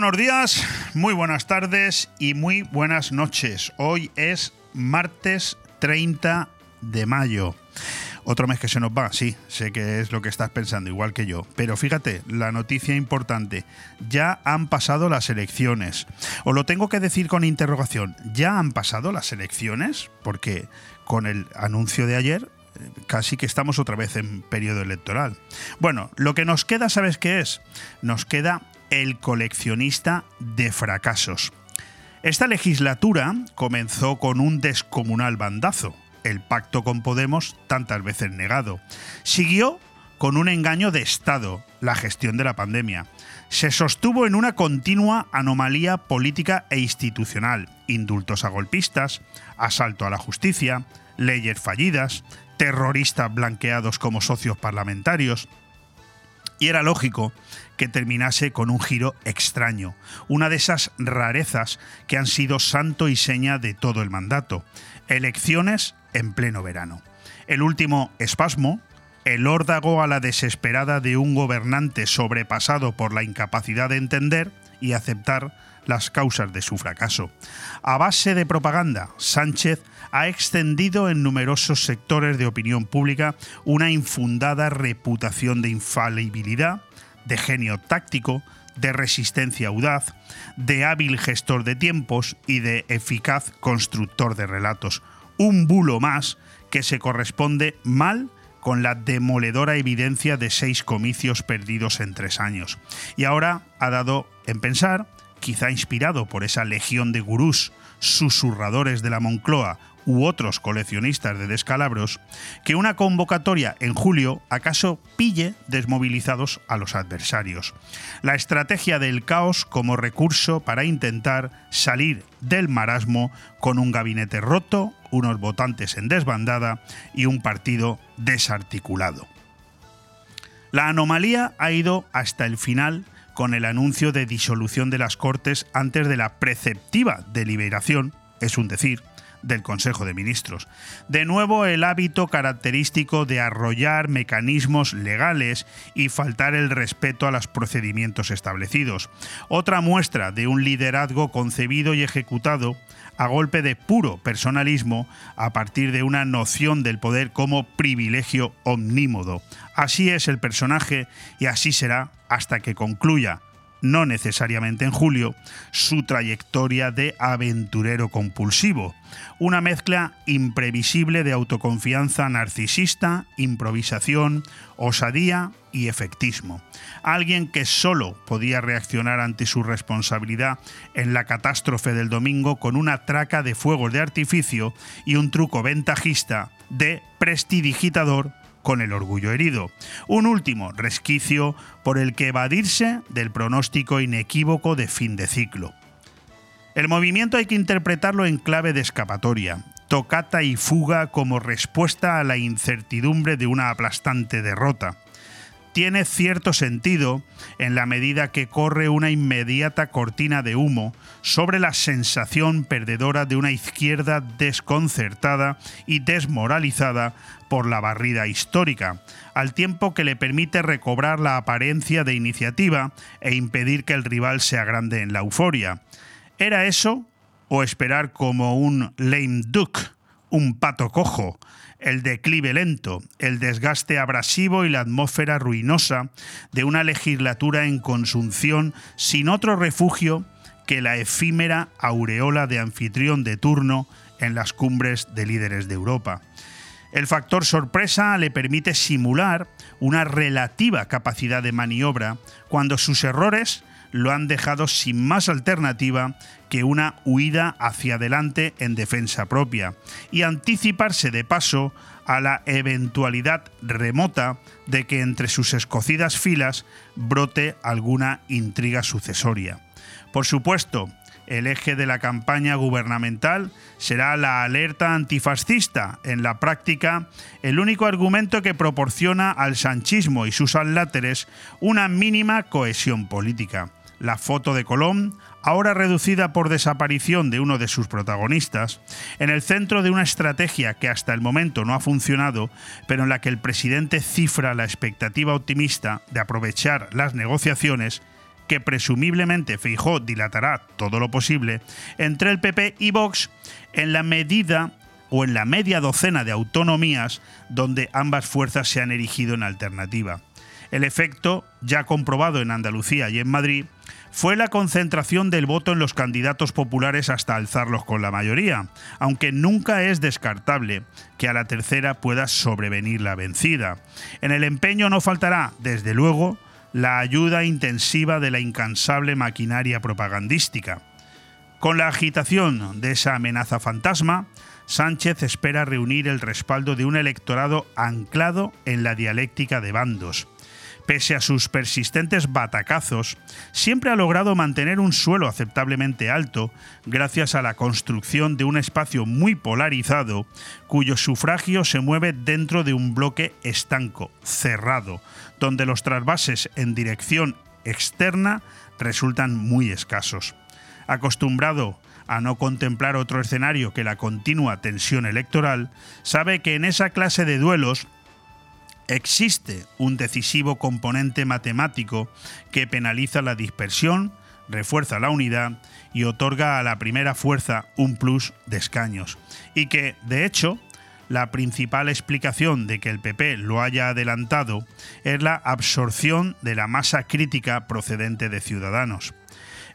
Buenos días, muy buenas tardes y muy buenas noches. Hoy es martes 30 de mayo. Otro mes que se nos va, sí, sé que es lo que estás pensando, igual que yo. Pero fíjate, la noticia importante, ya han pasado las elecciones. O lo tengo que decir con interrogación, ¿ya han pasado las elecciones? Porque con el anuncio de ayer eh, casi que estamos otra vez en periodo electoral. Bueno, lo que nos queda, ¿sabes qué es? Nos queda el coleccionista de fracasos. Esta legislatura comenzó con un descomunal bandazo, el pacto con Podemos tantas veces negado. Siguió con un engaño de Estado, la gestión de la pandemia. Se sostuvo en una continua anomalía política e institucional, indultos a golpistas, asalto a la justicia, leyes fallidas, terroristas blanqueados como socios parlamentarios. Y era lógico que terminase con un giro extraño, una de esas rarezas que han sido santo y seña de todo el mandato. Elecciones en pleno verano. El último espasmo, el órdago a la desesperada de un gobernante sobrepasado por la incapacidad de entender y aceptar las causas de su fracaso. A base de propaganda, Sánchez ha extendido en numerosos sectores de opinión pública una infundada reputación de infalibilidad de genio táctico, de resistencia audaz, de hábil gestor de tiempos y de eficaz constructor de relatos. Un bulo más que se corresponde mal con la demoledora evidencia de seis comicios perdidos en tres años. Y ahora ha dado en pensar, quizá inspirado por esa legión de gurús susurradores de la Moncloa u otros coleccionistas de descalabros, que una convocatoria en julio acaso pille desmovilizados a los adversarios. La estrategia del caos como recurso para intentar salir del marasmo con un gabinete roto, unos votantes en desbandada y un partido desarticulado. La anomalía ha ido hasta el final con el anuncio de disolución de las Cortes antes de la preceptiva deliberación, es un decir, del Consejo de Ministros. De nuevo, el hábito característico de arrollar mecanismos legales y faltar el respeto a los procedimientos establecidos. Otra muestra de un liderazgo concebido y ejecutado a golpe de puro personalismo a partir de una noción del poder como privilegio omnímodo. Así es el personaje y así será hasta que concluya no necesariamente en julio, su trayectoria de aventurero compulsivo. Una mezcla imprevisible de autoconfianza narcisista, improvisación, osadía y efectismo. Alguien que solo podía reaccionar ante su responsabilidad en la catástrofe del domingo con una traca de fuegos de artificio y un truco ventajista de prestidigitador con el orgullo herido. Un último resquicio por el que evadirse del pronóstico inequívoco de fin de ciclo. El movimiento hay que interpretarlo en clave de escapatoria, tocata y fuga como respuesta a la incertidumbre de una aplastante derrota tiene cierto sentido en la medida que corre una inmediata cortina de humo sobre la sensación perdedora de una izquierda desconcertada y desmoralizada por la barrida histórica, al tiempo que le permite recobrar la apariencia de iniciativa e impedir que el rival se agrande en la euforia. ¿Era eso o esperar como un lame duck, un pato cojo, el declive lento, el desgaste abrasivo y la atmósfera ruinosa de una legislatura en consunción sin otro refugio que la efímera aureola de anfitrión de turno en las cumbres de líderes de Europa. El factor sorpresa le permite simular una relativa capacidad de maniobra cuando sus errores lo han dejado sin más alternativa que una huida hacia adelante en defensa propia y anticiparse de paso a la eventualidad remota de que entre sus escocidas filas brote alguna intriga sucesoria. Por supuesto, el eje de la campaña gubernamental será la alerta antifascista, en la práctica el único argumento que proporciona al sanchismo y sus aláteres una mínima cohesión política la foto de Colón, ahora reducida por desaparición de uno de sus protagonistas, en el centro de una estrategia que hasta el momento no ha funcionado, pero en la que el presidente cifra la expectativa optimista de aprovechar las negociaciones que presumiblemente Feijó dilatará todo lo posible, entre el PP y Vox en la medida o en la media docena de autonomías donde ambas fuerzas se han erigido en alternativa. El efecto, ya comprobado en Andalucía y en Madrid, fue la concentración del voto en los candidatos populares hasta alzarlos con la mayoría, aunque nunca es descartable que a la tercera pueda sobrevenir la vencida. En el empeño no faltará, desde luego, la ayuda intensiva de la incansable maquinaria propagandística. Con la agitación de esa amenaza fantasma, Sánchez espera reunir el respaldo de un electorado anclado en la dialéctica de bandos, Pese a sus persistentes batacazos, siempre ha logrado mantener un suelo aceptablemente alto gracias a la construcción de un espacio muy polarizado cuyo sufragio se mueve dentro de un bloque estanco, cerrado, donde los trasvases en dirección externa resultan muy escasos. Acostumbrado a no contemplar otro escenario que la continua tensión electoral, sabe que en esa clase de duelos existe un decisivo componente matemático que penaliza la dispersión, refuerza la unidad y otorga a la primera fuerza un plus de escaños. Y que, de hecho, la principal explicación de que el PP lo haya adelantado es la absorción de la masa crítica procedente de Ciudadanos.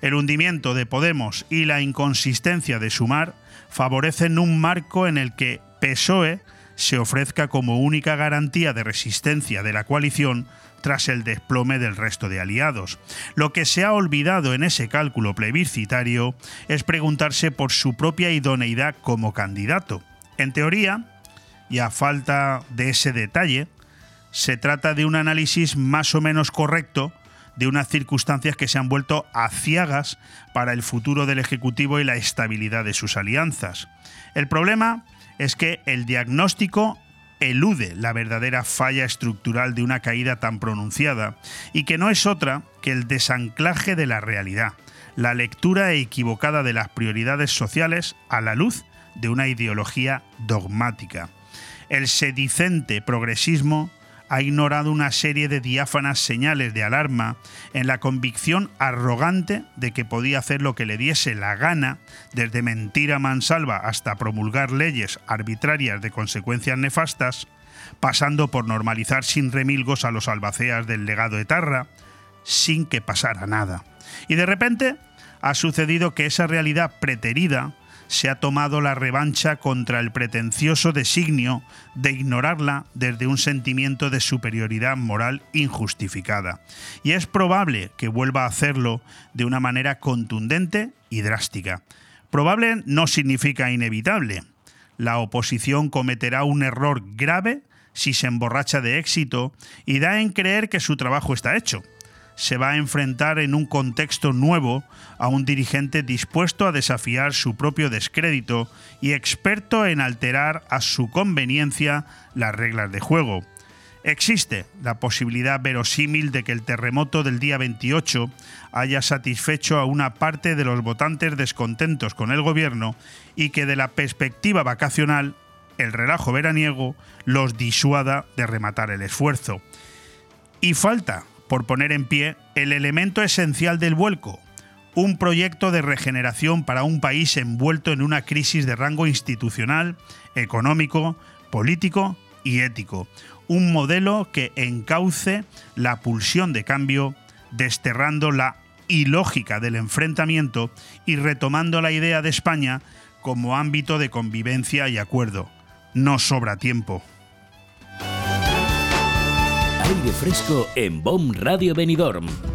El hundimiento de Podemos y la inconsistencia de Sumar favorecen un marco en el que PSOE se ofrezca como única garantía de resistencia de la coalición tras el desplome del resto de aliados. Lo que se ha olvidado en ese cálculo plebiscitario es preguntarse por su propia idoneidad como candidato. En teoría, y a falta de ese detalle, se trata de un análisis más o menos correcto de unas circunstancias que se han vuelto aciagas para el futuro del Ejecutivo y la estabilidad de sus alianzas. El problema es que el diagnóstico elude la verdadera falla estructural de una caída tan pronunciada y que no es otra que el desanclaje de la realidad, la lectura equivocada de las prioridades sociales a la luz de una ideología dogmática. El sedicente progresismo ha ignorado una serie de diáfanas señales de alarma en la convicción arrogante de que podía hacer lo que le diese la gana, desde mentira mansalva hasta promulgar leyes arbitrarias de consecuencias nefastas, pasando por normalizar sin remilgos a los albaceas del legado etarra, sin que pasara nada. Y de repente ha sucedido que esa realidad preterida se ha tomado la revancha contra el pretencioso designio de ignorarla desde un sentimiento de superioridad moral injustificada. Y es probable que vuelva a hacerlo de una manera contundente y drástica. Probable no significa inevitable. La oposición cometerá un error grave si se emborracha de éxito y da en creer que su trabajo está hecho se va a enfrentar en un contexto nuevo a un dirigente dispuesto a desafiar su propio descrédito y experto en alterar a su conveniencia las reglas de juego. Existe la posibilidad verosímil de que el terremoto del día 28 haya satisfecho a una parte de los votantes descontentos con el gobierno y que de la perspectiva vacacional, el relajo veraniego los disuada de rematar el esfuerzo. Y falta por poner en pie el elemento esencial del vuelco, un proyecto de regeneración para un país envuelto en una crisis de rango institucional, económico, político y ético. Un modelo que encauce la pulsión de cambio, desterrando la ilógica del enfrentamiento y retomando la idea de España como ámbito de convivencia y acuerdo. No sobra tiempo. Aire fresco en BOM Radio Benidorm.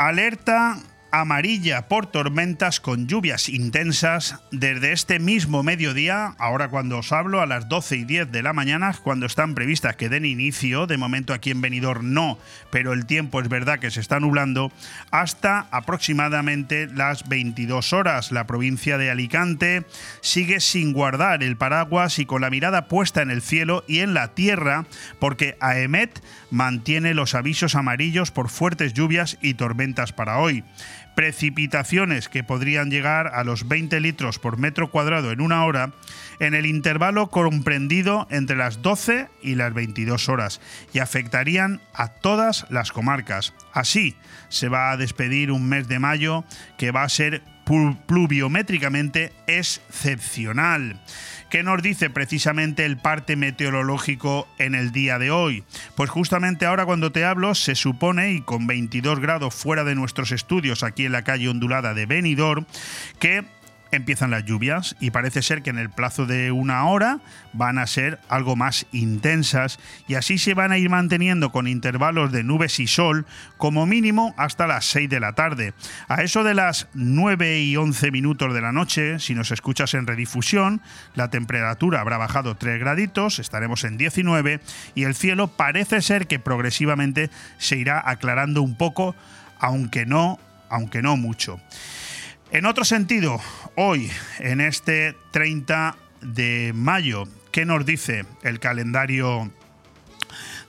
Alerta amarilla por tormentas con lluvias intensas desde este mismo mediodía, ahora cuando os hablo a las 12 y 10 de la mañana, cuando están previstas que den inicio, de momento aquí en Benidorm no, pero el tiempo es verdad que se está nublando, hasta aproximadamente las 22 horas. La provincia de Alicante sigue sin guardar el paraguas y con la mirada puesta en el cielo y en la tierra, porque AEMET mantiene los avisos amarillos por fuertes lluvias y tormentas para hoy precipitaciones que podrían llegar a los 20 litros por metro cuadrado en una hora en el intervalo comprendido entre las 12 y las 22 horas y afectarían a todas las comarcas. Así se va a despedir un mes de mayo que va a ser pluviométricamente excepcional. ¿Qué nos dice precisamente el parte meteorológico en el día de hoy? Pues justamente ahora cuando te hablo se supone, y con 22 grados fuera de nuestros estudios aquí en la calle ondulada de Benidorm, que empiezan las lluvias y parece ser que en el plazo de una hora van a ser algo más intensas y así se van a ir manteniendo con intervalos de nubes y sol como mínimo hasta las 6 de la tarde. A eso de las 9 y 11 minutos de la noche, si nos escuchas en redifusión, la temperatura habrá bajado 3 graditos, estaremos en 19 y el cielo parece ser que progresivamente se irá aclarando un poco, aunque no, aunque no mucho. En otro sentido, hoy, en este 30 de mayo, ¿qué nos dice el calendario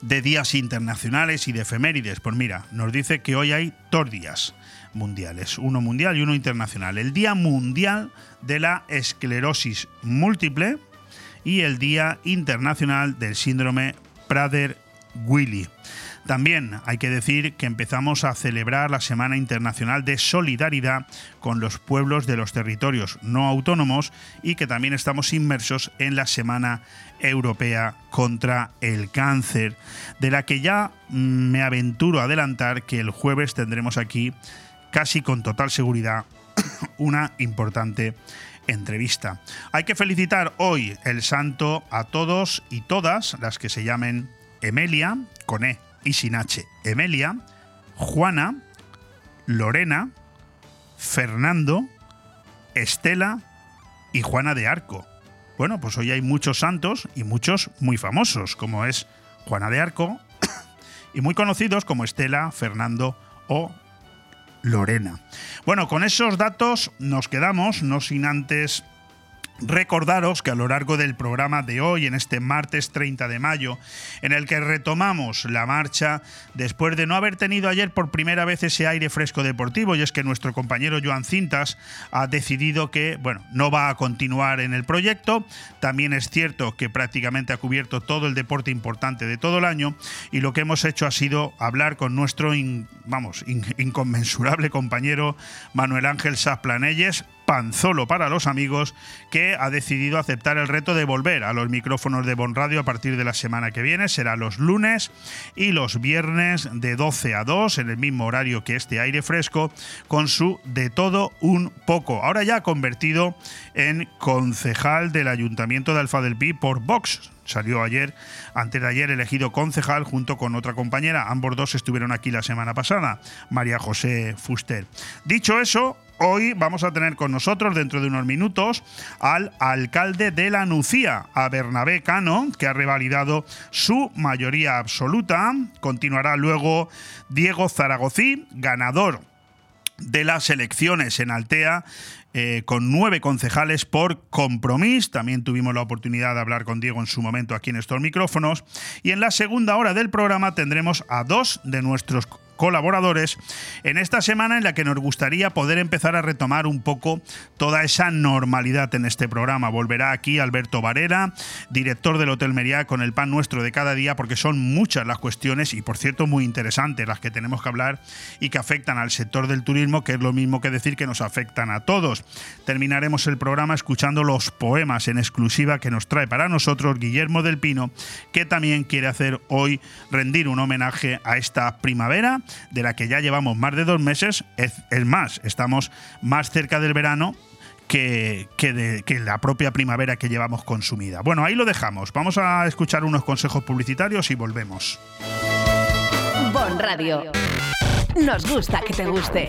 de días internacionales y de efemérides? Pues mira, nos dice que hoy hay dos días mundiales, uno mundial y uno internacional. El Día Mundial de la Esclerosis Múltiple y el Día Internacional del Síndrome Prader-Willi. También hay que decir que empezamos a celebrar la Semana Internacional de Solidaridad con los pueblos de los territorios no autónomos y que también estamos inmersos en la Semana Europea contra el Cáncer, de la que ya me aventuro a adelantar que el jueves tendremos aquí casi con total seguridad una importante entrevista. Hay que felicitar hoy el santo a todos y todas las que se llamen Emelia, con E, y sin H. Emelia, Juana, Lorena, Fernando, Estela y Juana de Arco. Bueno, pues hoy hay muchos santos y muchos muy famosos, como es Juana de Arco, y muy conocidos como Estela, Fernando o Lorena. Bueno, con esos datos nos quedamos, no sin antes Recordaros que a lo largo del programa de hoy, en este martes 30 de mayo, en el que retomamos la marcha después de no haber tenido ayer por primera vez ese aire fresco deportivo, y es que nuestro compañero Joan Cintas ha decidido que, bueno, no va a continuar en el proyecto. También es cierto que prácticamente ha cubierto todo el deporte importante de todo el año, y lo que hemos hecho ha sido hablar con nuestro, vamos, inconmensurable compañero Manuel Ángel Saplanelles, Panzolo para los amigos, que ha decidido aceptar el reto de volver a los micrófonos de Bon Radio a partir de la semana que viene. Será los lunes y los viernes de 12 a 2, en el mismo horario que este aire fresco, con su de todo un poco. Ahora ya convertido en concejal del Ayuntamiento de Alfa del Pi por Vox salió ayer, antes de ayer, elegido concejal junto con otra compañera. Ambos dos estuvieron aquí la semana pasada, María José Fuster. Dicho eso, hoy vamos a tener con nosotros, dentro de unos minutos, al alcalde de la Nucía, a Bernabé Cano, que ha revalidado su mayoría absoluta. Continuará luego Diego Zaragozí, ganador de las elecciones en Altea eh, con nueve concejales por compromiso. También tuvimos la oportunidad de hablar con Diego en su momento aquí en estos micrófonos. Y en la segunda hora del programa tendremos a dos de nuestros colaboradores en esta semana en la que nos gustaría poder empezar a retomar un poco toda esa normalidad en este programa. Volverá aquí Alberto Varela, director del Hotel Meriá, con el pan nuestro de cada día, porque son muchas las cuestiones y, por cierto, muy interesantes las que tenemos que hablar y que afectan al sector del turismo, que es lo mismo que decir que nos afectan a todos. Terminaremos el programa escuchando los poemas en exclusiva que nos trae para nosotros Guillermo del Pino, que también quiere hacer hoy rendir un homenaje a esta primavera de la que ya llevamos más de dos meses. Es, más, estamos más cerca del verano que, que, la propia primavera que llevamos consumida. Bueno, ahí lo dejamos. Vamos a escuchar unos consejos publicitarios y volvemos. Bon Radio. Nos gusta que te guste.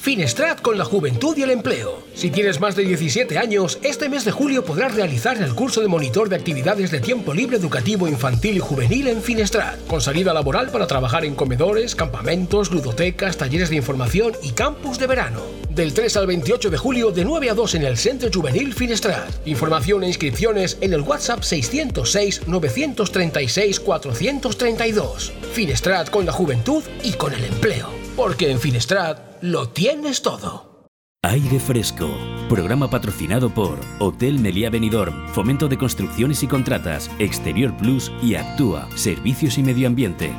Finestrat con la juventud y el empleo. Si tienes más de 17 años, este mes de julio podrás realizar el curso de monitor de actividades de tiempo libre educativo infantil y juvenil en Finestrat, con salida laboral para trabajar en comedores, campamentos, ludotecas, talleres de información y campus de verano. Del 3 al 28 de julio, de 9 a 2 en el Centro Juvenil Finestrat. Información e inscripciones en el WhatsApp 606-936-432. Finestrat con la juventud y con el empleo. Porque en Finestrat lo tienes todo. Aire Fresco, programa patrocinado por Hotel Meliá Benidorm, Fomento de Construcciones y Contratas, Exterior Plus y Actúa, Servicios y Medio Ambiente.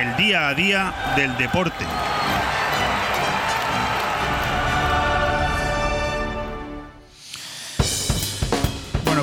El día a día del deporte.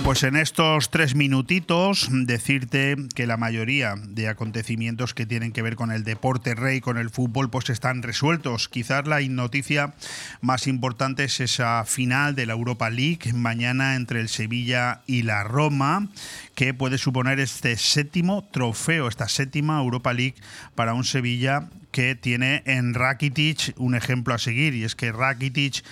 Pues en estos tres minutitos decirte que la mayoría de acontecimientos que tienen que ver con el deporte rey, con el fútbol, pues están resueltos. Quizás la noticia más importante es esa final de la Europa League mañana entre el Sevilla y la Roma, que puede suponer este séptimo trofeo, esta séptima Europa League para un Sevilla que tiene en Rakitic un ejemplo a seguir y es que Rakitic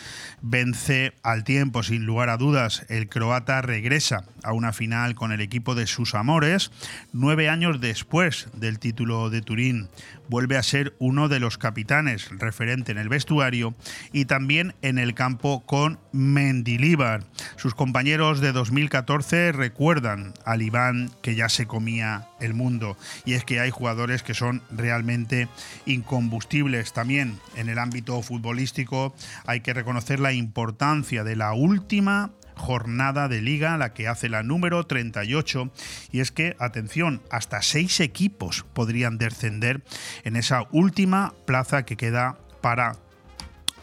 vence al tiempo sin lugar a dudas el croata regresa a una final con el equipo de sus amores nueve años después del título de Turín. Vuelve a ser uno de los capitanes referente en el vestuario y también en el campo con Mendilíbar. Sus compañeros de 2014 recuerdan al Iván que ya se comía el mundo. Y es que hay jugadores que son realmente incombustibles también en el ámbito futbolístico. Hay que reconocer la importancia de la última jornada de liga, la que hace la número 38. Y es que, atención, hasta seis equipos podrían descender en esa última plaza que queda para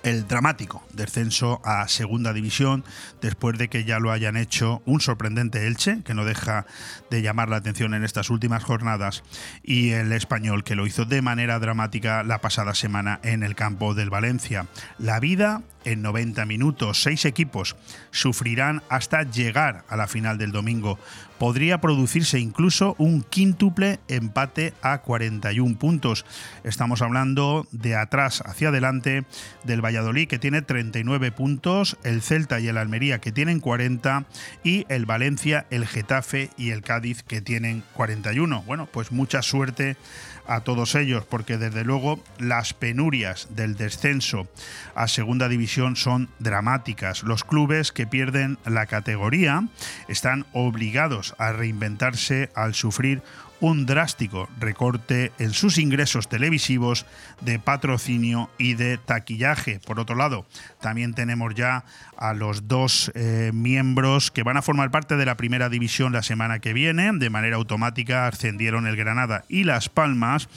el dramático descenso a segunda división después de que ya lo hayan hecho un sorprendente Elche, que no deja de llamar la atención en estas últimas jornadas, y el español, que lo hizo de manera dramática la pasada semana en el campo del Valencia. La vida en 90 minutos. Seis equipos sufrirán hasta llegar a la final del domingo. Podría producirse incluso un quíntuple empate a 41 puntos. Estamos hablando de atrás hacia adelante del Valladolid que tiene 39 puntos, el Celta y el Almería que tienen 40 y el Valencia, el Getafe y el Cádiz que tienen 41. Bueno, pues mucha suerte a todos ellos, porque desde luego las penurias del descenso a segunda división son dramáticas. Los clubes que pierden la categoría están obligados a reinventarse al sufrir un drástico recorte en sus ingresos televisivos de patrocinio y de taquillaje. Por otro lado, también tenemos ya a los dos eh, miembros que van a formar parte de la primera división la semana que viene. De manera automática ascendieron el Granada y Las Palmas,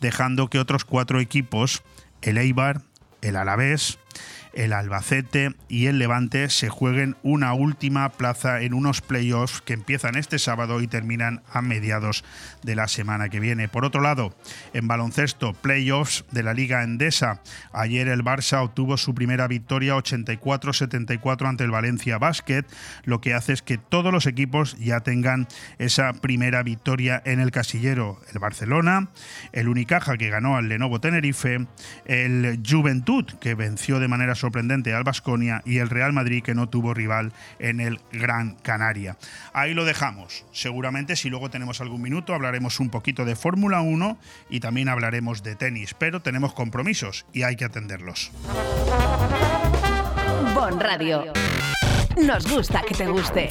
dejando que otros cuatro equipos, el Eibar, el Alavés, el Albacete y el Levante se jueguen una última plaza en unos playoffs que empiezan este sábado y terminan a mediados de la semana que viene. Por otro lado, en baloncesto, playoffs de la Liga Endesa. Ayer el Barça obtuvo su primera victoria 84-74 ante el Valencia Basket, lo que hace es que todos los equipos ya tengan esa primera victoria en el casillero. El Barcelona, el Unicaja que ganó al Lenovo Tenerife, el Juventud que venció de manera al Basconia y el Real Madrid que no tuvo rival en el Gran Canaria. Ahí lo dejamos. Seguramente si luego tenemos algún minuto hablaremos un poquito de Fórmula 1 y también hablaremos de tenis, pero tenemos compromisos y hay que atenderlos. Bon Radio. Nos gusta que te guste.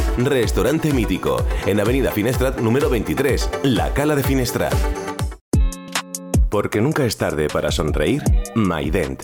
Restaurante Mítico, en Avenida Finestrat número 23, La Cala de Finestrat. Porque nunca es tarde para sonreír, MyDent,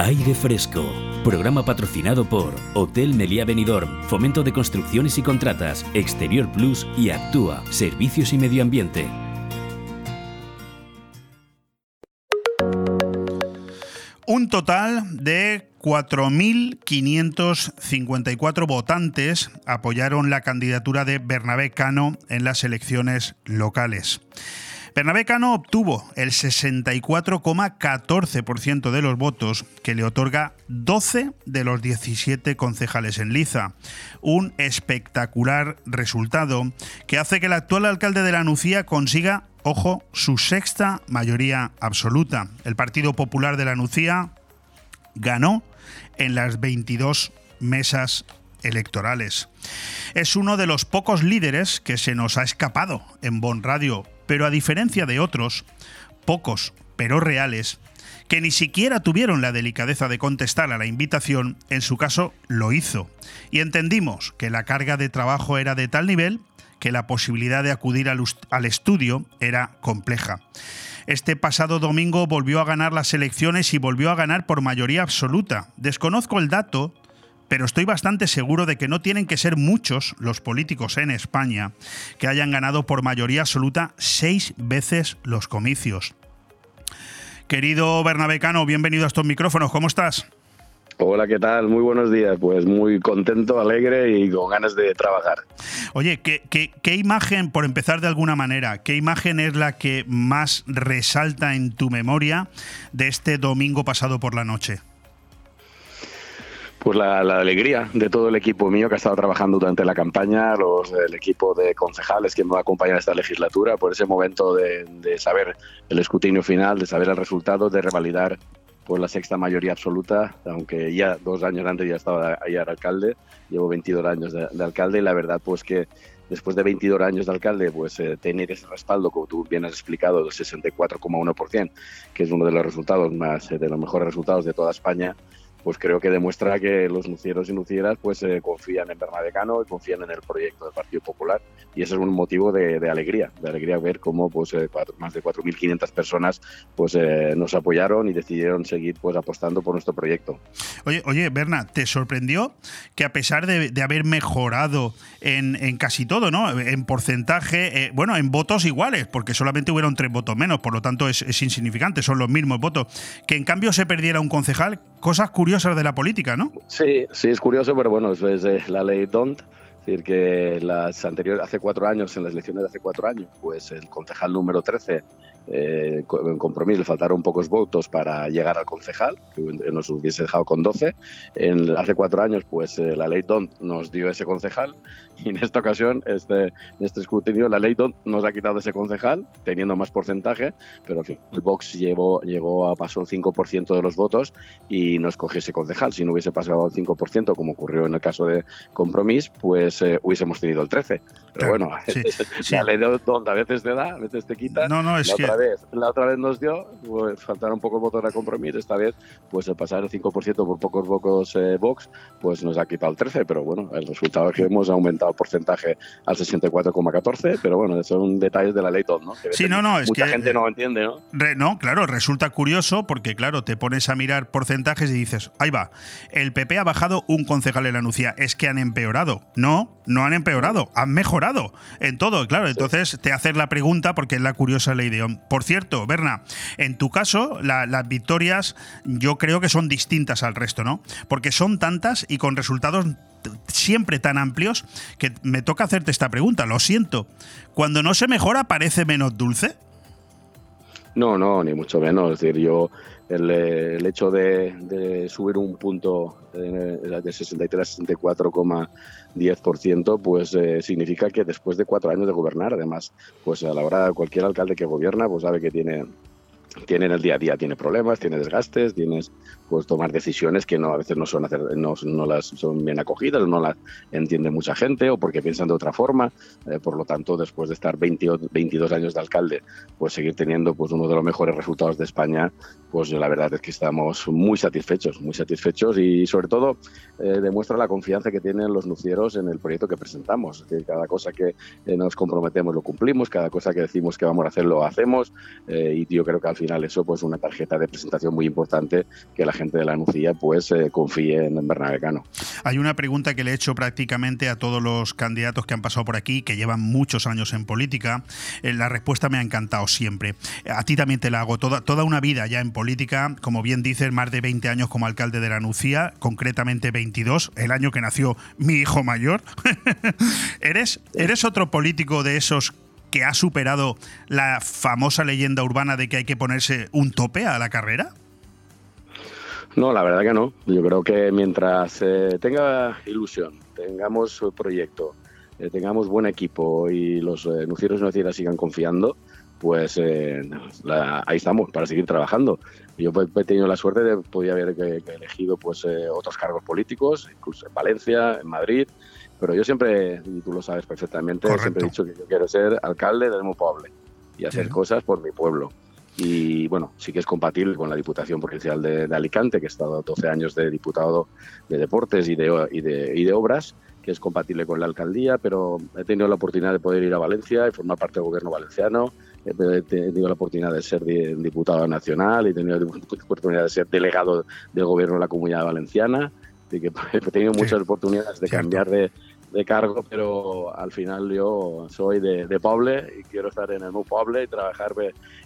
Aire Fresco. Programa patrocinado por Hotel Meliá Benidorm, Fomento de Construcciones y Contratas, Exterior Plus y Actúa, Servicios y Medio Ambiente. Un total de 4.554 votantes apoyaron la candidatura de Bernabé Cano en las elecciones locales. Bernabé Cano obtuvo el 64,14% de los votos, que le otorga 12 de los 17 concejales en Liza. Un espectacular resultado que hace que el actual alcalde de la Nucía consiga, ojo, su sexta mayoría absoluta. El Partido Popular de la Nucía ganó en las 22 mesas electorales. Es uno de los pocos líderes que se nos ha escapado en Bon Radio, pero a diferencia de otros, pocos pero reales, que ni siquiera tuvieron la delicadeza de contestar a la invitación, en su caso lo hizo. Y entendimos que la carga de trabajo era de tal nivel que la posibilidad de acudir al, al estudio era compleja. Este pasado domingo volvió a ganar las elecciones y volvió a ganar por mayoría absoluta. Desconozco el dato, pero estoy bastante seguro de que no tienen que ser muchos los políticos en España que hayan ganado por mayoría absoluta seis veces los comicios. Querido Bernabecano, bienvenido a estos micrófonos, ¿cómo estás? Hola, ¿qué tal? Muy buenos días. Pues muy contento, alegre y con ganas de trabajar. Oye, ¿qué, qué, qué imagen, por empezar de alguna manera, qué imagen es la que más resalta en tu memoria de este domingo pasado por la noche? Pues la, la, alegría de todo el equipo mío que ha estado trabajando durante la campaña, los el equipo de concejales que me va a acompañar esta legislatura, por ese momento de, de saber el escrutinio final, de saber el resultado, de revalidar pues la sexta mayoría absoluta, aunque ya dos años antes ya estaba ahí era alcalde, llevo 22 años de, de alcalde y la verdad pues que después de 22 años de alcalde, pues eh, tener ese respaldo, como tú bien has explicado, del 64,1%, que es uno de los resultados más, eh, de los mejores resultados de toda España, pues creo que demuestra que los nucieros y nucieras pues eh, confían en Bernabé Cano y confían en el proyecto del Partido Popular y ese es un motivo de, alegría, de alegría ver cómo pues eh, cuatro, más de 4.500 personas pues eh, nos apoyaron y decidieron seguir pues apostando por nuestro proyecto. Oye, oye, Berna, ¿te sorprendió que a pesar de, haber mejorado en, en, casi todo, ¿no? En porcentaje, eh, bueno, en votos iguales, porque solamente hubieron tres votos menos, por lo tanto es, es insignificante, son los mismos votos, que en cambio se perdiera un concejal, cosas curiosas de la política, ¿no? Sí, sí, es curioso, pero bueno, es, es la ley DONT, es decir, que las anteriores, hace cuatro años, en las elecciones de hace cuatro años, pues el concejal número 13 eh, en compromiso le faltaron pocos votos para llegar al concejal, que nos hubiese dejado con 12. En, hace cuatro años, pues eh, la ley DONT nos dio ese concejal y en esta ocasión, este, en este escrutinio, la ley nos ha quitado ese concejal, teniendo más porcentaje, pero que el Vox llevó, llegó a pasar el 5% de los votos y nos cogió ese concejal. Si no hubiese pasado el 5%, como ocurrió en el caso de Compromís, pues eh, hubiésemos tenido el 13%. Pero bueno, sí, sí. la ley DONT a veces te da, a veces te quita. No, no, es que vez, la otra vez nos dio, pues faltaron pocos votos a compromiso, esta vez, pues el pasar el 5% por pocos votos eh, Vox, pues nos ha quitado el 13, pero bueno, el resultado es que hemos aumentado el porcentaje al 64,14, pero bueno, son detalles de la ley todo, ¿no? Que sí, no, no, es mucha que gente no entiende, ¿no? Re, no, claro, resulta curioso porque, claro, te pones a mirar porcentajes y dices, ahí va, el PP ha bajado un concejal en la Nucía, es que han empeorado. No, no han empeorado, han mejorado en todo, claro, entonces sí. te haces la pregunta porque es la curiosa ley de por cierto, Berna, en tu caso, la, las victorias yo creo que son distintas al resto, ¿no? Porque son tantas y con resultados siempre tan amplios que me toca hacerte esta pregunta, lo siento. Cuando no se mejora, ¿parece menos dulce? No, no, ni mucho menos. Es decir, yo el, el hecho de, de, subir un punto de, de 63 a 64,10%, pues eh, significa que después de cuatro años de gobernar, además, pues a la hora cualquier alcalde que gobierna, pues sabe que tiene tiene en el día a día tiene problemas, tiene desgastes, tienes pues tomar decisiones que no a veces no son hacer, no, no las son bien acogidas, no las entiende mucha gente o porque piensan de otra forma. Eh, por lo tanto, después de estar 20, 22 años de alcalde, pues seguir teniendo pues uno de los mejores resultados de España, pues la verdad es que estamos muy satisfechos, muy satisfechos y sobre todo eh, demuestra la confianza que tienen los nucieros en el proyecto que presentamos. Que cada cosa que eh, nos comprometemos lo cumplimos, cada cosa que decimos que vamos a hacer lo hacemos y yo creo que al final eso pues una tarjeta de presentación muy importante que la gente de la Nucía pues eh, confíe en Bernabé Cano. Hay una pregunta que le he hecho prácticamente a todos los candidatos que han pasado por aquí, que llevan muchos años en política. Eh, la respuesta me ha encantado siempre. A ti también te la hago. Toda, toda una vida ya en política, como bien dices, más de 20 años como alcalde de la Nucía, concretamente 22, el año que nació mi hijo mayor. ¿Eres, ¿Eres otro político de esos que ha superado la famosa leyenda urbana de que hay que ponerse un tope a la carrera? No, la verdad que no. Yo creo que mientras eh, tenga ilusión, tengamos proyecto, eh, tengamos buen equipo y los eh, nucieros y nucieras sigan confiando, pues eh, la, ahí estamos para seguir trabajando. Yo he tenido la suerte de poder haber que, que elegido pues otros cargos políticos, incluso en Valencia, en Madrid, pero yo siempre, y tú lo sabes perfectamente, Correcto. siempre he dicho que yo quiero ser alcalde del mi pueblo y hacer sí. cosas por mi pueblo. Y bueno, sí que es compatible con la Diputación Provincial de, de, Alicante, que he estado 12 años de diputado de deportes y de, y de, y de obras, que es compatible con la alcaldía, pero he tenido la oportunidad de poder ir a Valencia y formar parte del gobierno valenciano. He tenido la oportunidad de ser diputado nacional y he tenido la oportunidad de ser delegado del gobierno de la comunidad valenciana. Así que he tenido muchas sí. oportunidades de cambiar de, de cargo, pero al final yo soy de, de Poble y quiero estar en el mi Poble y trabajar,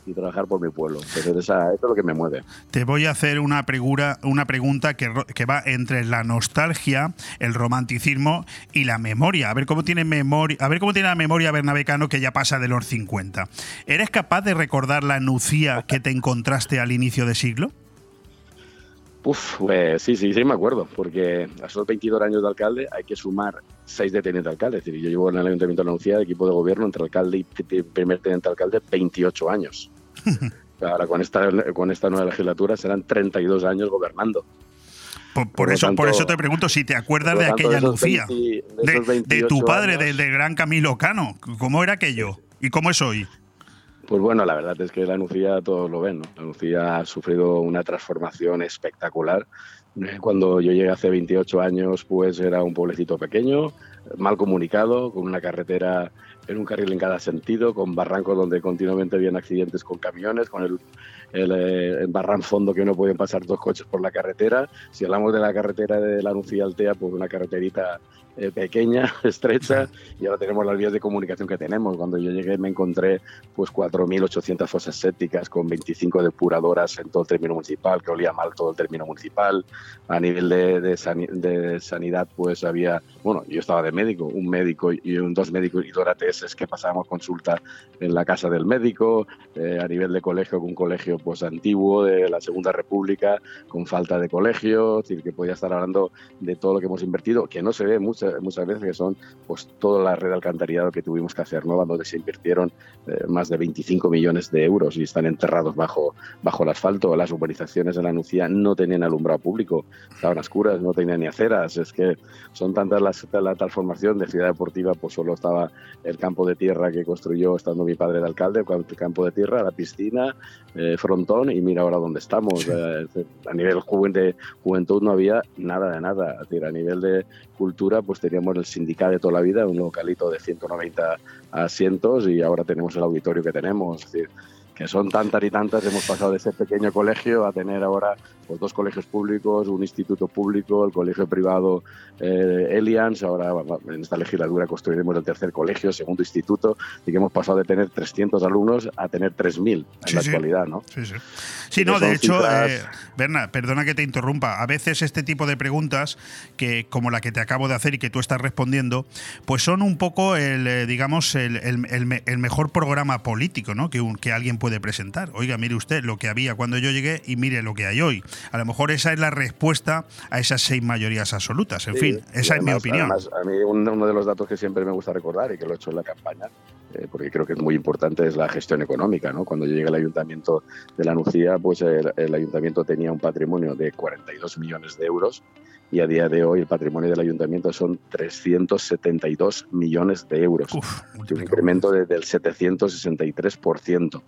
y trabajar por mi pueblo. Entonces eso es lo que me mueve. Te voy a hacer una, pregura, una pregunta que, que va entre la nostalgia, el romanticismo y la memoria. A ver cómo tiene memoria, a ver cómo tiene la memoria Bernabecano que ya pasa de los 50. ¿Eres capaz de recordar la nucía que te encontraste al inicio de siglo? Uf, pues sí, sí, sí me acuerdo, porque a esos 22 años de alcalde hay que sumar 6 de teniente alcalde. Es decir, yo llevo en el Ayuntamiento de Anuncia, equipo de gobierno, entre alcalde y primer teniente alcalde, 28 años. Ahora con esta, con esta nueva legislatura serán 32 años gobernando. Por, eso, por eso te pregunto si te acuerdas de aquella Lucía, de, tu padre, del gran Camilo Cano. ¿Cómo era aquello? ¿Y cómo es hoy? Pues bueno, la verdad es que la Nucía todos lo ven. ¿no? La Nucía ha sufrido una transformación espectacular. Cuando yo llegué hace 28 años, pues era un pueblecito pequeño, mal comunicado, con una carretera en un carril en cada sentido, con barrancos donde continuamente habían accidentes con camiones, con el, el, eh, barran fondo que no pueden pasar dos coches por la carretera. Si hablamos de la carretera de la Nucía Altea, pues una carreterita eh, pequeña, estrecha, y ahora tenemos las vías de comunicación que tenemos. Cuando yo llegué me encontré pues 4.800 fosas sépticas con 25 depuradoras en todo el término municipal, que olía mal todo el término municipal. A nivel de, de, sanidad, pues había, bueno, yo estaba de médico, un médico y un, dos médicos y dos ATS que pasábamos consulta en la casa del médico. Eh, a nivel de colegio, un colegio pues antiguo de la Segunda República, con falta de colegio, es decir, que podía estar hablando de todo lo que hemos invertido, que no se ve mucho muchas, veces, que son pues toda la red de alcantarillado que tuvimos que hacer, ¿no? donde se invirtieron eh, más de 25 millones de euros y están enterrados bajo, bajo el asfalto. Las urbanizaciones de la Nucía no tenían alumbrado público, estaban oscuras, no tenían ni aceras. Es que son tantas las, la transformación de ciudad deportiva, pues solo estaba el campo de tierra que construyó estando mi padre de alcalde, el campo de tierra, la piscina, eh, frontón y mira ahora dónde estamos. Eh, a nivel juventud no había nada de nada. a nivel de cultura, pues teníamos el sindicato de toda la vida, un localito de 190 asientos y ahora tenemos el auditorio que tenemos. Es decir, que son tantas y tantas, hemos pasado de ese pequeño colegio a tener ahora pues, dos colegios públicos, un instituto público, el colegio privado eh, Elians, ahora en esta legislatura construiremos el tercer colegio, segundo instituto, y que hemos pasado de tener 300 alumnos a tener 3.000 en la actualidad, ¿no? Sí, sí. Sí, no, de hecho, eh, Berna, perdona que te interrumpa, a veces este tipo de preguntas, que como la que te acabo de hacer y que tú estás respondiendo, pues son un poco el, eh, digamos, el, el, mejor programa político, ¿no? Que, un, que alguien puede presentar. Oiga, mire usted lo que había cuando yo llegué y mire lo que hay hoy. A lo mejor esa es la respuesta a esas seis mayorías absolutas. En fin, esa es mi opinión. a mí uno de los datos que siempre me gusta recordar y que lo he hecho en la campaña, eh, porque creo que es muy importante, es la gestión económica. ¿no? Cuando yo llegué al ayuntamiento de la Nucía, pues el, el ayuntamiento tenía un patrimonio de 42 millones de euros y a día de hoy el patrimonio del ayuntamiento son 372 millones de euros, un incremento de, del 763%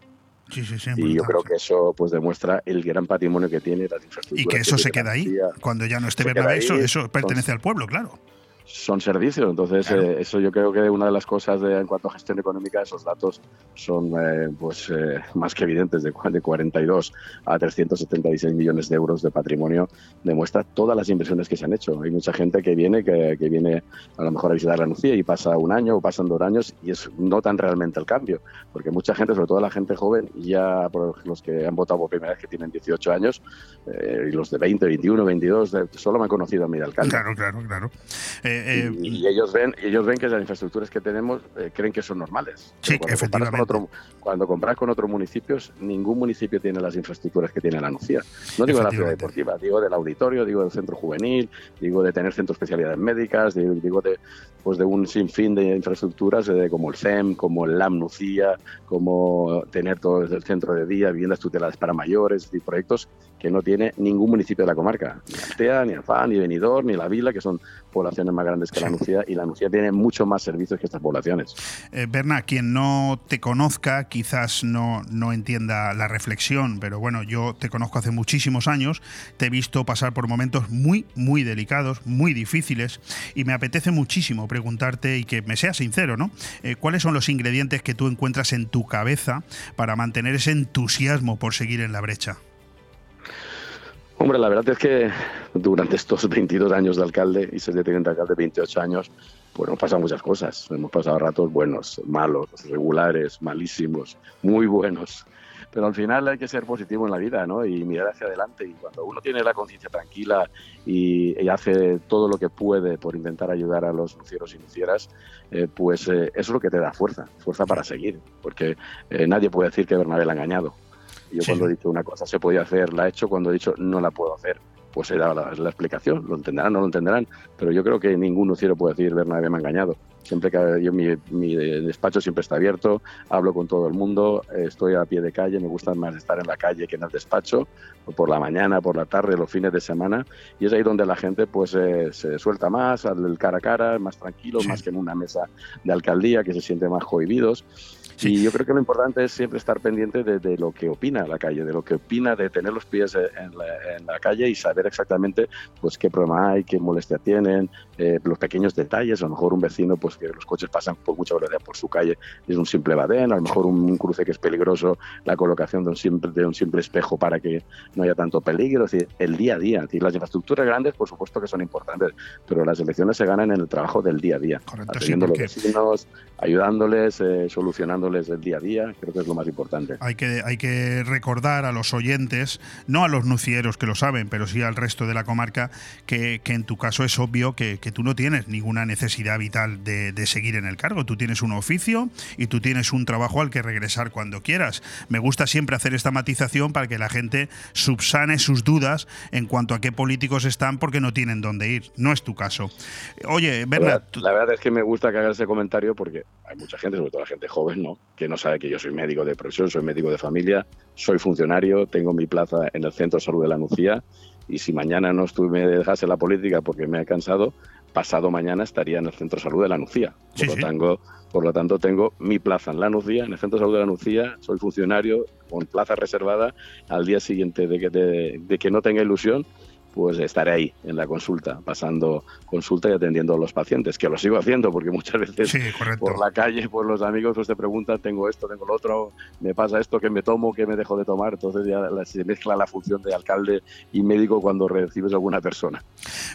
y yo creo que eso pues demuestra el gran patrimonio que tiene las infraestructuras. Y que eso se queda ahí. Cuando ya no esté Bernabé, eso, eso pertenece al pueblo, claro son servicios. Entonces, eh, eso yo creo que una de las cosas de, en cuanto a gestión económica, esos datos son eh, pues eh, más que evidentes. De, de 42 a 376 millones de euros de patrimonio demuestra todas las inversiones que se han hecho. Hay mucha gente que viene, que, que viene a lo mejor a visitar la Nucía y pasa un año o pasan dos años y es, notan realmente el cambio. Porque mucha gente, sobre todo la gente joven, ya por los que han votado por primera vez que tienen 18 años y los de 20, 21, 22, solo me han conocido a mi alcalde. Claro, claro, claro. Eh, y, ellos ven ellos ven que las infraestructuras que tenemos eh, creen que son normales. Sí, cuando efectivamente. Comparas otro, cuando compras con otros municipios, ningún municipio tiene las infraestructuras que tiene la Nucía. No digo de la ciudad deportiva, digo del auditorio, digo del centro juvenil, digo de tener centro de especialidades médicas, digo de, pues de un sinfín de infraestructuras eh, como el CEM, como el LAM Nucía, como tener todo el centro de día, viviendas tuteladas para mayores y proyectos que no tiene ningún municipio de la comarca. Ni Altea, ni Alfán, ni Benidorm, ni La Vila, que son poblaciones más grandes que la Nucía, y la Nucía tiene mucho más servicios que estas poblaciones. Eh, Berna, quien no te conozca quizás no, no entienda la reflexión, pero bueno, yo te conozco hace muchísimos años, te he visto pasar por momentos muy, muy delicados, muy difíciles, y me apetece muchísimo preguntarte y que me seas sincero, ¿no? Eh, ¿Cuáles son los ingredientes que tú encuentras en tu cabeza para mantener ese entusiasmo por seguir en la brecha? Hombre, la verdad es que durante estos 22 años de alcalde y ser de teniente alcalde 28 años, pues hemos pasado muchas cosas. Hemos pasado ratos buenos, malos, regulares, malísimos, muy buenos. Pero al final hay que ser positivo en la vida, ¿no? Y mirar hacia adelante. Y cuando uno tiene la conciencia tranquila y, hace todo lo que puede por intentar ayudar a los lucieros y lucieras, eh, pues eh, eso es lo que te da fuerza, fuerza para seguir. Porque eh, nadie puede decir que Bernabé la ha engañado yo cuando he dicho una cosa se podía hacer, la he hecho, cuando he dicho no la puedo hacer, pues he dado la, explicación, lo entenderán, no lo entenderán, pero yo creo que ningún luciero puede decir Bernabé me ha engañado. Siempre que yo mi, mi despacho siempre está abierto, hablo con todo el mundo, estoy a pie de calle, me gusta más estar en la calle que en el despacho, por la mañana, por la tarde, los fines de semana, y es ahí donde la gente pues eh, se suelta más, al cara a cara, más tranquilo, más que en una mesa de alcaldía, que se siente más cohibidos. Y yo creo que lo importante es siempre estar pendiente de, lo que opina la calle, de lo que opina, de tener los pies en la, calle y saber exactamente pues qué problema hay, qué molestia tienen, eh, los pequeños detalles. A lo mejor un vecino, pues que los coches pasan por mucha velocidad por su calle, es un simple badén, a lo mejor un, cruce que es peligroso, la colocación de un simple, de un simple espejo para que no haya tanto peligro. Es decir, el día a día. las infraestructuras grandes, por supuesto que son importantes, pero las elecciones se ganan en el trabajo del día a día, atendiendo a los vecinos, ayudándoles, eh, solucionándoles el día a día, creo que es lo más importante. Hay que, hay que recordar a los oyentes, no a los nucieros que lo saben, pero sí al resto de la comarca, que, en tu caso es obvio que, tú no tienes ninguna necesidad vital de, de, seguir en el cargo. Tú tienes un oficio y tú tienes un trabajo al que regresar cuando quieras. Me gusta siempre hacer esta matización para que la gente subsane sus dudas en cuanto a qué políticos están porque no tienen dónde ir. No es tu caso. Oye, Bernat. La, verdad es que me gusta que hagas ese comentario porque hay mucha gente, sobre todo la gente joven, que no sabe que yo soy médico de profesión, soy médico de familia, soy funcionario, tengo mi plaza en el Centro de Salud de la Nucía y si mañana no estuve, me dejase la política porque me he cansado, pasado mañana estaría en el Centro de Salud de la Nucía. Por, lo, Tanto, por lo tanto, tengo mi plaza en la Nucía, en el Centro de Salud de la Nucía, soy funcionario con plaza reservada al día siguiente de que, de que no tenga ilusión pues estaré ahí en la consulta, pasando consulta y atendiendo a los pacientes, que lo sigo haciendo porque muchas veces por la calle, por los amigos, pues te preguntan, tengo esto, tengo lo otro, me pasa esto, que me tomo, que me dejo de tomar, entonces ya se mezcla la función de alcalde y médico cuando recibes a alguna persona.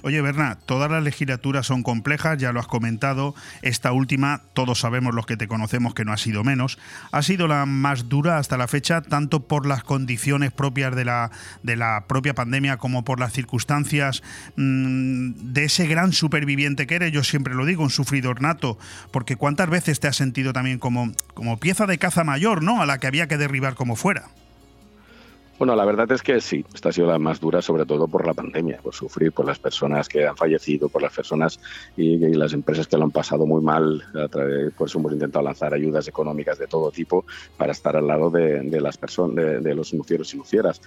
Oye, Berna, todas las legislaturas son complejas, ya lo has comentado, esta última, todos sabemos los que te conocemos que no ha sido menos, ha sido la más dura hasta la fecha, tanto por las condiciones propias de la, de la propia pandemia como por las circunstancias circunstancias mm, de ese gran superviviente que eres, yo siempre lo digo, un sufridor nato, porque cuántas veces te has sentido también como, como pieza de caza mayor, ¿no? A la que había que derribar como fuera. Bueno, la verdad es que sí, esta ha sido la más dura, sobre todo por la pandemia, por sufrir, por las personas que han fallecido, por las personas y, las empresas que lo han pasado muy mal. A través, por eso hemos intentado lanzar ayudas económicas de todo tipo para estar al lado de, las personas, de, los nucieros y nucieras.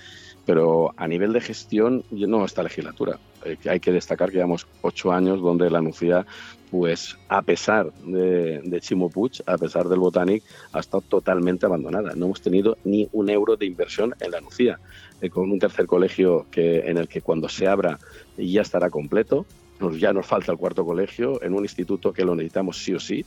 Pero a nivel de gestión, no esta legislatura. Eh, hay que destacar que llevamos ocho años donde la Nucía, pues a pesar de, de Chimo Puig, a pesar del Botanic, ha estado totalmente abandonada. No hemos tenido ni un euro de inversión en la Nucía. Eh, con un tercer colegio que, en el que cuando se abra ya estará completo, ya nos falta el cuarto colegio, en un instituto que lo necesitamos sí o sí,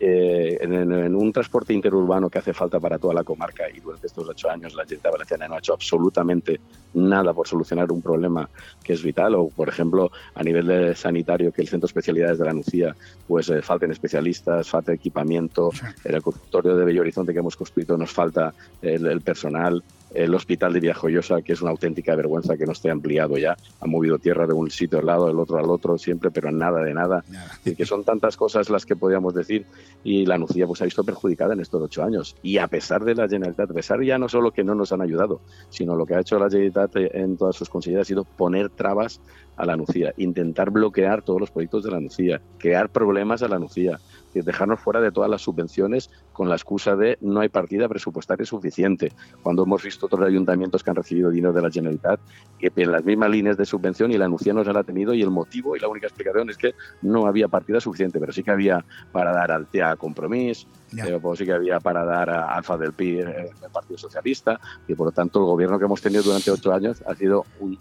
eh, en, un transporte interurbano que hace falta para toda la comarca y durante estos ocho años la Generalitat Valenciana no ha hecho absolutamente nada por solucionar un problema que es vital o por ejemplo a nivel de sanitario que el centro de especialidades de la Nucía pues eh, falten especialistas, falta equipamiento, en el consultorio de Bello Horizonte que hemos construido nos falta el personal, el hospital de Villajoyosa, que es una auténtica vergüenza que no esté ampliado ya. Ha movido tierra de un sitio al lado, del otro al otro, siempre, pero nada de nada. y que son tantas cosas las que podíamos decir. Y la Nucía pues, ha visto perjudicada en estos ocho años. Y a pesar de la Generalitat, a pesar ya no solo que no nos han ayudado, sino lo que ha hecho la Generalitat en todas sus consejerías ha sido poner trabas a la Nucía, intentar bloquear todos los proyectos de la Nucía, crear problemas a la Nucía, dejarnos fuera de todas las subvenciones con la excusa de no hay partida presupuestaria suficiente. Cuando hemos visto otros ayuntamientos que han recibido dinero de la Generalitat, que en las mismas líneas de subvención y la Nucía no se la ha tenido y el motivo y la única explicación es que no había partida suficiente, pero sí que había para dar al TEA compromiso, pero pues sí que había para dar a Alfa del PI el Partido Socialista y por lo tanto el gobierno que hemos tenido durante ocho años ha sido un,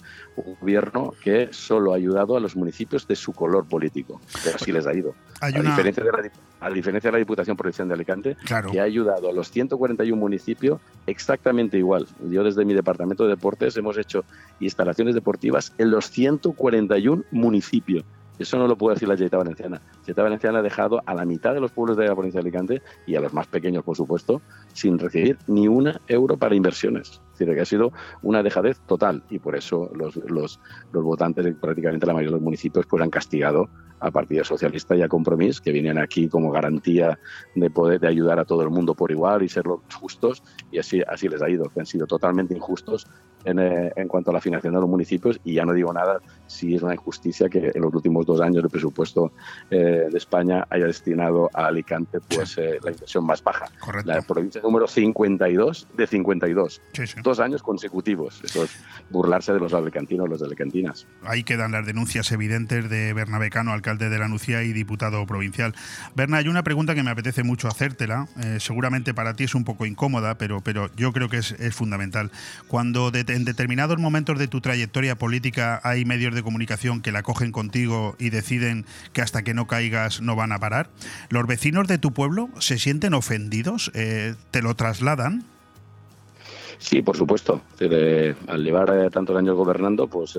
gobierno que solo ha ayudado a los municipios de su color político, pero así les ha ido. a, diferencia de la, a diferencia de la Diputación Provincial de Alicante, que ha ayudado a los 141 municipios exactamente igual. Yo desde mi departamento de deportes hemos hecho instalaciones deportivas en los 141 municipios. Eso no lo puede decir la Generalitat Valenciana. La Generalitat Valenciana ha dejado a la mitad de los pueblos de la provincia de Alicante y a los más pequeños, por supuesto, sin recibir ni una euro para inversiones. Es decir, que ha sido una dejadez total y por eso los, los, los votantes de prácticamente la mayoría de los municipios pues han castigado a Partido Socialista y a Compromís, que vienen aquí como garantía de poder de ayudar a todo el mundo por igual y ser los justos, y así, así les ha ido, que han sido totalmente injustos en, eh, en, cuanto a la financiación de los municipios, y ya no digo nada si es una injusticia que en los últimos dos años el presupuesto eh, de España haya destinado a Alicante pues eh, la inversión más baja. Correcto. La provincia número 52 de 52. Sí, sí. Dos años consecutivos. Eso es burlarse de los alicantinos, los alicantinas. Ahí quedan las denuncias evidentes de Bernabé Cano, alcalde de la Nucía y diputado provincial. Berna, hay una pregunta que me apetece mucho hacértela. Eh, seguramente para ti es un poco incómoda, pero, pero yo creo que es, es fundamental. Cuando de, en determinados momentos de tu trayectoria política hay medios de comunicación que la cogen contigo y deciden que hasta que no caigas no van a parar, ¿los vecinos de tu pueblo se sienten ofendidos? Eh, ¿Te lo trasladan? Sí, por supuesto. Eh, al llevar eh, tantos años gobernando, pues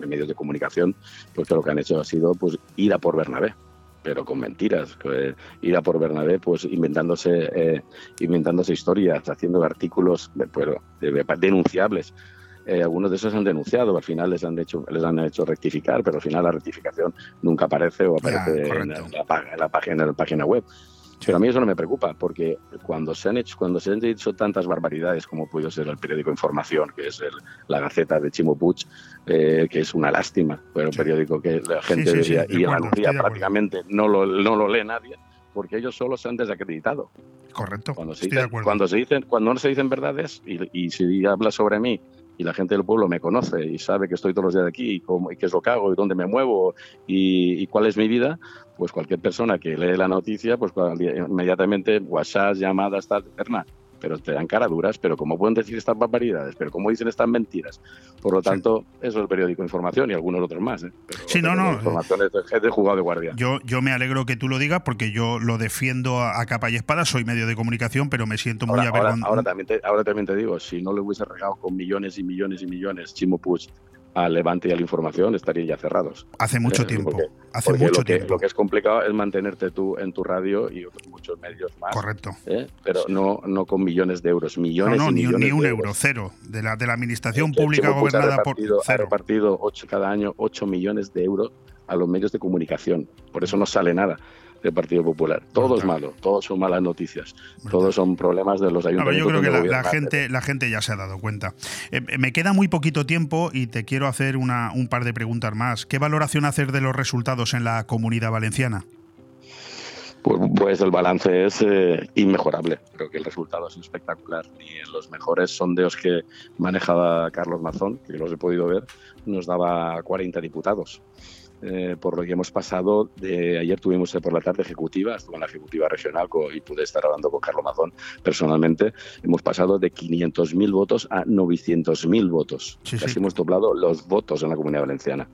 en medios de comunicación, pues que lo que han hecho ha sido pues ir a por Bernabé, pero con mentiras. Ir a por Bernabé, pues inventándose, eh, inventándose historias, haciendo artículos pues, denunciables. Eh, algunos de esos han denunciado, al final les han hecho les han hecho rectificar, pero al final la rectificación nunca aparece o aparece Ya, en, la, en la en la página, en la página web. Pero a mí eso no me preocupa, porque cuando se han hecho, cuando se han dicho tantas barbaridades como pudo ser el periódico Información, que es el- la Gaceta de Chimo Puig, eh, que es una lástima, pero un Sí. periódico que la gente sí, sí, debería de ir a acuerdo, la estoy de acuerdo. prácticamente no lo, no lo lee nadie, porque ellos solo se han desacreditado. Correcto. Cuando se, Estoy de dicen, acuerdo. cuando se dicen, cuando no se dicen verdades y, y si habla sobre mí y la gente del pueblo me conoce y sabe que estoy todos los días aquí y, cómo, y qué es lo que hago y dónde me muevo y, cuál es mi vida, pues cualquier persona que lee la noticia, pues inmediatamente WhatsApp, llamadas, tal, eterna. Pero te dan cara duras, pero ¿cómo pueden decir estas barbaridades? ¿Pero cómo dicen estas mentiras? Por lo Sí. tanto, eso es el periódico Información y algunos otros más. ¿eh? Pero Sí, no, no. Información es de- es de jugado de guardia. Yo, yo me alegro que tú lo digas porque yo lo defiendo a, a capa y espada, soy medio de comunicación, pero me siento muy Ahora, ahora, avergonzado. ahora también te, ahora también te digo, si no le hubiese regado con millones y millones y millones Chimo Puig al Levante y a la información, estarían ya cerrados. Hace mucho Eh, tiempo. porque- hace Porque mucho lo que, tiempo. lo que es complicado es mantenerte tú en tu radio y otros muchos medios más, Correcto. ¿eh? pero no, no con millones de euros, No, millones no, y ni, millones ni un de euro, cero. De la, de la administración El pública ha gobernada por ha cero. repartido ocho, cada año 8 millones de euros a los medios de comunicación. Por eso no sale nada del Partido Popular. Todo es malo, todos son malas noticias, todos son problemas de los ayuntamientos. yo creo que la, la gente, la gente ya se ha dado cuenta. Eh, eh, me queda muy poquito tiempo y te quiero hacer una, un par de preguntas más. ¿Qué valoración hacer de los resultados en la comunidad valenciana? Pues, pues el balance es eh, inmejorable. Creo que el resultado es espectacular. Y en los mejores sondeos que manejaba Carlos Mazón, que los he podido ver, nos daba 40 diputados. Eh, por lo que hemos pasado de ayer tuvimos eh, por la tarde ejecutiva, estuve en la ejecutiva regional y pude estar hablando con Carlos Mazón personalmente. Hemos pasado de 500.000 votos a 900.000 votos. Sí, Casi sí. hemos doblado los votos en la comunidad valenciana.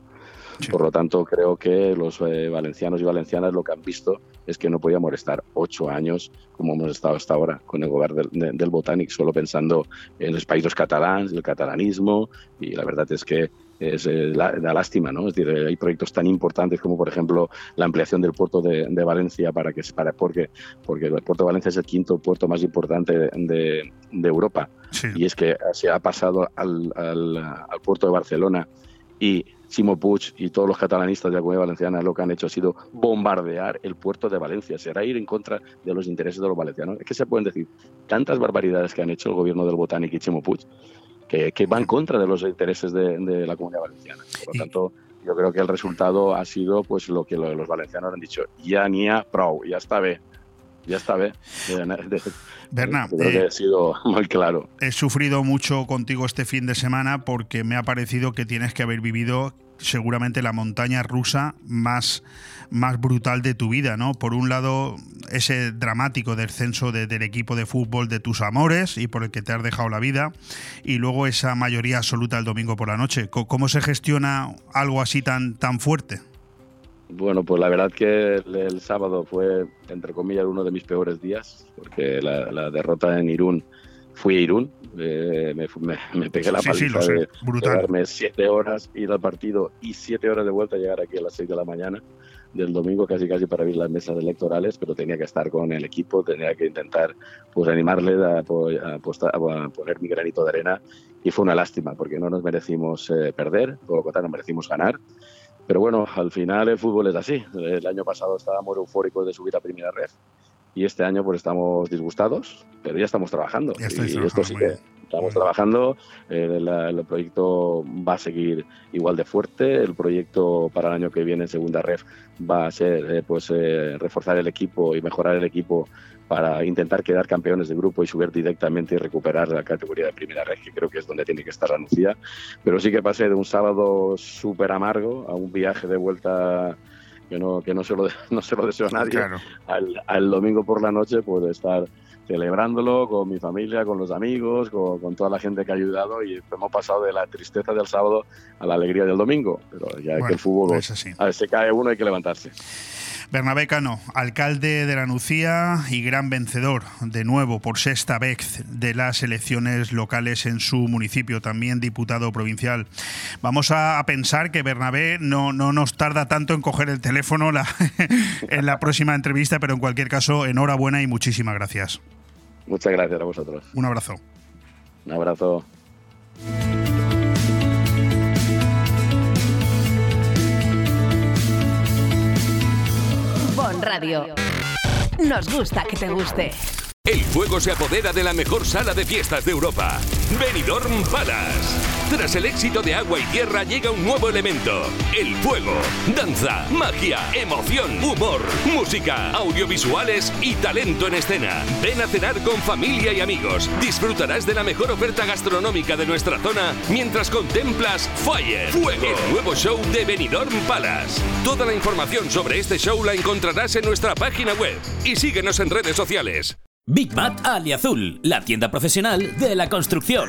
Sí. Por lo tanto, creo que los eh, valencianos y valencianas lo que han visto es que no podíamos estar ocho años como hemos estado hasta ahora con el gobierno del, de- del solo pensando en los países catalans, el catalanismo, y la verdad es que es eh, la, da lástima, ¿no? Es decir, eh, hay proyectos tan importantes como, por ejemplo, la ampliación del puerto de, de Valencia para que para porque porque el puerto de Valencia es el quinto puerto más importante de, Europa Sí. y es que se ha pasado al, al, al puerto de Barcelona y Chimo Puig y todos los catalanistas de la comunidad valenciana lo que han hecho ha sido bombardear el puerto de Valencia. Será ir en contra de los intereses de los valencianos. Es que se pueden decir tantas barbaridades que han hecho el gobierno del Botánico y Chimo Puig que, que van contra de los intereses de, de la comunidad valenciana. Por lo tanto, yo creo que el resultado ha sido pues lo que lo- los valencianos han dicho. Ya ni a prou, ya está bien. Ya está bien. Berna, Yo creo que eh, ha sido muy claro. he sufrido mucho contigo este fin de semana porque me ha parecido que tienes que haber vivido seguramente la montaña rusa más, más brutal de tu vida, ¿no? Por un lado, ese dramático descenso de- del equipo de fútbol de tus amores y por el que te has dejado la vida, y luego esa mayoría absoluta el domingo por la noche. ¿Cómo se gestiona algo así tan, tan fuerte? Bueno, pues la verdad que el, el sábado fue, entre comillas, uno de mis peores días, porque la, la derrota en Irún, fui a Irún, eh, me, me- me pegué la Sí, sí, paliza sé. de Brutal. quedarme siete horas, ir al partido y siete horas de vuelta, llegar aquí a las seis de la mañana. del domingo casi casi para ver las mesas electorales, pero tenía que estar con el equipo, tenía que intentar pues animarle a, a, poner mi granito de arena y fue una lástima porque no nos merecimos eh, perder, por lo contrario, nos merecimos ganar. Pero bueno, al final el fútbol es así. El año pasado estábamos eufóricos de subir a primera red y este año pues estamos disgustados, pero ya estamos trabajando. y esto sí que estamos trabajando, eh, el proyecto va a seguir igual de fuerte, el proyecto para el año que viene en segunda ref va a ser eh, pues eh, reforzar el equipo y mejorar el equipo para intentar quedar campeones de grupo y subir directamente y recuperar la categoría de primera red, que creo que es donde tiene que estar anunciada. Pero sí que pasé de un sábado súper amargo a un viaje de vuelta que no, que no, se, lo, no se lo deseo a nadie, al, al, domingo por la noche, pues estar celebrándolo con mi familia, con los amigos, con, toda la gente que ha ayudado y hemos pasado de la tristeza del sábado a la alegría del domingo. Pero ya que el fútbol, a ver, se cae uno hay que levantarse. Bernabé Cano, alcalde de la Nucía y gran vencedor, de nuevo por sexta vez, de las elecciones locales en su municipio, también diputado provincial. Vamos a, pensar que Bernabé no, no, nos tarda tanto en coger el teléfono en la próxima entrevista, pero en cualquier caso, enhorabuena y muchísimas gracias. Muchas gracias a vosotros. Un abrazo. Un abrazo. Radio. Nos gusta que te guste. El fuego se apodera de la mejor sala de fiestas de Europa, Benidorm Palace. Tras el éxito de Agua y Tierra llega un nuevo elemento, el fuego. Danza, magia, emoción, humor, música, audiovisuales y talento en escena. Ven a cenar con familia y amigos. Disfrutarás de la mejor oferta gastronómica de nuestra zona mientras contemplas Fire, Fuego, el nuevo show de Benidorm Palace. Toda la información sobre este show la encontrarás en nuestra página web y síguenos en redes sociales. Big Mat Aliazul, la tienda profesional de la construcción.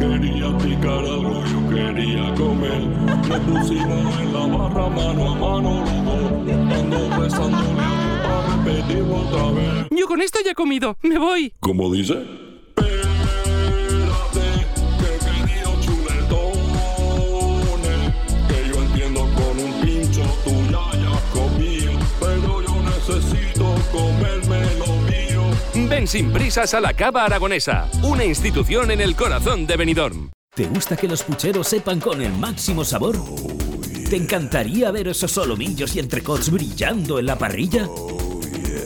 Quería picar algo, yo quería comer. Me pusimos en la barra mano a mano los Ando besándole a repetirlo otra vez. Yo con esto ya he comido, me voy. ¿Cómo dice? Ven sin prisas a la Cava Aragonesa, una institución en el corazón de Benidorm. ¿Te gusta que los pucheros sepan con el máximo sabor? ¿Te encantaría ver esos solomillos y entrecots brillando en la parrilla?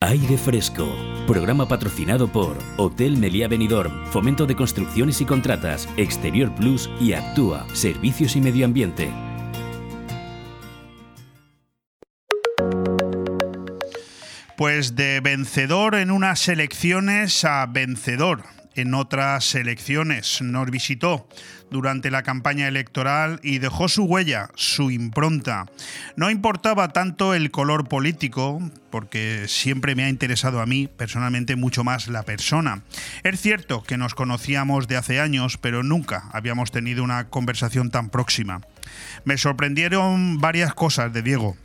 Aire Fresco. Programa patrocinado por Hotel Meliá Benidorm, Fomento de Construcciones y Contratas, Exterior Plus y Actúa, Servicios y Medio Ambiente. Pues de vencedor en unas elecciones a vencedor en otras elecciones. Nos visitó durante la campaña electoral y dejó su huella, su impronta. No importaba tanto el color político, porque siempre me ha interesado a mí personalmente mucho más la persona. Es cierto que nos conocíamos de hace años, pero nunca habíamos tenido una conversación tan próxima. Me sorprendieron varias cosas de Diego.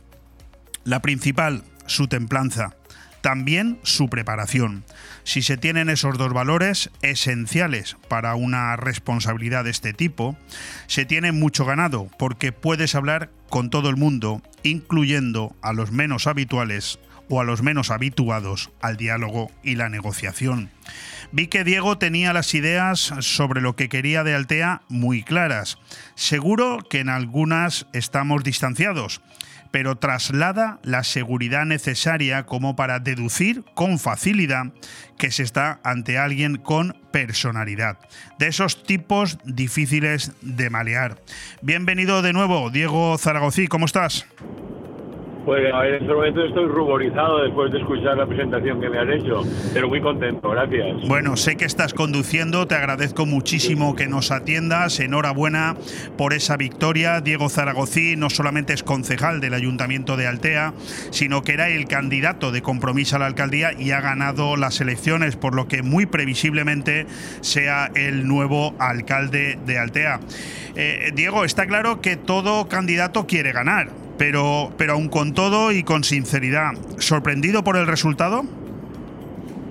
La principal, su templanza también su preparación. Si se tienen esos dos valores esenciales para una responsabilidad de este tipo, se tiene mucho ganado porque puedes hablar con todo el mundo, incluyendo a los menos habituales o a los menos habituados al diálogo y la negociación. Vi que Diego tenía las ideas sobre lo que quería de Altea muy claras. Seguro que en algunas estamos distanciados, pero traslada la seguridad necesaria como para deducir con facilidad que se está ante alguien con personalidad. De esos tipos difíciles de malear. Bienvenido de nuevo, Diego Zaragozí, ¿cómo estás? Pues en este momento estoy ruborizado después de escuchar la presentación que me has hecho, pero muy contento, gracias. Bueno, sé que estás conduciendo, te agradezco muchísimo que nos atiendas, enhorabuena por esa victoria. Diego Zaragozí no solamente es concejal del Ayuntamiento de Altea, sino que era el candidato de compromiso a la alcaldía y ha ganado las elecciones, por lo que muy previsiblemente sea el nuevo alcalde de Altea. Eh, Diego, está claro que todo candidato quiere ganar pero, pero aún con todo y con sinceridad, ¿sorprendido por el resultado?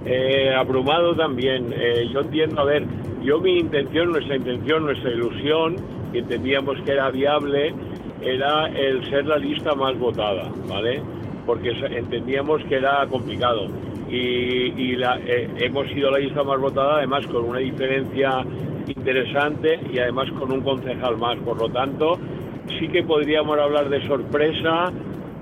Eh, abrumado también. Eh, yo entiendo, a ver, yo mi intención, nuestra intención, nuestra ilusión, que entendíamos que era viable, era el ser la lista más votada, ¿vale? Porque entendíamos que era complicado. Y, la, eh, hemos sido la lista más votada, además con una diferencia interesante y además con un concejal más. Por lo tanto, sí que podríamos hablar de sorpresa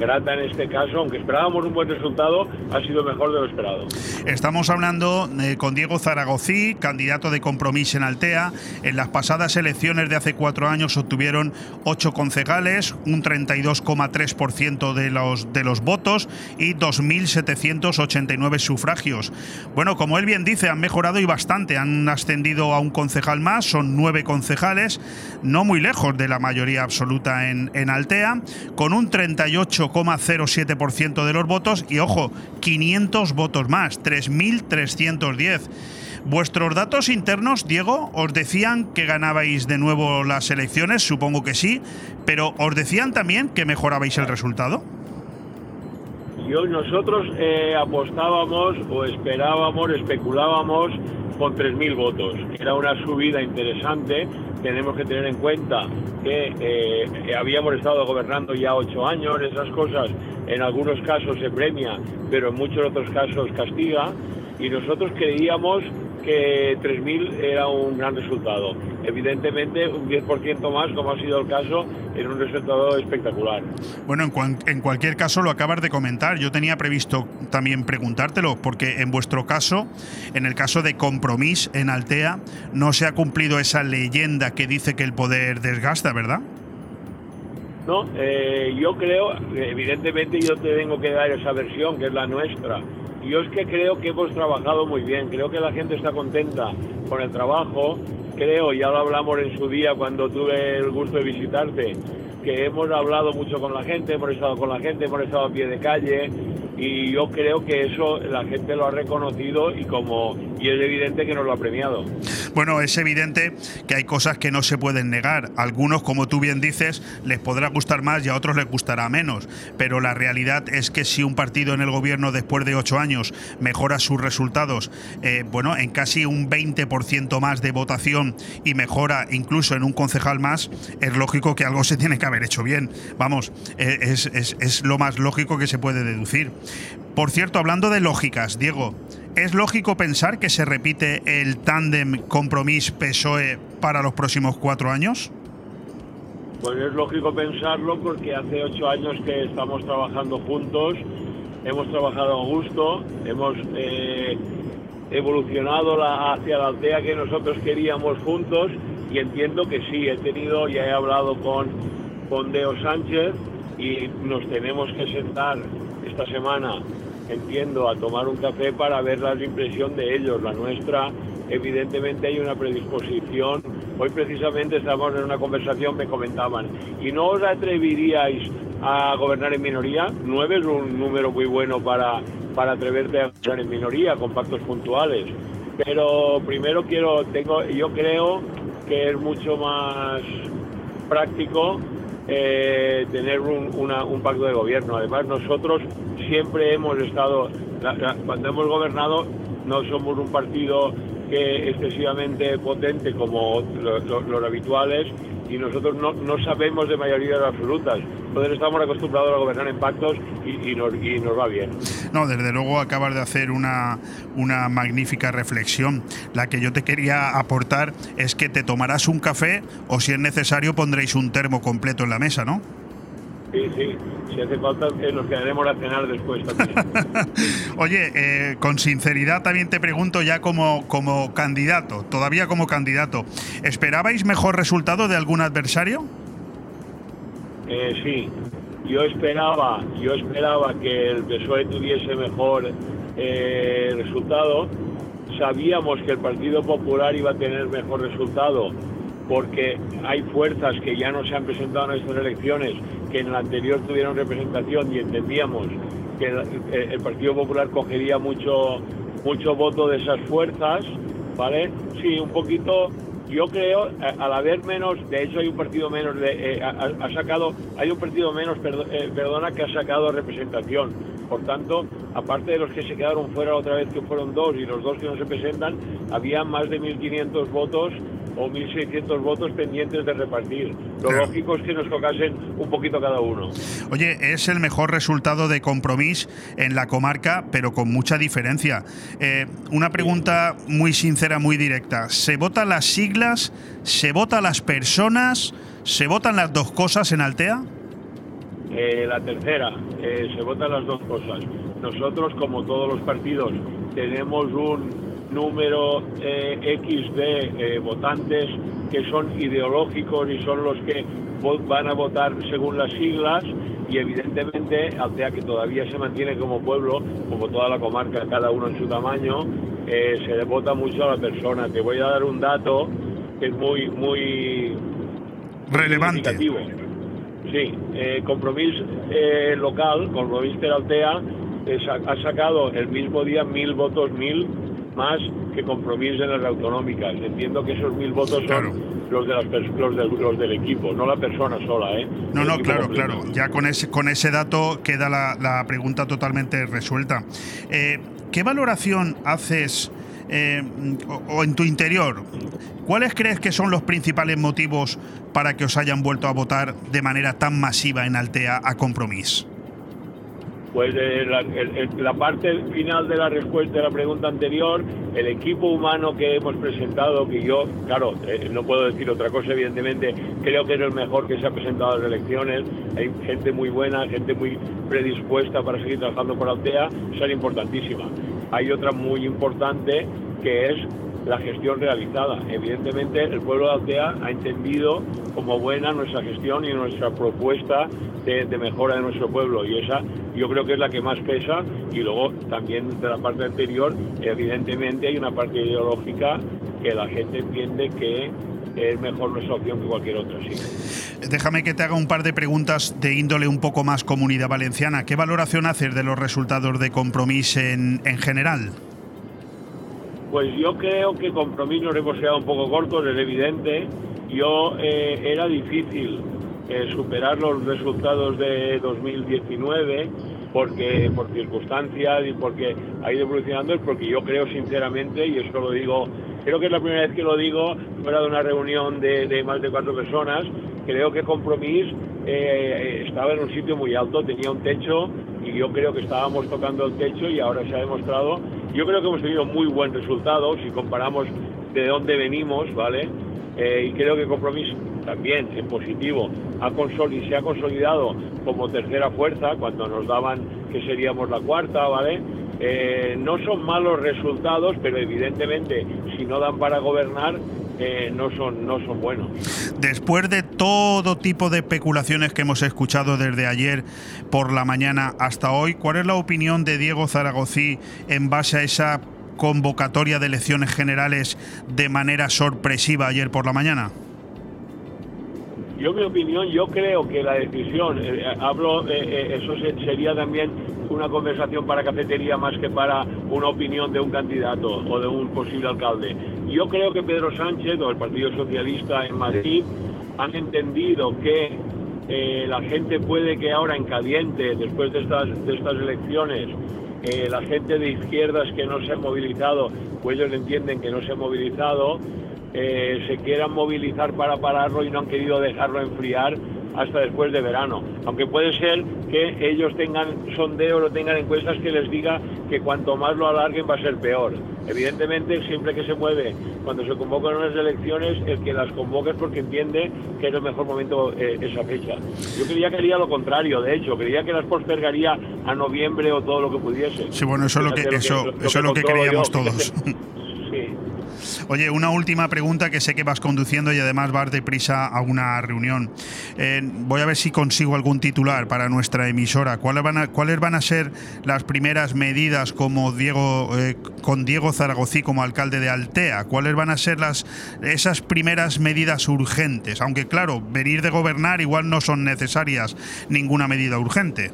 grata en este caso, aunque esperábamos un buen resultado, ha sido mejor de lo esperado. Estamos hablando eh, con Diego Zaragozí, candidato de compromiso en Altea. En las pasadas elecciones de hace cuatro años obtuvieron ocho concejales, un 32,3% de los, de los votos y 2.789 sufragios. Bueno, como él bien dice, han mejorado y bastante. Han ascendido a un concejal más, son nueve concejales, no muy lejos de la mayoría absoluta en, en Altea, con un 38 0,07% de los votos y ojo, 500 votos más, 3.310. ¿Vuestros datos internos, Diego, os decían que ganabais de nuevo las elecciones? Supongo que sí, pero ¿os decían también que mejorabais el resultado? Yo, nosotros eh, apostábamos o esperábamos, especulábamos con 3.000 votos. Era una subida interesante. Tenemos que tener en cuenta que eh, habíamos estado gobernando ya ocho años. Esas cosas en algunos casos se premia, pero en muchos otros casos castiga. Y nosotros creíamos que 3.000 era un gran resultado. Evidentemente, un 10% más, como ha sido el caso, era un resultado espectacular. Bueno, en, en, cualquier caso, lo acabas de comentar. Yo tenía previsto también preguntártelo, porque en vuestro caso, en el caso de Compromís en Altea, no se ha cumplido esa leyenda que dice que el poder desgasta, ¿verdad? No, eh, yo creo, evidentemente yo te tengo que dar esa versión, que es la nuestra yo es que creo que hemos trabajado muy bien, creo que la gente está contenta con el trabajo, creo, ya lo hablamos en su día cuando tuve el gusto de visitarte, que hemos hablado mucho con la gente, hemos estado con la gente, hemos estado a pie de calle, y yo creo que eso la gente lo ha reconocido y como y es evidente que nos lo ha premiado. Bueno, es evidente que hay cosas que no se pueden negar. Algunos, como tú bien dices, les podrá gustar más y a otros les gustará menos. Pero la realidad es que si un partido en el gobierno después de ocho años mejora sus resultados, eh, bueno, en casi un 20% más de votación y mejora incluso en un concejal más, es lógico que algo se tiene que haber hecho bien. Vamos, eh, es, es lo más lógico que se puede deducir. Por cierto, hablando de lógicas, Diego, ¿es lógico pensar que se repite el tándem compromiso-PSOE para los próximos cuatro años? Pues es lógico pensarlo porque hace ocho años que estamos trabajando juntos, hemos trabajado a gusto, hemos eh, evolucionado la, hacia la aldea que nosotros queríamos juntos y entiendo que sí, he tenido, ya he hablado con, con Deo Sánchez y nos tenemos que sentar esta semana, entiendo, a tomar un café para ver la impresión de ellos. La nuestra, evidentemente, hay una predisposición. Hoy precisamente estamos en una conversación, me comentaban, ¿y no os atreveríais a gobernar en minoría? Nueve es un número muy bueno para, para atreverte a gobernar en minoría, con pactos puntuales. Pero primero quiero, tengo, yo creo que es mucho más práctico eh, tener un, una- un pacto de gobierno. Además, nosotros siempre hemos estado, cuando hemos gobernado, no somos un partido que excesivamente potente como lo- lo- los habituales y nosotros no, no sabemos de mayorías absolutas. Entonces estamos acostumbrados a gobernar en pactos y, y nos, y nos va bien. No, desde luego acabas de hacer una, una magnífica reflexión. La que yo te quería aportar es que te tomarás un café o si es necesario pondréis un termo completo en la mesa, ¿no? Sí, sí, si hace falta eh, nos quedaremos a cenar después también. Oye, eh, con sinceridad también te pregunto ya como, como candidato, todavía como candidato, ¿esperabais mejor resultado de algún adversario? Eh, sí, yo esperaba, yo esperaba que el PSOE tuviese mejor eh, resultado. Sabíamos que el Partido Popular iba a tener mejor resultado porque hay fuerzas que ya no se han presentado en estas elecciones, que en la anterior tuvieron representación y entendíamos que el, Partido Popular cogería mucho, mucho voto de esas fuerzas, ¿vale? Sí, un poquito yo creo, al haber menos, de hecho hay un partido menos, de, eh, ha, ha- sacado, hay un partido menos, perdo- eh, perdona, que ha sacado representación. Por tanto, aparte de los que se quedaron fuera otra vez, que fueron dos, y los dos que no se presentan, había más de 1.500 votos o 1.600 votos pendientes de repartir. Lo Claro. lógico es que nos tocasen un poquito cada uno. Oye, es el mejor resultado de compromiso en la comarca, pero con mucha diferencia. Eh, una pregunta muy sincera, muy directa. ¿Se votan las ¿Se votan las personas? ¿Se votan las dos cosas en Altea? Eh, la tercera, eh, se votan las dos cosas. Nosotros, como todos los partidos, tenemos un número eh, X de eh, votantes que son ideológicos y son los que van a votar según las siglas y evidentemente Altea que todavía se mantiene como pueblo, como toda la comarca, cada uno en su tamaño, eh, se le vota mucho a la persona. Te voy a dar un dato que es muy, muy Relevante. Sí, eh, Compromís eh, local, Compromís Peraltea, eh, ha sacado el mismo día mil votos, mil más que Compromís en las autonómicas. Entiendo que esos mil votos son los, de las los, del, los del equipo, no la persona sola, ¿eh? No, El no, claro, completo. claro. Ya con ese, con ese dato queda la, la pregunta totalmente resuelta. Eh, ¿Qué valoración haces eh, o, o en tu interior? ¿Cuáles crees que son los principales motivos para que os hayan vuelto a votar de manera tan masiva en Altea a compromiso? Pues la, parte final de la respuesta de la pregunta anterior, el equipo humano que hemos presentado, que yo, claro, eh, no puedo decir otra cosa, evidentemente, creo que es el mejor que se ha presentado a las elecciones. Hay gente muy buena, gente muy predispuesta para seguir trabajando por Altea, son importantísimas. Hay otra muy importante que es la gestión realizada. Evidentemente, el pueblo de Altea ha entendido como buena nuestra gestión y nuestra propuesta de, mejora de nuestro pueblo y esa yo creo que es la que más pesa y luego también de la parte anterior, evidentemente hay una parte ideológica que la gente entiende que es mejor nuestra opción que cualquier otra, sí. Déjame que te haga un par de preguntas de índole un poco más comunidad valenciana. ¿Qué valoración haces de los resultados de compromiso en, en general? Pues yo creo que compromiso nos hemos quedado un poco cortos, es evidente. Yo eh, era difícil eh, superar los resultados de 2019 porque por circunstancias y porque ha ido evolucionando, es porque yo creo sinceramente, y eso lo digo, creo que es la primera vez que lo digo fuera de una reunión de, de más de cuatro personas, creo que Compromís eh, estaba en un sitio muy alto, tenía un techo y yo creo que estábamos tocando el techo y ahora se ha demostrado. Yo creo que hemos tenido muy buen resultado si comparamos de dónde venimos, ¿vale? Eh, y creo que Compromís también en positivo ha se ha consolidado como tercera fuerza cuando nos daban que seríamos la cuarta, ¿vale? Eh, no son malos resultados, pero evidentemente si no dan para gobernar eh, no son no son buenos. Después de todo tipo de especulaciones que hemos escuchado desde ayer por la mañana hasta hoy, ¿cuál es la opinión de Diego Zaragozí en base a esa convocatoria de elecciones generales de manera sorpresiva ayer por la mañana? Yo mi opinión, yo creo que la decisión, eh, hablo, eh, eh, eso se- sería también una conversación para cafetería más que para una opinión de un candidato o de un posible alcalde. Yo creo que Pedro Sánchez o el Partido Socialista en Madrid han entendido que eh, la gente puede que ahora en caliente, después de estas, de estas elecciones, la gente de izquierdas que no se ha movilizado, pues ellos entienden que no se ha movilizado, eh, se quieran movilizar para pararlo y no han querido dejarlo enfriar hasta después de verano. Aunque puede ser que ellos tengan sondeos o tengan encuestas que les diga que cuanto más lo alarguen va a ser peor. Evidentemente, siempre que se mueve, cuando se convocan unas elecciones, el que las convoca es porque entiende que es el mejor momento eh, esa fecha. Yo creía que haría lo contrario, de hecho, creía que las postergaría a noviembre o todo lo que pudiese. Sí, bueno, eso es lo que, eso, lo que eso es lo que controlo creíamos yo, todos. Oye, una última pregunta que sé que vas conduciendo y además vas deprisa a una reunión. Eh, voy a ver si consigo algún titular para nuestra emisora. ¿Cuáles van a, cuáles van a ser las primeras medidas como Diego, eh, con Diego Zaragozí como alcalde de Altea? ¿Cuáles van a ser las, esas primeras medidas urgentes? Aunque claro, venir de gobernar igual no son necesarias ninguna medida urgente.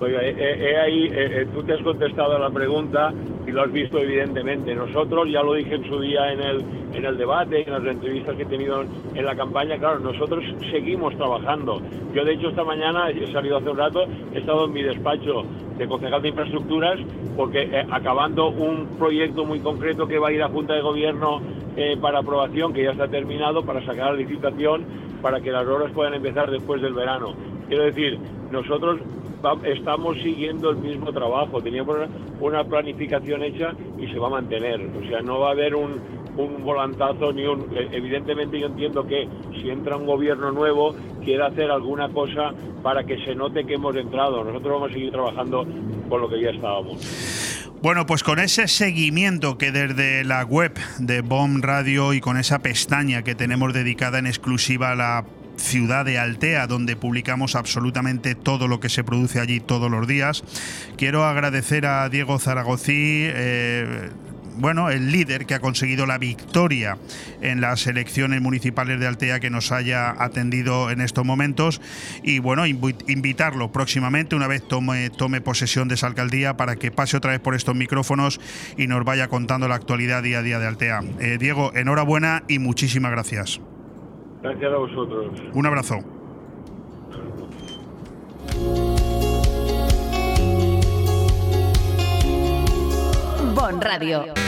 Oiga, ahí, eh, eh, tú te has contestado a la pregunta y lo has visto evidentemente. Nosotros, ya lo dije en su día en el, en el debate, en las entrevistas que he tenido en la campaña, claro, nosotros seguimos trabajando. Yo, de hecho, esta mañana, he salido hace un rato, he estado en mi despacho de concejal de infraestructuras porque eh, acabando un proyecto muy concreto que va a ir a Junta de Gobierno eh, para aprobación, que ya está terminado, para sacar la licitación, para que las obras puedan empezar después del verano. Quiero decir, nosotros estamos siguiendo el mismo trabajo, teníamos una, planificación hecha y se va a mantener. O sea, no va a haber un, un volantazo ni un... eh, Evidentemente yo entiendo que si entra un gobierno nuevo quiere hacer alguna cosa para que se note que hemos entrado. Nosotros vamos a seguir trabajando con lo que ya estábamos. Bueno, pues con ese seguimiento que desde la web de BOM Radio y con esa pestaña que tenemos dedicada en exclusiva a la ciudad de Altea, donde publicamos absolutamente todo lo que se produce allí todos los días, quiero agradecer a Diego Zaragozí. eh, bueno, el líder que ha conseguido la victoria en las elecciones municipales de Altea que nos haya atendido en estos momentos y bueno, invi- invitarlo próximamente una vez tome, tome posesión de esa alcaldía para que pase otra vez por estos micrófonos y nos vaya contando la actualidad día a día de Altea. Eh, Diego, enhorabuena y muchísimas gracias. Gracias a vosotros. Un abrazo. Bon Radio.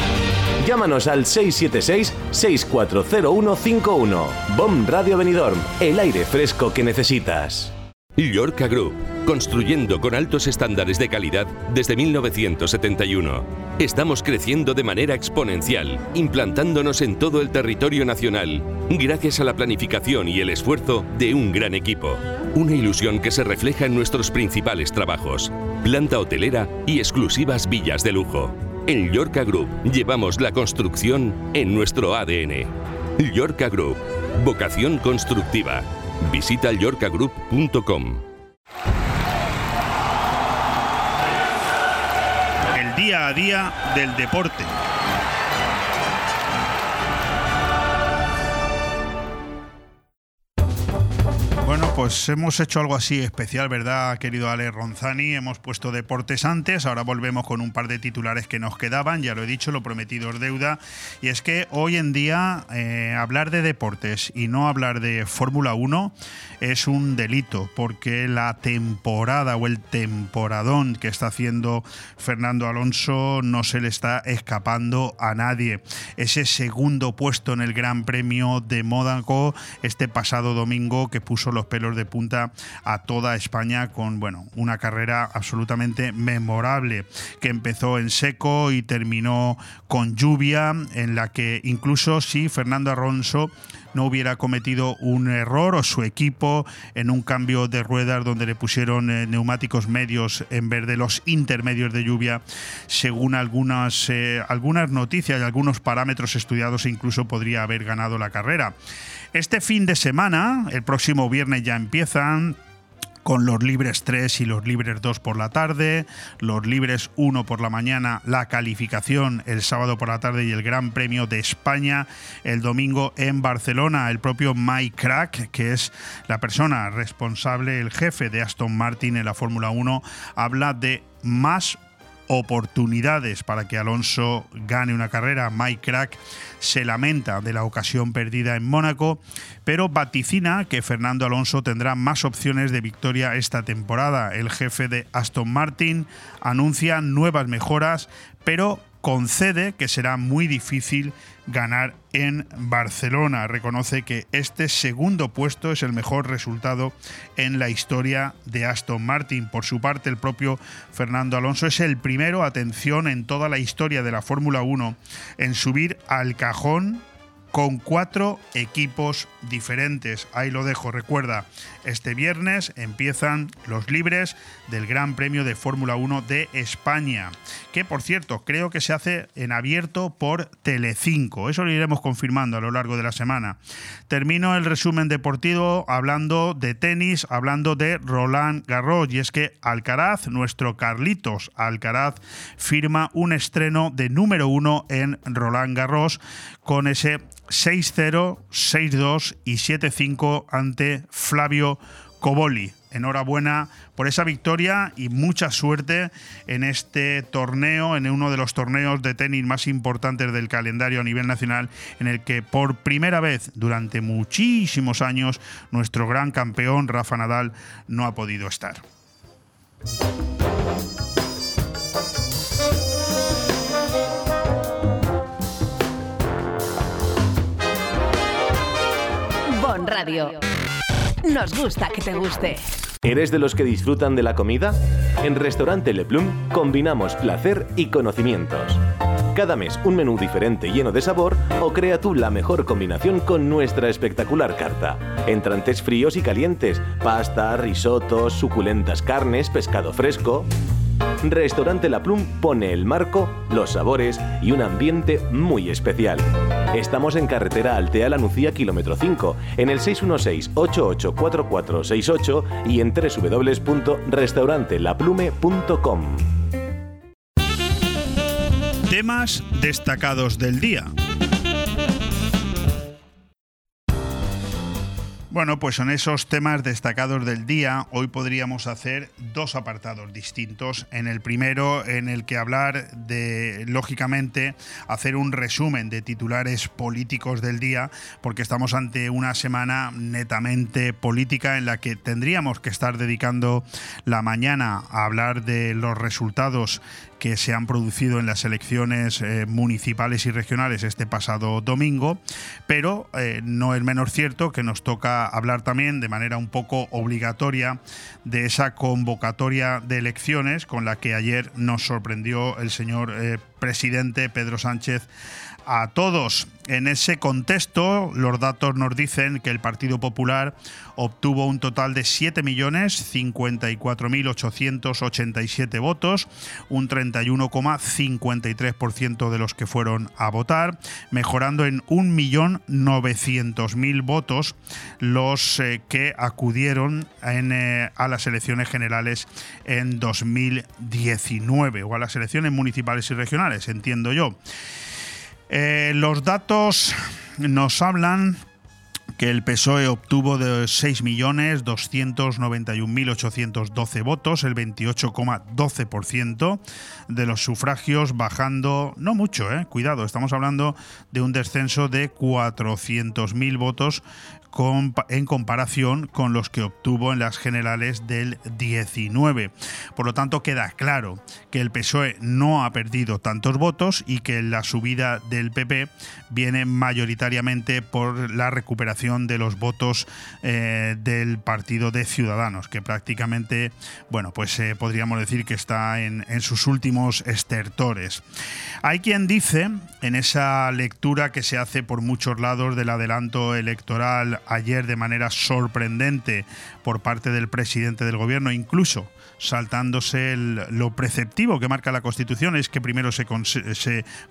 Llámanos al 676-640151. BOM Radio Benidorm, el aire fresco que necesitas. Llorca Group, construyendo con altos estándares de calidad desde 1971. Estamos creciendo de manera exponencial, implantándonos en todo el territorio nacional, gracias a la planificación y el esfuerzo de un gran equipo. Una ilusión que se refleja en nuestros principales trabajos, planta hotelera y exclusivas villas de lujo. En Llorca Group llevamos la construcción en nuestro ADN. Llorca Group, vocación constructiva. Visita llorcagroup.com. El día a día del deporte. Pues hemos hecho algo así especial, ¿verdad, querido Ale Ronzani? Hemos puesto deportes antes, ahora volvemos con un par de titulares que nos quedaban, ya lo he dicho, lo prometido es deuda. Y es que hoy en día eh, hablar de deportes y no hablar de Fórmula 1 es un delito, porque la temporada o el temporadón que está haciendo Fernando Alonso no se le está escapando a nadie. Ese segundo puesto en el Gran Premio de Mónaco este pasado domingo que puso los pelos de punta a toda España con bueno, una carrera absolutamente memorable que empezó en seco y terminó con lluvia en la que incluso si Fernando Alonso no hubiera cometido un error o su equipo en un cambio de ruedas donde le pusieron eh, neumáticos medios en vez de los intermedios de lluvia, según algunas, eh, algunas noticias y algunos parámetros estudiados, incluso podría haber ganado la carrera. Este fin de semana, el próximo viernes ya empiezan con los libres 3 y los libres 2 por la tarde, los libres 1 por la mañana, la calificación el sábado por la tarde y el Gran Premio de España el domingo en Barcelona. El propio Mike Crack, que es la persona responsable, el jefe de Aston Martin en la Fórmula 1, habla de más oportunidades para que Alonso gane una carrera. Mike Crack se lamenta de la ocasión perdida en Mónaco, pero vaticina que Fernando Alonso tendrá más opciones de victoria esta temporada. El jefe de Aston Martin anuncia nuevas mejoras, pero concede que será muy difícil ganar en Barcelona. Reconoce que este segundo puesto es el mejor resultado en la historia de Aston Martin. Por su parte, el propio Fernando Alonso es el primero, atención, en toda la historia de la Fórmula 1 en subir al cajón con cuatro equipos diferentes. Ahí lo dejo. Recuerda, este viernes empiezan los libres del Gran Premio de Fórmula 1 de España, que por cierto creo que se hace en abierto por Telecinco. Eso lo iremos confirmando a lo largo de la semana. Termino el resumen deportivo hablando de tenis, hablando de Roland Garros y es que Alcaraz, nuestro Carlitos Alcaraz, firma un estreno de número uno en Roland Garros con ese 6-0, 6-2 y 7-5 ante Flavio Coboli. Enhorabuena por esa victoria y mucha suerte en este torneo, en uno de los torneos de tenis más importantes del calendario a nivel nacional, en el que por primera vez durante muchísimos años nuestro gran campeón Rafa Nadal no ha podido estar. Bon Radio. Nos gusta que te guste. ¿Eres de los que disfrutan de la comida? En Restaurante Le Plum combinamos placer y conocimientos. Cada mes un menú diferente lleno de sabor o crea tú la mejor combinación con nuestra espectacular carta. Entrantes fríos y calientes, pasta, risotos, suculentas carnes, pescado fresco. Restaurante La Plum pone el marco, los sabores y un ambiente muy especial. Estamos en carretera Altea La Nucía, kilómetro 5, en el 616-884468 y en www.restaurantelaplume.com. Temas destacados del día. Bueno, pues son esos temas destacados del día. Hoy podríamos hacer dos apartados distintos. En el primero, en el que hablar de, lógicamente, hacer un resumen de titulares políticos del día, porque estamos ante una semana netamente política en la que tendríamos que estar dedicando la mañana a hablar de los resultados que se han producido en las elecciones eh, municipales y regionales este pasado domingo, pero eh, no es menos cierto que nos toca hablar también de manera un poco obligatoria de esa convocatoria de elecciones con la que ayer nos sorprendió el señor eh, presidente Pedro Sánchez a todos. En ese contexto, los datos nos dicen que el Partido Popular obtuvo un total de 7.054.887 votos, un 31,53% de los que fueron a votar, mejorando en 1.900.000 votos los eh, que acudieron eh, a las elecciones generales en 2019 o a las elecciones municipales y regionales, entiendo yo. Eh, los datos nos hablan que el PSOE obtuvo de 6.291.812 votos, el 28,12% de los sufragios, bajando, no mucho, eh, cuidado, estamos hablando de un descenso de 400.000 votos en comparación con los que obtuvo en las generales del 19. Por lo tanto, queda claro que el PSOE no ha perdido tantos votos y que la subida del PP viene mayoritariamente por la recuperación de los votos eh, del Partido de Ciudadanos, que prácticamente, bueno, pues eh, podríamos decir que está en, en sus últimos estertores. Hay quien dice, en esa lectura que se hace por muchos lados del adelanto electoral ayer de manera sorprendente por parte del presidente del gobierno, incluso saltándose lo preceptivo que marca la Constitución, es que primero se,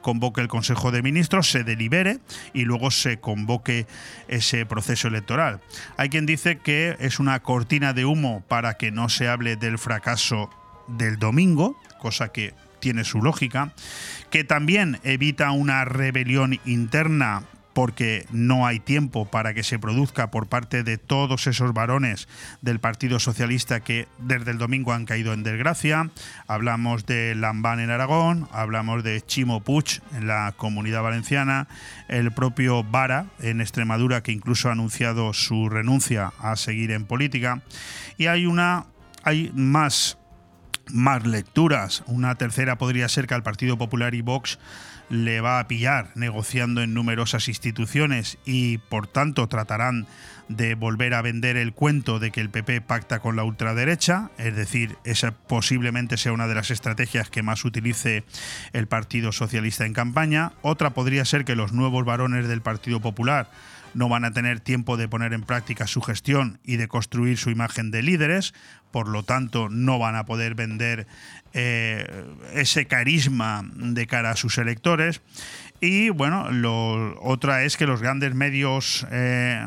convoque el Consejo de Ministros, se delibere y luego se convoque ese proceso electoral. Hay quien dice que es una cortina de humo para que no se hable del fracaso del domingo, cosa que tiene su lógica, que también evita una rebelión interna porque no hay tiempo para que se produzca por parte de todos esos varones del Partido Socialista que desde el domingo han caído en desgracia. Hablamos de Lambán en Aragón, hablamos de Chimo Puig en la Comunidad Valenciana, el propio Vara en Extremadura que incluso ha anunciado su renuncia a seguir en política y hay una hay más más lecturas. Una tercera podría ser que al Partido Popular y Vox le va a pillar negociando en numerosas instituciones y por tanto tratarán de volver a vender el cuento de que el PP pacta con la ultraderecha, es decir, esa posiblemente sea una de las estrategias que más utilice el Partido Socialista en campaña. Otra podría ser que los nuevos varones del Partido Popular no van a tener tiempo de poner en práctica su gestión y de construir su imagen de líderes, por lo tanto no van a poder vender eh, ese carisma de cara a sus electores. Y bueno, lo, otra es que los grandes medios eh,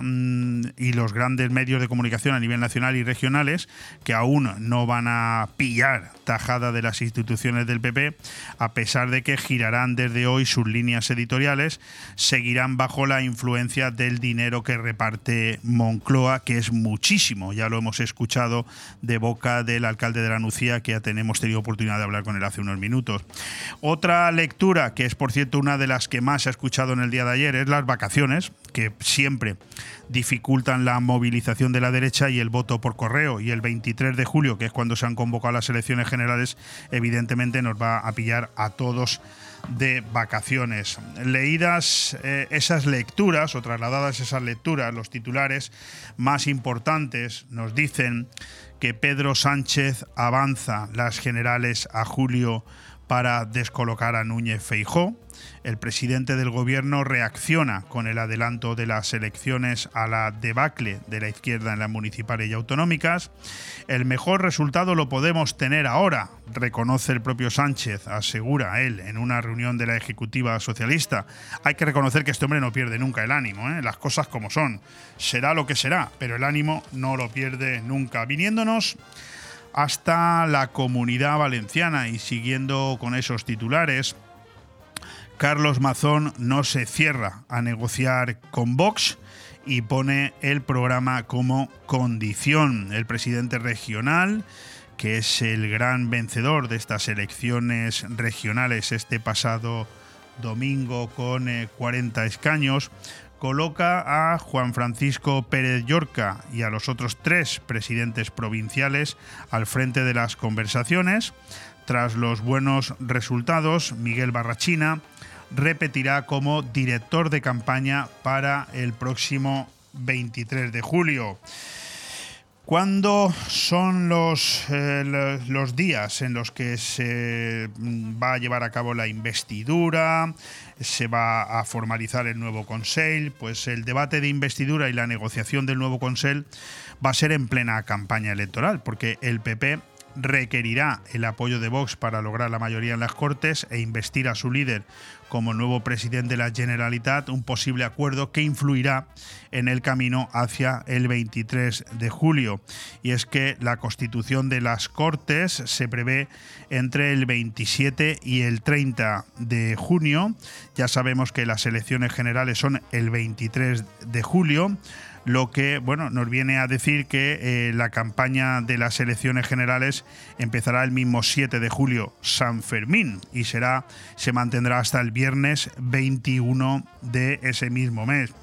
y los grandes medios de comunicación a nivel nacional y regionales, que aún no van a pillar tajada de las instituciones del PP, a pesar de que girarán desde hoy sus líneas editoriales, seguirán bajo la influencia del dinero que reparte Moncloa, que es muchísimo. Ya lo hemos escuchado de boca del alcalde de la Nucía, que ya tenemos tenido oportunidad de hablar con él hace unos minutos. Otra lectura, que es por cierto una de las que más se ha escuchado en el día de ayer es las vacaciones, que siempre dificultan la movilización de la derecha y el voto por correo. Y el 23 de julio, que es cuando se han convocado las elecciones generales, evidentemente nos va a pillar a todos de vacaciones. Leídas eh, esas lecturas o trasladadas esas lecturas, los titulares más importantes nos dicen que Pedro Sánchez avanza las generales a julio para descolocar a Núñez Feijó. El presidente del gobierno reacciona con el adelanto de las elecciones a la debacle de la izquierda en las municipales y autonómicas. El mejor resultado lo podemos tener ahora, reconoce el propio Sánchez, asegura él en una reunión de la Ejecutiva Socialista. Hay que reconocer que este hombre no pierde nunca el ánimo, ¿eh? las cosas como son. Será lo que será, pero el ánimo no lo pierde nunca. Viniéndonos hasta la comunidad valenciana y siguiendo con esos titulares, Carlos Mazón no se cierra a negociar con Vox y pone el programa como condición. El presidente regional, que es el gran vencedor de estas elecciones regionales este pasado domingo con 40 eh, escaños, coloca a Juan Francisco Pérez Llorca y a los otros tres presidentes provinciales al frente de las conversaciones. Tras los buenos resultados, Miguel Barrachina repetirá como director de campaña para el próximo 23 de julio. ¿Cuándo son los, eh, los días en los que se va a llevar a cabo la investidura? ¿Se va a formalizar el nuevo Consell? Pues el debate de investidura y la negociación del nuevo Consell va a ser en plena campaña electoral, porque el PP requerirá el apoyo de Vox para lograr la mayoría en las Cortes e investir a su líder como nuevo presidente de la Generalitat, un posible acuerdo que influirá en el camino hacia el 23 de julio. Y es que la constitución de las Cortes se prevé entre el 27 y el 30 de junio. Ya sabemos que las elecciones generales son el 23 de julio lo que bueno, nos viene a decir que eh, la campaña de las elecciones generales empezará el mismo 7 de julio, San Fermín, y será, se mantendrá hasta el viernes 21 de ese mismo mes.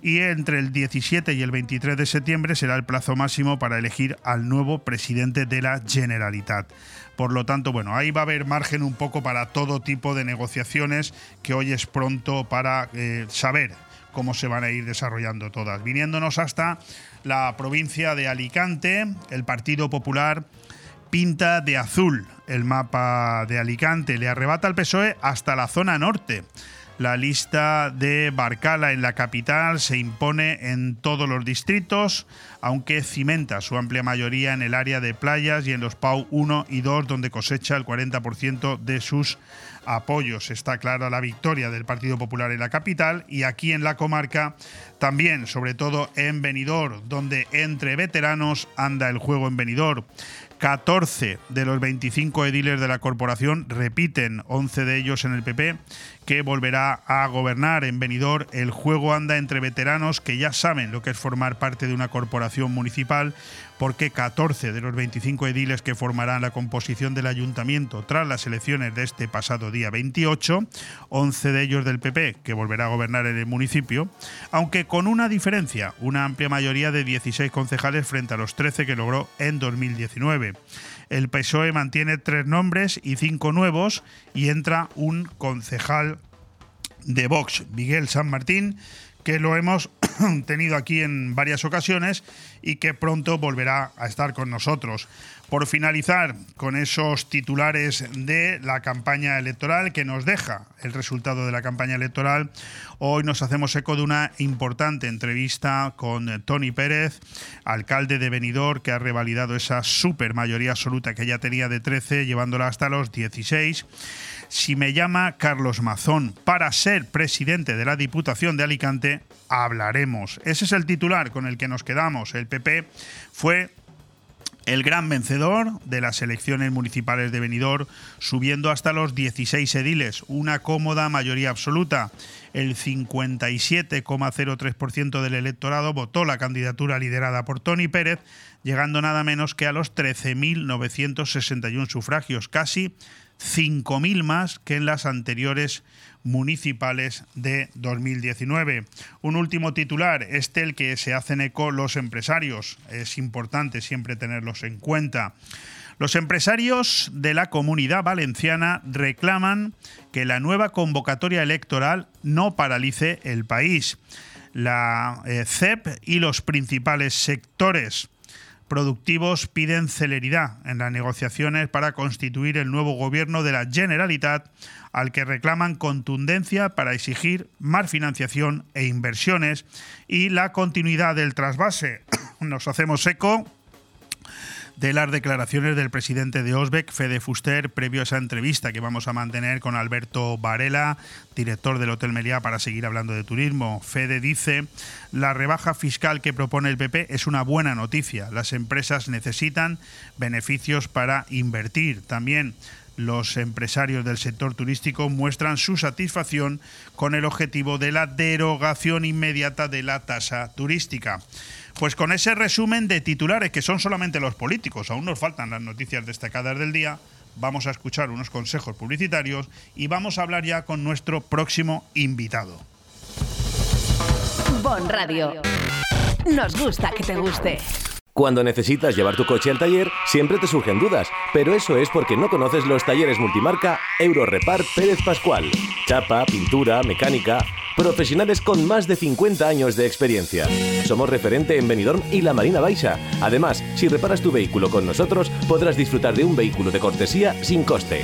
Y entre el 17 y el 23 de septiembre será el plazo máximo para elegir al nuevo presidente de la Generalitat. Por lo tanto, bueno, ahí va a haber margen un poco para todo tipo de negociaciones que hoy es pronto para eh, saber cómo se van a ir desarrollando todas. Viniéndonos hasta la provincia de Alicante, el Partido Popular pinta de azul el mapa de Alicante, le arrebata al PSOE hasta la zona norte. La lista de Barcala en la capital se impone en todos los distritos, aunque cimenta su amplia mayoría en el área de playas y en los PAU 1 y 2, donde cosecha el 40% de sus apoyos. Está clara la victoria del Partido Popular en la capital y aquí en la comarca también, sobre todo en Benidorm, donde entre veteranos anda el juego en Benidorm. 14 de los 25 ediles de la corporación repiten, 11 de ellos en el PP, que volverá a gobernar en Benidorm. El juego anda entre veteranos que ya saben lo que es formar parte de una corporación municipal, porque 14 de los 25 ediles que formarán la composición del ayuntamiento tras las elecciones de este pasado día 28, 11 de ellos del PP, que volverá a gobernar en el municipio, aunque con una diferencia, una amplia mayoría de 16 concejales frente a los 13 que logró en 2019. El PSOE mantiene tres nombres y cinco nuevos y entra un concejal de Vox, Miguel San Martín, que lo hemos tenido aquí en varias ocasiones y que pronto volverá a estar con nosotros. Por finalizar con esos titulares de la campaña electoral que nos deja el resultado de la campaña electoral, hoy nos hacemos eco de una importante entrevista con Tony Pérez, alcalde de Benidorm, que ha revalidado esa super mayoría absoluta que ya tenía de 13, llevándola hasta los 16 si me llama Carlos Mazón para ser presidente de la Diputación de Alicante, hablaremos. Ese es el titular con el que nos quedamos. El PP fue el gran vencedor de las elecciones municipales de Benidorm, subiendo hasta los 16 ediles, una cómoda mayoría absoluta. El 57,03% del electorado votó la candidatura liderada por Tony Pérez, llegando nada menos que a los 13.961 sufragios, casi 5.000 más que en las anteriores municipales de 2019. Un último titular, este el que se hacen eco los empresarios. Es importante siempre tenerlos en cuenta. Los empresarios de la comunidad valenciana reclaman que la nueva convocatoria electoral no paralice el país. La eh, CEP y los principales sectores productivos piden celeridad en las negociaciones para constituir el nuevo gobierno de la Generalitat, al que reclaman contundencia para exigir más financiación e inversiones y la continuidad del trasvase. Nos hacemos eco de las declaraciones del presidente de Osbeck, Fede Fuster, previo a esa entrevista que vamos a mantener con Alberto Varela, director del Hotel Meliá, para seguir hablando de turismo. Fede dice, la rebaja fiscal que propone el PP es una buena noticia. Las empresas necesitan beneficios para invertir. También los empresarios del sector turístico muestran su satisfacción con el objetivo de la derogación inmediata de la tasa turística. Pues con ese resumen de titulares que son solamente los políticos, aún nos faltan las noticias destacadas del día, vamos a escuchar unos consejos publicitarios y vamos a hablar ya con nuestro próximo invitado. Bon Radio. Nos gusta que te guste. Cuando necesitas llevar tu coche al taller, siempre te surgen dudas, pero eso es porque no conoces los talleres multimarca Eurorepar Pérez Pascual. Chapa, pintura, mecánica, profesionales con más de 50 años de experiencia. Somos referente en Benidorm y la Marina Baixa. Además, si reparas tu vehículo con nosotros, podrás disfrutar de un vehículo de cortesía sin coste.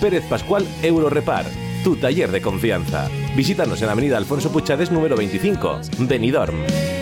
Pérez Pascual Eurorepar, tu taller de confianza. Visítanos en Avenida Alfonso Puchades número 25, Benidorm.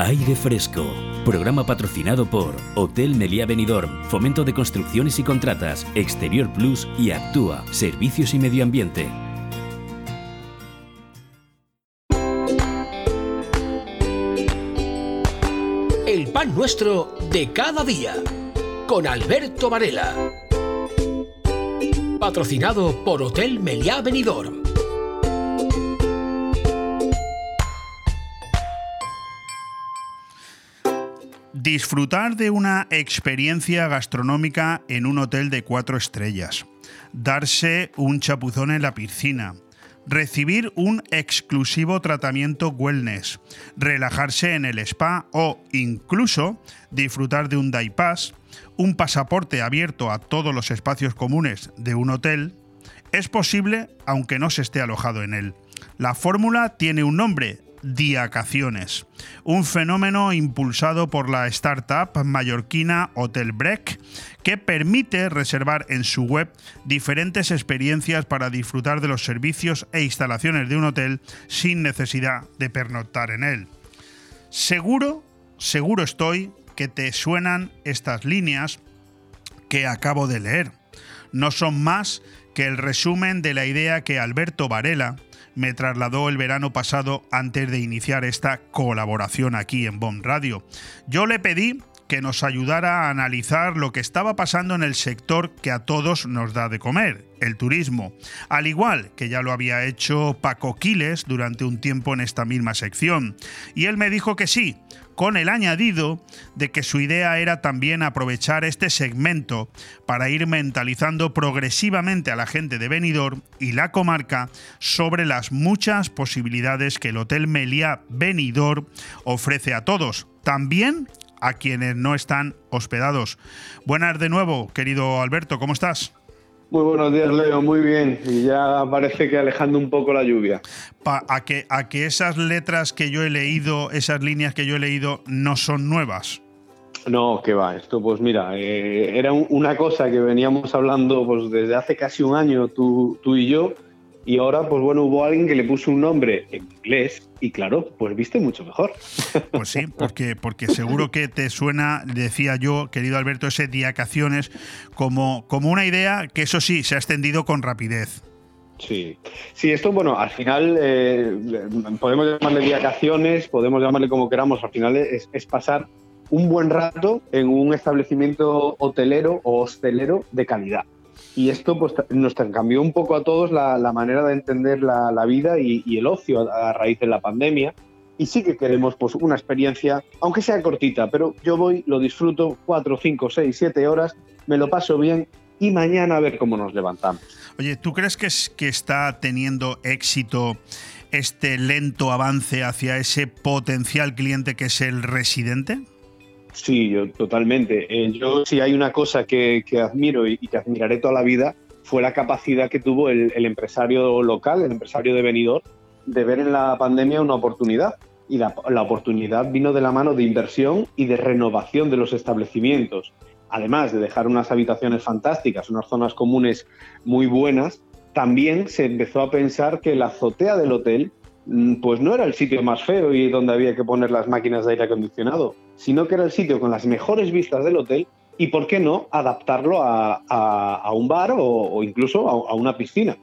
Aire Fresco. Programa patrocinado por Hotel Meliá Benidorm, Fomento de Construcciones y Contratas, Exterior Plus y Actúa, Servicios y Medio Ambiente. El pan nuestro de cada día. Con Alberto Varela. Patrocinado por Hotel Meliá Benidorm. Disfrutar de una experiencia gastronómica en un hotel de cuatro estrellas. Darse un chapuzón en la piscina. recibir un exclusivo tratamiento wellness, relajarse en el spa o incluso disfrutar de un day pass, un pasaporte abierto a todos los espacios comunes de un hotel, es posible aunque no se esté alojado en él. La fórmula tiene un nombre, Diacaciones, un fenómeno impulsado por la startup mallorquina Hotel Break, que permite reservar en su web diferentes experiencias para disfrutar de los servicios e instalaciones de un hotel sin necesidad de pernoctar en él. Seguro, seguro estoy que te suenan estas líneas que acabo de leer. No son más que el resumen de la idea que Alberto Varela, me trasladó el verano pasado antes de iniciar esta colaboración aquí en Bomb Radio. Yo le pedí que nos ayudara a analizar lo que estaba pasando en el sector que a todos nos da de comer, el turismo, al igual que ya lo había hecho Paco Quiles durante un tiempo en esta misma sección. Y él me dijo que sí, con el añadido de que su idea era también aprovechar este segmento para ir mentalizando progresivamente a la gente de Benidorm y la comarca sobre las muchas posibilidades que el Hotel Meliá Benidorm ofrece a todos, también a quienes no están hospedados. Buenas de nuevo, querido Alberto, ¿cómo estás? Muy buenos días, Leo. Muy bien. Y ya parece que alejando un poco la lluvia. a, que, a que esas letras que yo he leído, esas líneas que yo he leído, no son nuevas. No, que va. Esto, pues mira, eh, era una cosa que veníamos hablando pues, desde hace casi un año tú, tú y yo y ahora, pues bueno, hubo alguien que le puso un nombre en inglés y claro, pues viste mucho mejor. Pues sí, porque, porque seguro que te suena, decía yo, querido Alberto, ese Diacaciones como, como una idea que eso sí, se ha extendido con rapidez. Sí, sí, esto, bueno, al final eh, podemos llamarle Diacaciones, podemos llamarle como queramos, al final es, es pasar un buen rato en un establecimiento hotelero o hostelero de calidad. Y esto pues, nos cambió un poco a todos la, manera de entender la, vida y, el ocio a, raíz de la pandemia. Y sí que queremos pues, una experiencia, aunque sea cortita, pero yo voy, lo disfruto 4, 5, 6, 7 horas, me lo paso bien y mañana a ver cómo nos levantamos. Oye, ¿tú crees que, es, que está teniendo éxito este lento avance hacia ese potencial cliente que es el residente? Sí, yo totalmente. Eh, yo si hay una cosa que, admiro y, que admiraré toda la vida fue la capacidad que tuvo el, empresario local, el empresario de Benidorm, de ver en la pandemia una oportunidad. Y la, oportunidad vino de la mano de inversión y de renovación de los establecimientos. Además de dejar unas habitaciones fantásticas, unas zonas comunes muy buenas, también se empezó a pensar que la azotea del hotel pues no era el sitio más feo y donde había que poner las máquinas de aire acondicionado, sino que era el sitio con las mejores vistas del hotel y, ¿por qué no?, adaptarlo a, un bar o, incluso a, una piscina.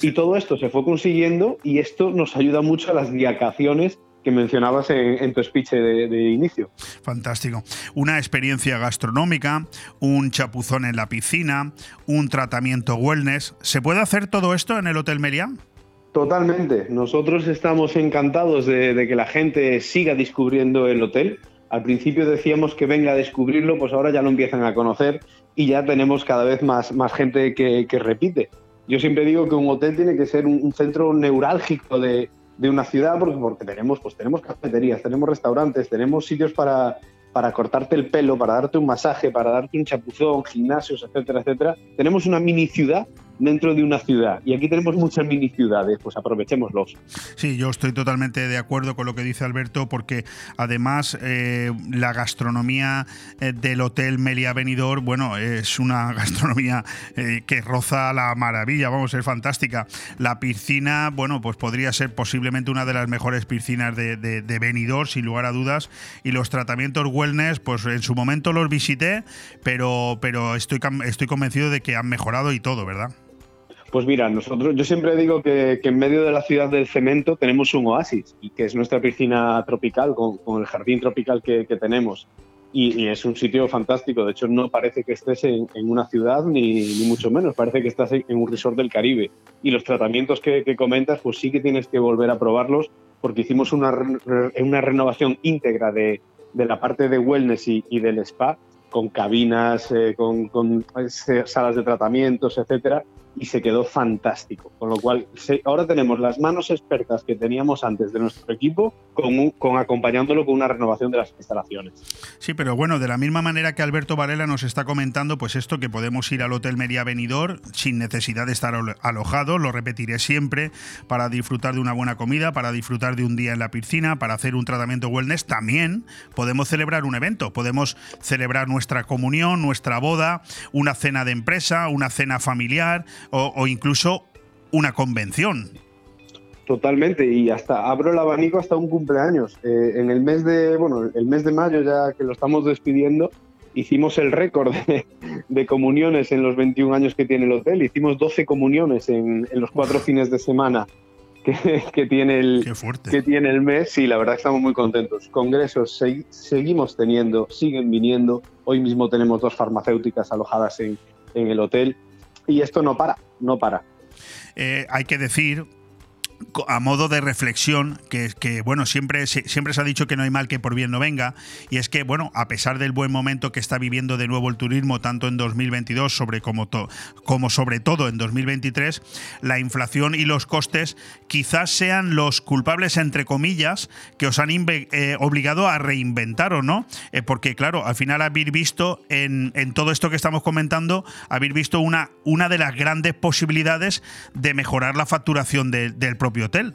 Y todo esto se fue consiguiendo y esto nos ayuda mucho a las diacaciones que mencionabas en, tu speech de, inicio. Fantástico. Una experiencia gastronómica, un chapuzón en la piscina, un tratamiento wellness. ¿Se puede hacer todo esto en el Hotel Meliá? Totalmente. Nosotros estamos encantados de que la gente siga descubriendo el hotel al principio decíamos que venga a descubrirlo, pues ahora ya lo empiezan a conocer y ya tenemos cada vez más, más gente que, repite. Yo siempre digo que un hotel tiene que ser un, centro neurálgico de, una ciudad porque, porque tenemos, pues tenemos cafeterías, tenemos restaurantes, tenemos sitios para, para cortarte el pelo, para darte un masaje, para darte un chapuzón, gimnasios, etcétera, etcétera. Tenemos una mini ciudad dentro de una ciudad. Y aquí tenemos muchas mini ciudades, pues aprovechémoslos. Sí, yo estoy totalmente de acuerdo con lo que dice Alberto, porque además eh, la gastronomía eh, del Hotel Melia Benidorm, bueno, es una gastronomía eh, que roza la maravilla, vamos, es fantástica. La piscina, bueno, pues podría ser posiblemente una de las mejores piscinas de, de, de Benidorm, sin lugar a dudas. Y los tratamientos wellness, pues en su momento los visité, pero, pero estoy, estoy convencido de que han mejorado y todo, ¿verdad? Pues mira, nosotros, yo siempre digo que, en medio de la ciudad del cemento tenemos un oasis, y que es nuestra piscina tropical, con, el jardín tropical que, tenemos. Y, es un sitio fantástico. De hecho, no parece que estés en, una ciudad, ni, mucho menos. Parece que estás en, un resort del Caribe. Y los tratamientos que, comentas, pues sí que tienes que volver a probarlos, porque hicimos una, una renovación íntegra de, la parte de wellness y, del spa, con cabinas, eh, con, con, eh, salas de tratamientos, etcétera y se quedó fantástico. Con lo cual, ahora tenemos las manos expertas que teníamos antes de nuestro equipo con, acompañándolo con una renovación de las instalaciones. Sí, pero bueno, de la misma manera que Alberto Varela nos está comentando, pues esto que podemos ir al Hotel Mería Benidorm sin necesidad de estar alojado, lo repetiré siempre, para disfrutar de una buena comida, para disfrutar de un día en la piscina, para hacer un tratamiento wellness, también podemos celebrar un evento, podemos celebrar nuestra comunión, nuestra boda, una cena de empresa, una cena familiar o, incluso una convención. Totalmente, y hasta abro el abanico hasta un cumpleaños. Eh, en el mes de, bueno, el mes de mayo, ya que lo estamos despidiendo, hicimos el récord de, comuniones en los 21 años que tiene el hotel. Hicimos 12 comuniones en, los cuatro fines de semana que, tiene el, que tiene el mes. Y la verdad que estamos muy contentos. Congresos seguimos teniendo, siguen viniendo. Hoy mismo tenemos dos farmacéuticas alojadas en, en el hotel. Y esto no para, no para. Eh, hay que decir, a modo de reflexión, que, bueno, siempre, siempre se ha dicho que no hay mal que por bien no venga, y es que, bueno, a pesar del buen momento que está viviendo de nuevo el turismo, tanto en 2022 sobre como, como sobre todo en 2023, la inflación y los costes quizás sean los culpables, entre comillas, que os han eh, obligado a reinventar, ¿o no? Eh, porque, claro, al final habéis visto en, todo esto que estamos comentando, habéis visto una, una de las grandes posibilidades de mejorar la facturación del hotel.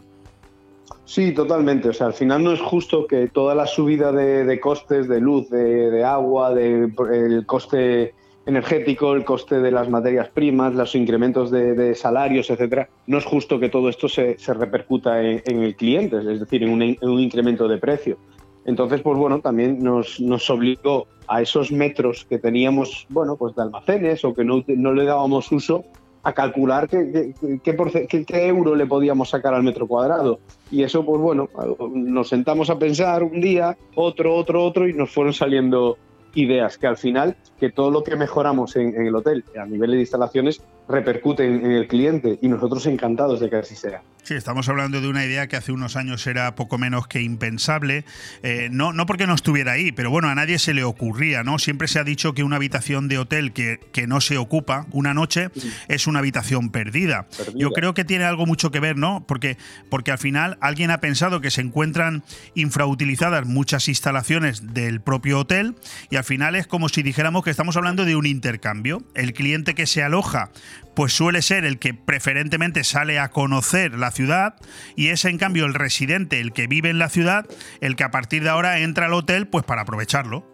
Sí, totalmente. O sea, al final no es justo que toda la subida de, costes de luz, de, agua, de, el coste energético, el coste de las materias primas, los incrementos de, salarios, etcétera, no es justo que todo esto se, repercuta en, el cliente, es decir, en un, incremento de precio. Entonces, pues bueno, también nos, obligó a esos metros que teníamos, bueno, pues de almacenes o que no le dábamos uso, a calcular qué, qué, euro le podíamos sacar al metro cuadrado. Y eso, pues bueno, nos sentamos a pensar un día, otro, otro, otro, y nos fueron saliendo ideas que al final, que todo lo que mejoramos en, el hotel a nivel de instalaciones repercute en, el cliente y nosotros encantados de que así sea. Sí, estamos hablando de una idea que hace unos años era poco menos que impensable, eh, no, no porque no estuviera ahí, pero bueno, a nadie se le ocurría, ¿no? Siempre se ha dicho que una habitación de hotel que, que no se ocupa una noche es una habitación perdida. Yo creo que tiene algo mucho que ver, ¿no? Porque, porque al final alguien ha pensado que se encuentran infrautilizadas muchas instalaciones del propio hotel y al final es como si dijéramos que estamos hablando de un intercambio. El cliente que se aloja pues suele ser el que preferentemente sale a conocer la ciudad y es en cambio el residente, el que vive en la ciudad, el que a partir de ahora entra al hotel pues para aprovecharlo.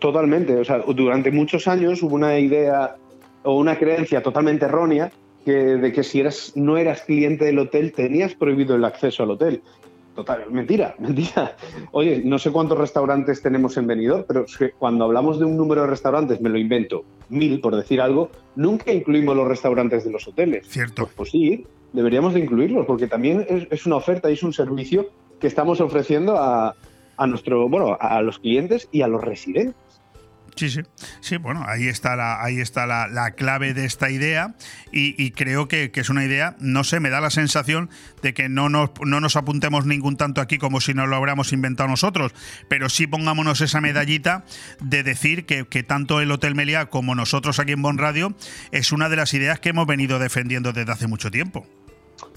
Totalmente, o sea, durante muchos años hubo una idea o una creencia totalmente errónea que, de que si eras, no eras cliente del hotel tenías prohibido el acceso al hotel. Total, mentira, mentira. Oye, no sé cuántos restaurantes tenemos en Benidorm, pero cuando hablamos de un número de restaurantes, me lo invento, mil por decir algo, nunca incluimos los restaurantes de los hoteles. Cierto. Pues, pues sí, deberíamos de incluirlos, porque también es, una oferta y es un servicio que estamos ofreciendo a, a nuestro, bueno, a los clientes y a los residentes. Sí, sí. Sí, bueno, ahí está la, ahí está la, clave de esta idea y, creo que, es una idea, no sé, me da la sensación de que no nos, no nos apuntemos ningún tanto aquí como si no lo hubiéramos inventado nosotros, pero sí pongámonos esa medallita de decir que, tanto el Hotel Meliá como nosotros aquí en Bon Radio es una de las ideas que hemos venido defendiendo desde hace mucho tiempo.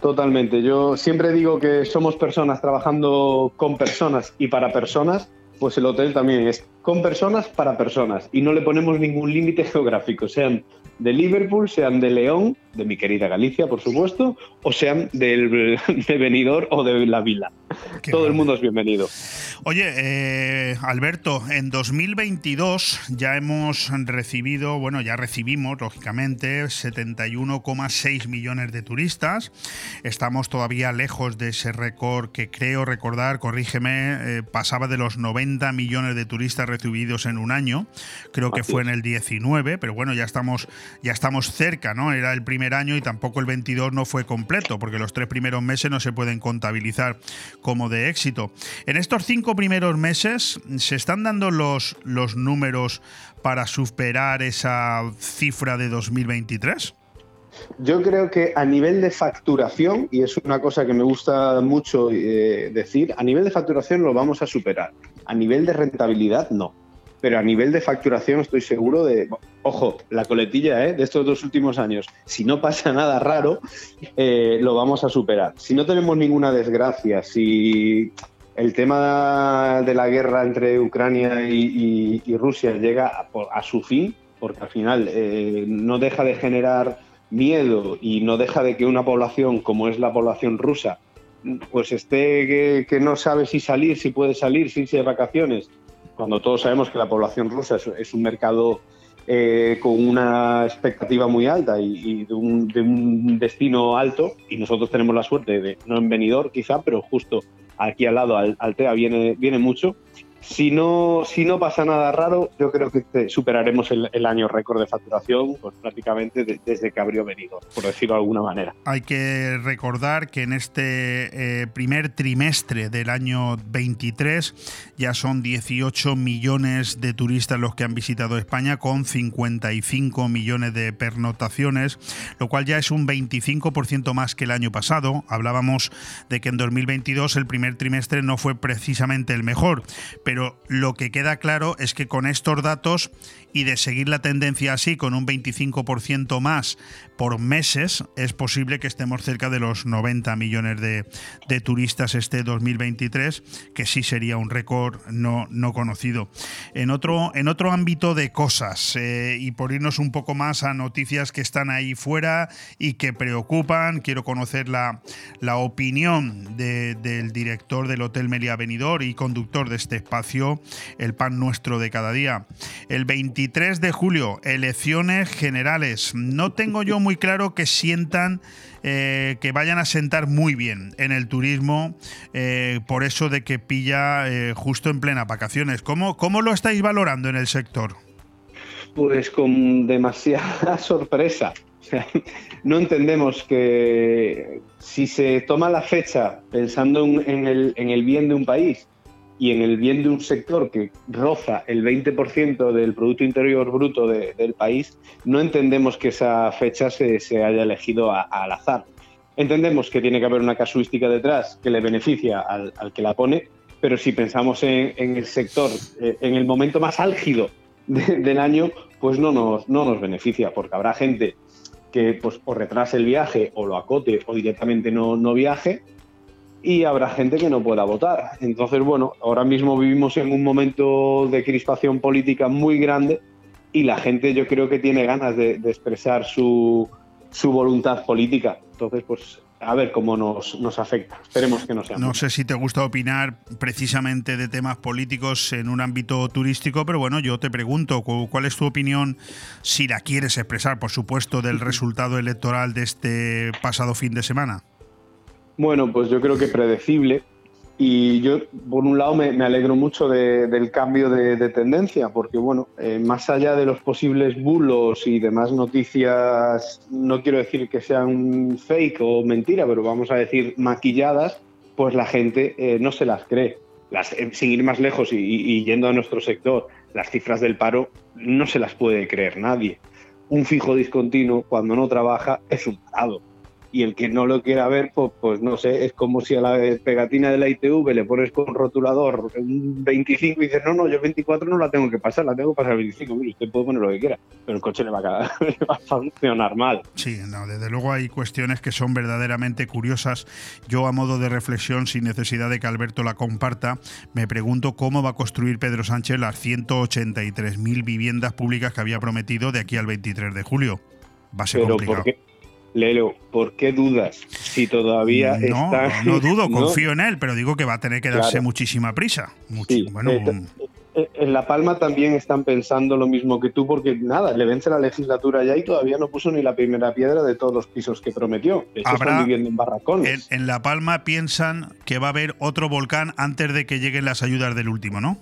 Totalmente. Yo siempre digo que somos personas trabajando con personas y para personas pues el hotel también es con personas para personas y no le ponemos ningún límite geográfico, sean de Liverpool, sean de León, de mi querida Galicia, por supuesto, o sean del, de Benidorm o de La Vila. Todo el mundo es bienvenido. Oye, eh, Alberto, en 2022 ya hemos recibido, bueno, ya recibimos, lógicamente, 71,6 millones de turistas. Estamos todavía lejos de ese récord que creo recordar, corrígeme, eh, pasaba de los 90 millones de turistas recibidos en un año. Creo que fue en el 19, pero bueno, ya estamos ya estamos cerca, ¿no? Era el primer año y tampoco el 22 no fue completo, porque los tres primeros meses no se pueden contabilizar como de éxito. En estos cinco primeros meses, ¿se están dando los, los números para superar esa cifra de 2023? Yo creo que a nivel de facturación, y es una cosa que me gusta mucho eh, decir, a nivel de facturación lo vamos a superar. A nivel de rentabilidad, no. Pero a nivel de facturación estoy seguro de, ojo, la coletilla ¿eh? de estos dos últimos años, si no pasa nada raro, eh, lo vamos a superar. Si no tenemos ninguna desgracia, si el tema de la guerra entre Ucrania y, Rusia llega a, su fin, porque al final eh, no deja de generar miedo y no deja de que una población como es la población rusa, pues esté que, no sabe si salir, si puede salir, si irse de vacaciones, cuando todos sabemos que la población rusa es, un mercado eh, con una expectativa muy alta y, de, un, destino alto, y nosotros tenemos la suerte de, no en venidor quizá, pero justo aquí al lado, al, Altea, viene, viene mucho, si no, si no pasa nada raro, yo creo que superaremos el, año récord de facturación pues, prácticamente desde que abrió venido, por decirlo de alguna manera. Hay que recordar que en este eh, primer trimestre del año 23 ya son 18 millones de turistas los que han visitado España con 55 millones de pernotaciones, lo cual ya es un 25% más que el año pasado. Hablábamos de que en 2022 el primer trimestre no fue precisamente el mejor, pero pero lo que queda claro es que con estos datos y de seguir la tendencia así, con un 25% más por meses, es posible que estemos cerca de los 90 millones de, turistas este 2023, que sí sería un récord no, no conocido. En otro, en otro ámbito de cosas, eh, y por irnos un poco más a noticias que están ahí fuera y que preocupan, quiero conocer la, la opinión del director del Hotel Benidorm y conductor de este espacio, el pan nuestro de cada día. El 23 de julio, elecciones generales. No tengo yo muy claro que sientan, eh, que vayan a sentar muy bien en el turismo, eh, por eso de que pilla eh, justo en plena vacaciones. ¿Cómo, ¿Cómo lo estáis valorando en el sector? Pues con demasiada sorpresa. no entendemos que si se toma la fecha pensando en el bien de un país y en el bien de un sector que roza el 20% del Producto Interior Bruto del país, no entendemos que esa fecha se, haya elegido al azar. Entendemos que tiene que haber una casuística detrás que le beneficia al, que la pone, pero si pensamos en, el sector, eh, en el momento más álgido del año, pues no nos, no nos beneficia, porque habrá gente que pues, o retrase el viaje o lo acote o directamente no, no viaje, y habrá gente que no pueda votar. Entonces, bueno, ahora mismo vivimos en un momento de crispación política muy grande y la gente yo creo que tiene ganas de, expresar su, su, voluntad política. Entonces, pues a ver cómo nos, nos afecta. Esperemos que no sea. No sé si te gusta opinar precisamente de temas políticos en un ámbito turístico, pero bueno, yo te pregunto, ¿cuál es tu opinión, si la quieres expresar, por supuesto, del resultado electoral de este pasado fin de semana? Bueno, pues yo creo que predecible. Y yo, por un lado, me, alegro mucho del cambio de, tendencia, porque, bueno, eh, más allá de los posibles bulos y demás noticias, no quiero decir que sean fake o mentira, pero vamos a decir maquilladas, pues la gente eh, no se las cree. Las, eh, sin ir más lejos y, y yendo a nuestro sector, las cifras del paro no se las puede creer nadie. Un fijo discontinuo, cuando no trabaja, es un parado y el que no lo quiera ver, pues, pues, no sé, es como si a la pegatina de la ITV le pones con rotulador un 25 y dices, no, no, yo 24 no la tengo que pasar, la tengo que pasar 25, mire, usted puede poner lo que quiera, pero el coche le va a, va a funcionar mal. Sí, no, desde luego hay cuestiones que son verdaderamente curiosas. Yo a modo de reflexión, sin necesidad de que Alberto la comparta, me pregunto cómo va a construir Pedro Sánchez las 183.000 viviendas públicas que había prometido de aquí al 23 de julio. Va a ser complicado. Lelo, ¿por qué dudas? Si todavía no, está. No dudo, confío en él, pero digo que va a tener que darse muchísima prisa. bueno, eh, eh, en La Palma también están pensando lo mismo que tú, porque nada, le vence la legislatura ya y todavía no puso ni la primera piedra de todos los pisos que prometió. De están viviendo en barracones. en La Palma piensan que va a haber otro volcán antes de que lleguen las ayudas del último, ¿no?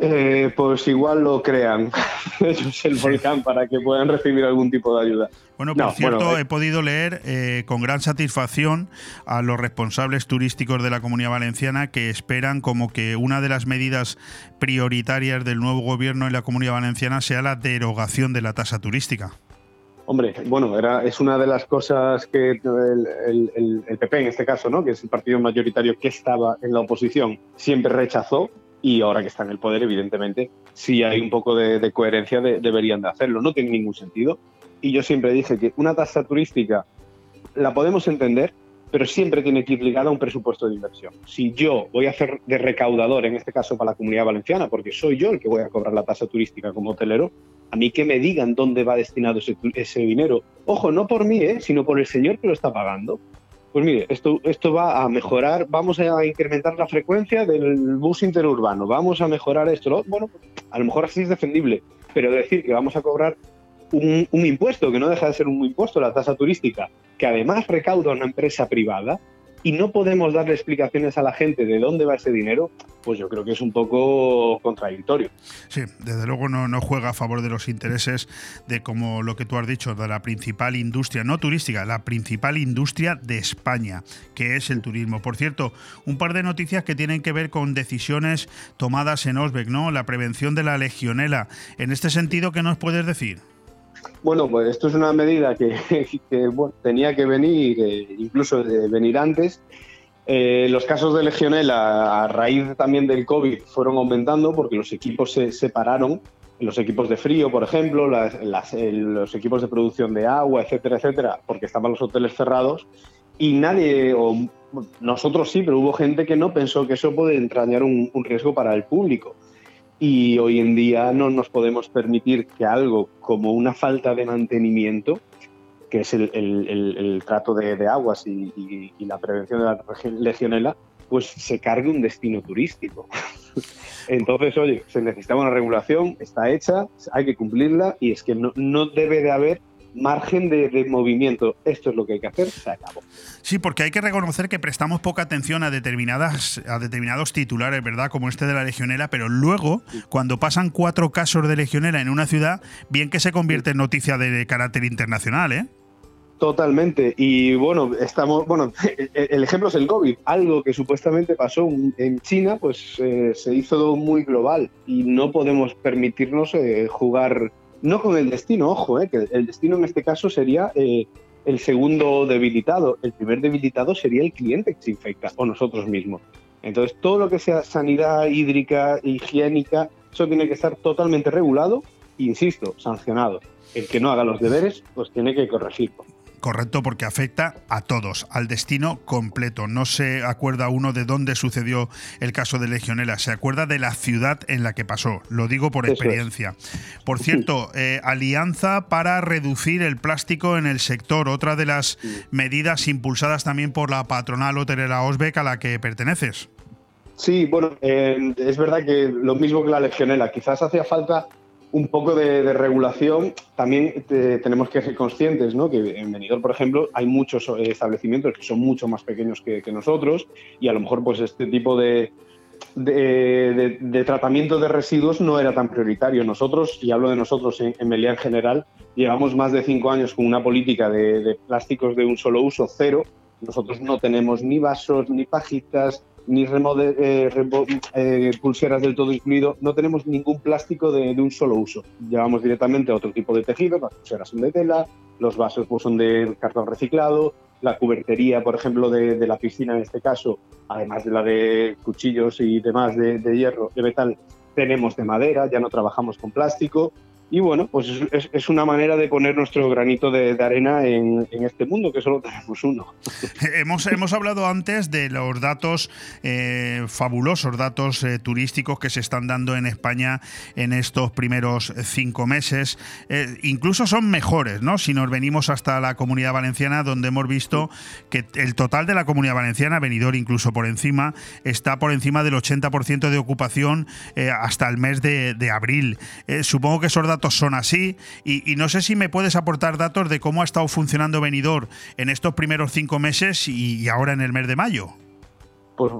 Eh, pues igual lo crean ellos el volcán para que puedan recibir algún tipo de ayuda. Bueno, por cierto, eh, he podido leer eh, con gran satisfacción a los responsables turísticos de la Comunidad Valenciana que esperan como que una de las medidas prioritarias del nuevo gobierno en la Comunidad Valenciana sea la derogación de la tasa turística. Hombre, bueno, era, es una de las cosas que el, el, PP en este caso, ¿no? que es el partido mayoritario que estaba en la oposición, siempre rechazó y ahora que está en el poder, evidentemente, si hay un poco de, coherencia, deberían de hacerlo. No tiene ningún sentido. Y yo siempre dije que una tasa turística la podemos entender, pero siempre tiene que ir ligada a un presupuesto de inversión. Si yo voy a hacer de recaudador, en este caso para la comunidad valenciana, porque soy yo el que voy a cobrar la tasa turística como hotelero, a mí que me digan dónde va destinado ese, dinero. Ojo, no por mí, ¿eh? sino por el señor que lo está pagando. Pues mire, esto, esto va a mejorar, vamos a incrementar la frecuencia del bus interurbano, vamos a mejorar esto. Bueno, a lo mejor así es defendible, pero decir que vamos a cobrar un, un, impuesto, que no deja de ser un impuesto, la tasa turística, que además recauda una empresa privada, y no podemos darle explicaciones a la gente de dónde va ese dinero, pues yo creo que es un poco contradictorio. Sí, desde luego no, juega a favor de los intereses de, como lo que tú has dicho, de la principal industria, no turística, la principal industria de España, que es el turismo. Por cierto, un par de noticias que tienen que ver con decisiones tomadas en Osbeck, ¿no? La prevención de la legionela. En este sentido, ¿qué nos puedes decir? Bueno, pues esto es una medida que, tenía que venir, eh, incluso de venir antes. Eh, los casos de legionela a raíz también del COVID fueron aumentando porque los equipos se separaron, los equipos de frío, por ejemplo, los equipos de producción de agua, etcétera, etcétera, porque estaban los hoteles cerrados. Y nadie, o nosotros sí, pero hubo gente que no pensó que eso puede entrañar un riesgo para el público y hoy en día no nos podemos permitir que algo como una falta de mantenimiento, que es el, trato de, aguas y, la prevención de la legionela, pues se cargue un destino turístico. Entonces, oye, se necesita una regulación, está hecha, hay que cumplirla y es que no, no debe de haber margen de, movimiento. Esto es lo que hay que hacer, se acabó. Sí, porque hay que reconocer que prestamos poca atención a determinadas a determinados titulares, ¿verdad? Como este de la legionela, pero luego, cuando pasan cuatro casos de legionela en una ciudad, bien que se convierte en noticia de carácter internacional, ¿eh? Totalmente. Y bueno, estamos, bueno, el ejemplo es el COVID. Algo que supuestamente pasó en China, pues eh, se hizo muy global y no podemos permitirnos eh, jugar no con el destino, ojo, eh, que el destino en este caso sería eh, el segundo debilitado. El primer debilitado sería el cliente que se infecta o nosotros mismos. Entonces, todo lo que sea sanidad hídrica, higiénica, eso tiene que estar totalmente regulado insisto, sancionado. El que no haga los deberes, pues tiene que corregirlo. Correcto, porque afecta a todos, al destino completo. No se acuerda uno de dónde sucedió el caso de Legionela, se acuerda de la ciudad en la que pasó. Lo digo por experiencia. Por cierto, eh, alianza para reducir el plástico en el sector, otra de las medidas impulsadas también por la patronal hotelera Osbeck a la que perteneces. Sí, bueno, eh, es verdad que lo mismo que la Legionela, quizás hacía falta un poco de, regulación, también tenemos que ser conscientes, ¿no? Que en Benidorm, por ejemplo, hay muchos eh, establecimientos que son mucho más pequeños que, nosotros y a lo mejor pues este tipo de, tratamiento de residuos no era tan prioritario. Nosotros, y hablo de nosotros en, en en general, llevamos más de cinco años con una política de, plásticos de un solo uso cero. Nosotros no tenemos ni vasos, ni pajitas, ni eh, eh, pulseras del todo incluido, no tenemos ningún plástico de, un solo uso. Llevamos directamente a otro tipo de tejido, las pulseras son de tela, los vasos pues, son de cartón reciclado, la cubertería, por ejemplo, de, la piscina en este caso, además de la de cuchillos y demás de, de hierro, de metal, tenemos de madera, ya no trabajamos con plástico y bueno, pues es, una manera de poner nuestro granito de, arena en, este mundo, que solo tenemos uno. hemos, hemos hablado antes de los datos, eh, fabulosos datos eh, turísticos que se están dando en España en estos primeros cinco meses. Eh, incluso son mejores, ¿no? Si nos venimos hasta la comunidad valenciana, donde hemos visto que el total de la comunidad valenciana, venidor incluso por encima, está por encima del 80% de ocupación hasta el mes de, de abril. supongo que esos datos son así y, no sé si me puedes aportar datos de cómo ha estado funcionando Venidor en estos primeros cinco meses y, ahora en el mes de mayo. Pues,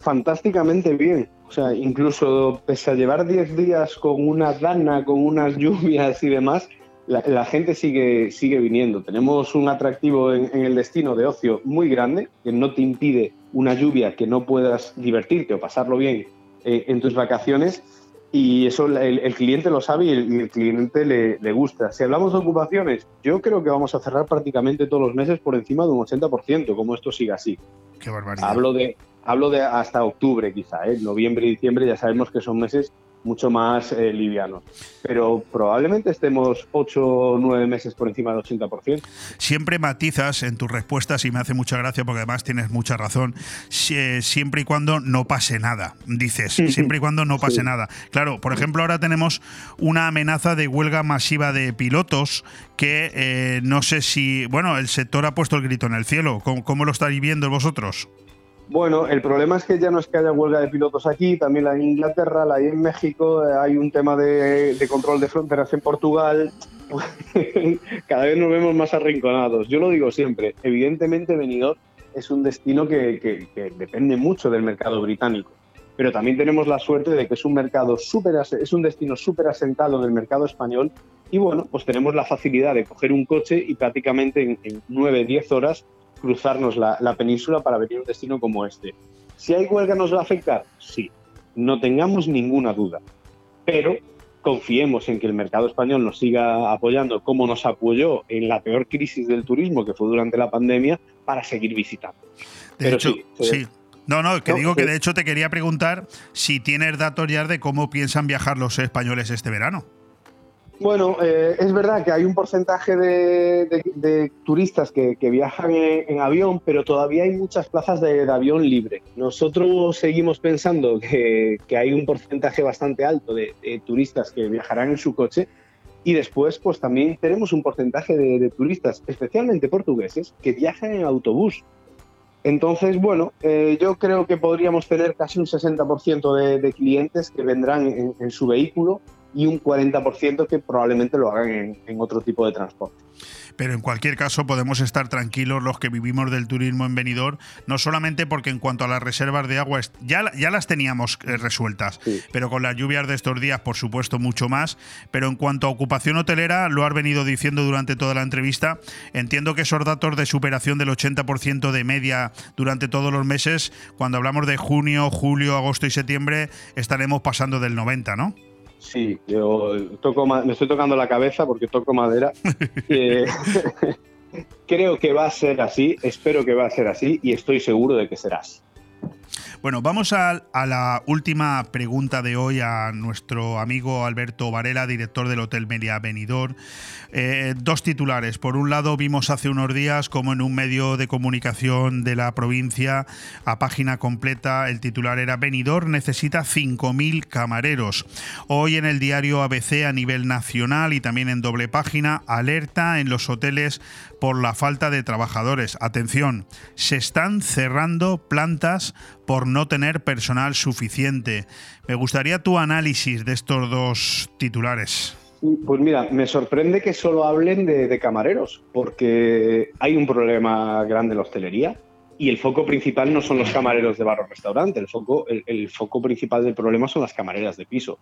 fantásticamente bien. O sea, incluso pese a llevar 10 días con una dana, con unas lluvias y demás, la, gente sigue, sigue viniendo. Tenemos un atractivo en, el destino de ocio muy grande que no te impide una lluvia que no puedas divertirte o pasarlo bien eh, en tus vacaciones y eso el, cliente lo sabe y el, cliente le, gusta. Si hablamos de ocupaciones, yo creo que vamos a cerrar prácticamente todos los meses por encima de un 80%, como esto siga así. Qué barbaridad. Hablo de, hablo de hasta octubre quizá, ¿eh? noviembre y diciembre ya sabemos que son meses mucho más eh, livianos. Pero probablemente estemos 8 o 9 meses por encima del 80%. Siempre matizas en tus respuestas y me hace mucha gracia porque además tienes mucha razón. eh, Siempre y cuando no pase nada, dices. Siempre y cuando no pase Sí. nada. Claro, por ejemplo, ahora tenemos una amenaza de huelga masiva de pilotos que eh, no sé si. Bueno, el sector ha puesto el grito en el cielo. ¿Cómo, cómo lo estáis viendo vosotros? Bueno, el problema es que ya no es que haya huelga de pilotos aquí, también la en Inglaterra, la hay en México, eh, hay un tema de, control de fronteras en Portugal. Cada vez nos vemos más arrinconados. Yo lo digo siempre, evidentemente Benidorm es un destino que, depende mucho del mercado británico, pero también tenemos la suerte de que es un mercado súper ase- es un destino súper asentado del mercado español y bueno, pues tenemos la facilidad de coger un coche y prácticamente en, en 9, 10 horas cruzarnos la, la península para venir a un destino como este. Si hay huelga, ¿nos va a afectar? Sí, no tengamos ninguna duda. Pero confiemos en que el mercado español nos siga apoyando como nos apoyó en la peor crisis del turismo, que fue durante la pandemia, para seguir visitando. De Pero hecho, sí, se- sí. No, no, que No, digo que sí. de hecho te quería preguntar si tienes datos ya de cómo piensan viajar los españoles este verano. Bueno, eh, es verdad que hay un porcentaje de, turistas que, viajan en, avión, pero todavía hay muchas plazas de, avión libre. Nosotros seguimos pensando que, hay un porcentaje bastante alto de, turistas que viajarán en su coche y después pues también tenemos un porcentaje de, turistas, especialmente portugueses, que viajan en autobús. Entonces, bueno, eh, yo creo que podríamos tener casi un 60% de, clientes que vendrán en, en su vehículo y un 40% que probablemente lo hagan en, en otro tipo de transporte. Pero en cualquier caso podemos estar tranquilos los que vivimos del turismo en Benidorm, no solamente porque en cuanto a las reservas de agua ya, ya las teníamos eh, resueltas, pero con las lluvias de estos días por supuesto mucho más, pero en cuanto a ocupación hotelera, lo has venido diciendo durante toda la entrevista, entiendo que esos datos de superación del 80% de media durante todos los meses, cuando hablamos de junio, julio, agosto y septiembre, estaremos pasando del 90, ¿no? Sí, yo toco, me estoy tocando la cabeza porque toco madera. Eh, creo que va a ser así, espero que va a ser así y estoy seguro de que será así. Bueno, vamos a, la última pregunta de hoy a nuestro amigo Alberto Varela, director del Hotel Media Benidorm. Eh, dos titulares. Por un lado, vimos hace unos días como en un medio de comunicación de la provincia, a página completa, el titular era Benidorm necesita 5.000 camareros. Hoy en el diario ABC a nivel nacional y también en doble página, alerta en los hoteles por la falta de trabajadores. Atención, se están cerrando plantas por no tener personal suficiente. Me gustaría tu análisis de estos dos titulares. Pues mira, me sorprende que solo hablen de, camareros, porque hay un problema grande en la hostelería y el foco principal no son los camareros de barro restaurante, el foco, el foco principal del problema son las camareras de piso.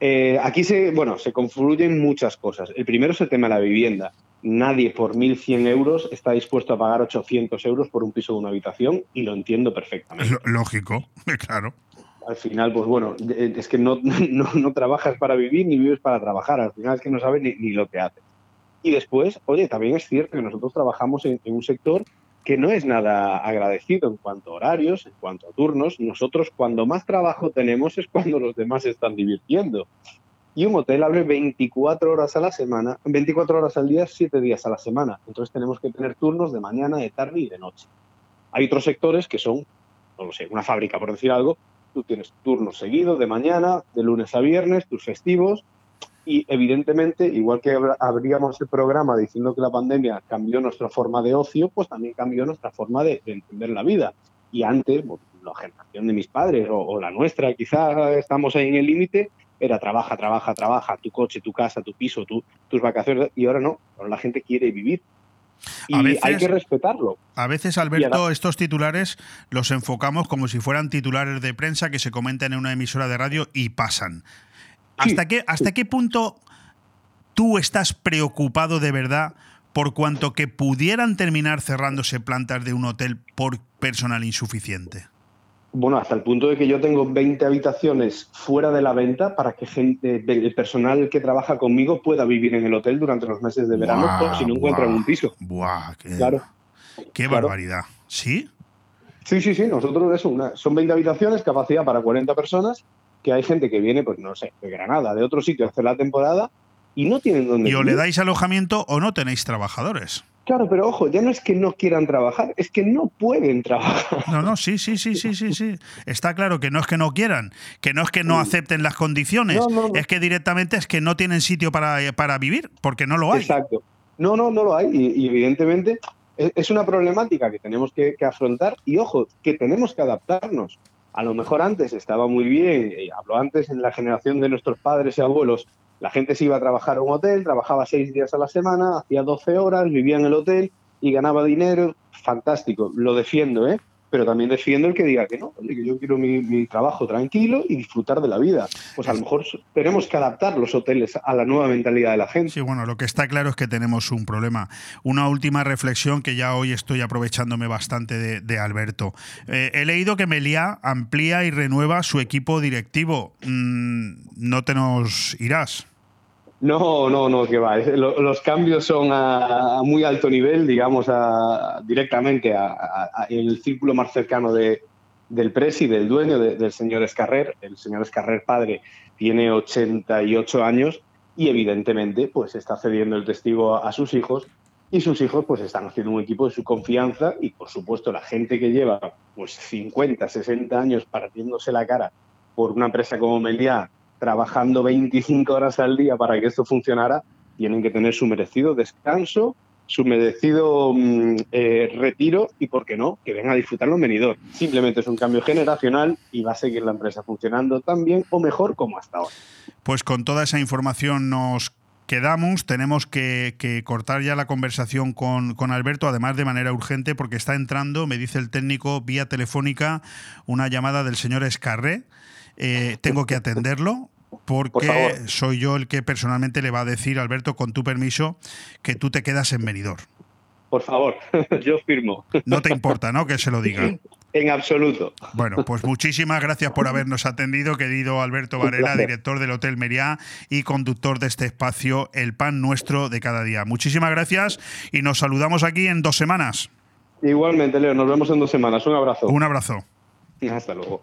Eh, aquí se, bueno, se confluyen muchas cosas. El primero es el tema de la vivienda. Nadie por 1.100 euros está dispuesto a pagar 800 euros por un piso de una habitación y lo entiendo perfectamente. Lógico, claro. Al final, pues bueno, eh, es que no, no, no trabajas para vivir ni vives para trabajar. Al final es que no sabes ni, ni lo que haces. Y después, oye, también es cierto que nosotros trabajamos en, en un sector que no es nada agradecido en cuanto a horarios, en cuanto a turnos. Nosotros cuando más trabajo tenemos es cuando los demás están divirtiendo. Y un hotel abre 24 horas a la semana, 24 horas al día, 7 días a la semana. Entonces tenemos que tener turnos de mañana, de tarde y de noche. Hay otros sectores que son, no lo sé, una fábrica, por decir algo, tú tienes turnos seguidos de mañana, de lunes a viernes, tus festivos, y evidentemente, igual que abríamos el programa diciendo que la pandemia cambió nuestra forma de ocio, pues también cambió nuestra forma de, de entender la vida. Y antes, la generación de mis padres o, o la nuestra, quizás estamos ahí en el límite, era trabaja, trabaja, trabaja, tu coche, tu casa, tu piso, tu- tus vacaciones, y ahora no, ahora la gente quiere vivir. Y A veces- hay que respetarlo. A veces, Alberto, ahora- estos titulares los enfocamos como si fueran titulares de prensa que se comentan en una emisora de radio y pasan. ¿Hasta, qué, ¿Hasta qué punto tú estás preocupado de verdad por cuanto que pudieran terminar cerrándose plantas de un hotel por personal insuficiente? Bueno, hasta el punto de que yo tengo 20 habitaciones fuera de la venta para que gente, el personal que trabaja conmigo pueda vivir en el hotel durante los meses de verano Buah, por si no encuentran buah, un piso. Buah, qué, Claro. qué Claro. barbaridad. ¿Sí? Sí, sí, sí. Nosotros eso, una- son 20 habitaciones, capacidad para 40 personas que hay gente que viene, pues no sé, de Granada, de otro sitio a hacer la temporada y no tienen dónde Y o le dais alojamiento o no tenéis trabajadores. Claro, pero ojo, ya no es que no quieran trabajar, es que no pueden trabajar. No, no, sí, sí, sí, sí, sí, sí. Está claro que no es que no quieran, que no es que no acepten las condiciones, No, no, no. es que directamente es que no tienen sitio para, para vivir, porque no lo hay. Exacto. No, no, no lo hay. Y, y evidentemente es, es una problemática que tenemos que, que afrontar y ojo, que tenemos que adaptarnos. A lo mejor antes estaba muy bien, y hablo antes en la generación de nuestros padres y abuelos, la gente se iba a trabajar a un hotel, trabajaba seis días a la semana, hacía 12 horas, vivía en el hotel y ganaba dinero. Fantástico, lo defiendo, ¿eh? Pero también defiendo el que diga que no, que yo quiero mi, mi trabajo tranquilo y disfrutar de la vida. Pues a lo mejor tenemos que adaptar los hoteles a la nueva mentalidad de la gente. Sí, bueno, lo que está claro es que tenemos un problema. Una última reflexión que ya hoy estoy aprovechándome bastante de, de Alberto. Eh, he leído que Meliá amplía y renueva su equipo directivo. Mm, no te nos irás. No, no, no, que va. Los cambios son a, muy alto nivel, digamos, a- directamente a, a- a el círculo más cercano de, del presi, del dueño, de- del señor Escarrer. El señor Escarrer padre tiene 88 años y evidentemente pues está cediendo el testigo a, a sus hijos y sus hijos pues están haciendo un equipo de su confianza y por supuesto la gente que lleva pues 50, 60 años partiéndose la cara por una empresa como Meliá trabajando 25 horas al día para que esto funcionara, tienen que tener su merecido descanso, su merecido mm, eh, retiro y, ¿por qué no?, que vengan a disfrutarlo en venidor. Simplemente es un cambio generacional y va a seguir la empresa funcionando tan bien o mejor como hasta ahora. Pues con toda esa información nos quedamos. Tenemos que, cortar ya la conversación con, con Alberto, además de manera urgente, porque está entrando, me dice el técnico, vía telefónica, una llamada del señor Escarré. Eh, tengo que atenderlo. Porque favor. soy yo el que personalmente le va a decir, Alberto, con tu permiso, que tú te quedas en Benidorm. Por favor, yo firmo. No te importa, ¿no? Que se lo diga. En absoluto. Bueno, pues muchísimas gracias por habernos atendido, querido Alberto Varela, director del Hotel Meriá y conductor de este espacio, El Pan Nuestro de cada día. Muchísimas gracias y nos saludamos aquí en dos semanas. Igualmente, Leo, nos vemos en dos semanas. Un abrazo. Un abrazo. Hasta luego.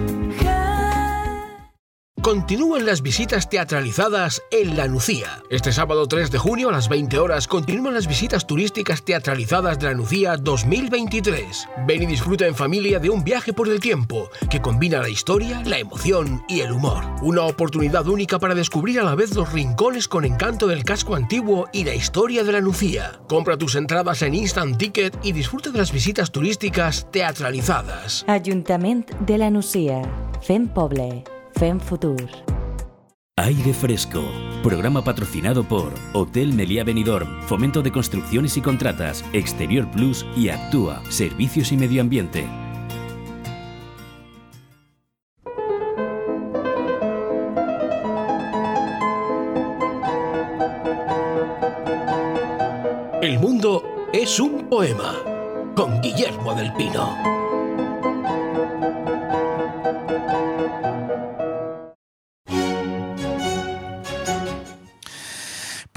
Continúan las visitas teatralizadas en La Nucía. Este sábado 3 de junio a las 20 horas continúan las visitas turísticas teatralizadas de La Nucía 2023. Ven y disfruta en familia de un viaje por el tiempo que combina la historia, la emoción y el humor. Una oportunidad única para descubrir a la vez los rincones con encanto del casco antiguo y la historia de La Nucía. Compra tus entradas en Instant Ticket y disfruta de las visitas turísticas teatralizadas. Ajuntament de la Nucia. Fem poble. Fem futur. Aire Fresco. Programa patrocinado por Hotel Meliá Benidorm, Fomento de Construcciones y Contratas, Exterior Plus y Actúa, Servicios y Medio Ambiente. El mundo es un poema con Guillermo del Pino.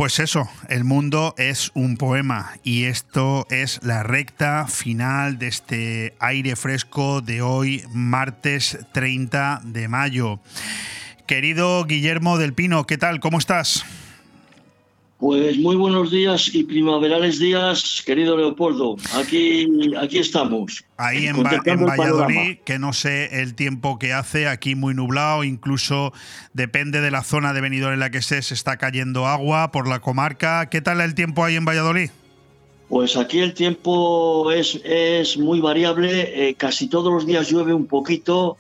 Pues eso, el mundo es un poema y esto es la recta final de este aire fresco de hoy, martes 30 de mayo. Querido Guillermo del Pino, ¿qué tal? ¿Cómo estás? Pues muy buenos días y primaverales días, querido Leopoldo. Aquí, aquí estamos. Ahí en, en Valladolid, que no sé el tiempo que hace, aquí muy nublado, incluso depende de la zona de venidor en la que estés, está cayendo agua por la comarca. ¿Qué tal el tiempo ahí en Valladolid? Pues aquí el tiempo es, es muy variable, eh, casi todos los días llueve un poquito,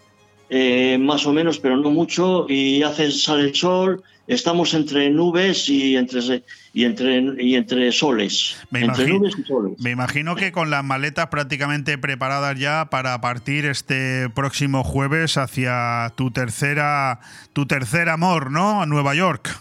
eh, más o menos, pero no mucho, y hace, sale el sol, estamos entre nubes y entre, y entre, y entre soles. Me, entre imagino, nubes y soles. me imagino que con las maletas prácticamente preparadas ya para partir este próximo jueves hacia tu tercera, tu tercer amor, ¿no? A Nueva York.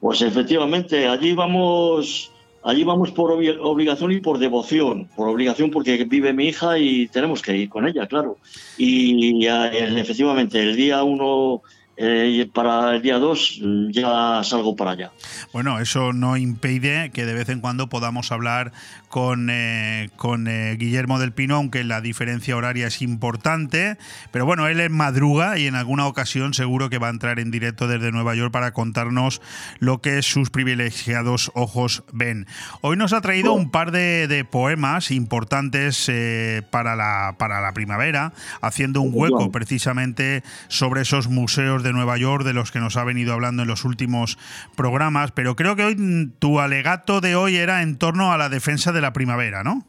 Pues efectivamente, allí vamos, allí vamos por obli- obligación y por devoción. Por obligación porque vive mi hija y tenemos que ir con ella, claro. Y ya, eh, efectivamente, el día uno, eh, para el día dos, ya salgo para allá. Bueno, eso no impide que de vez en cuando podamos hablar con, eh, con eh, Guillermo del Pino, aunque la diferencia horaria es importante. Pero bueno, él es madruga y en alguna ocasión seguro que va a entrar en directo desde Nueva York para contarnos lo que sus privilegiados ojos ven. Hoy nos ha traído un par de, de poemas importantes para, la, para la primavera, haciendo un hueco precisamente sobre esos museos de Nueva York de los que nos ha venido hablando en los últimos programas. Pero creo que hoy tu alegato de hoy era en torno a la defensa de la primavera, ¿no?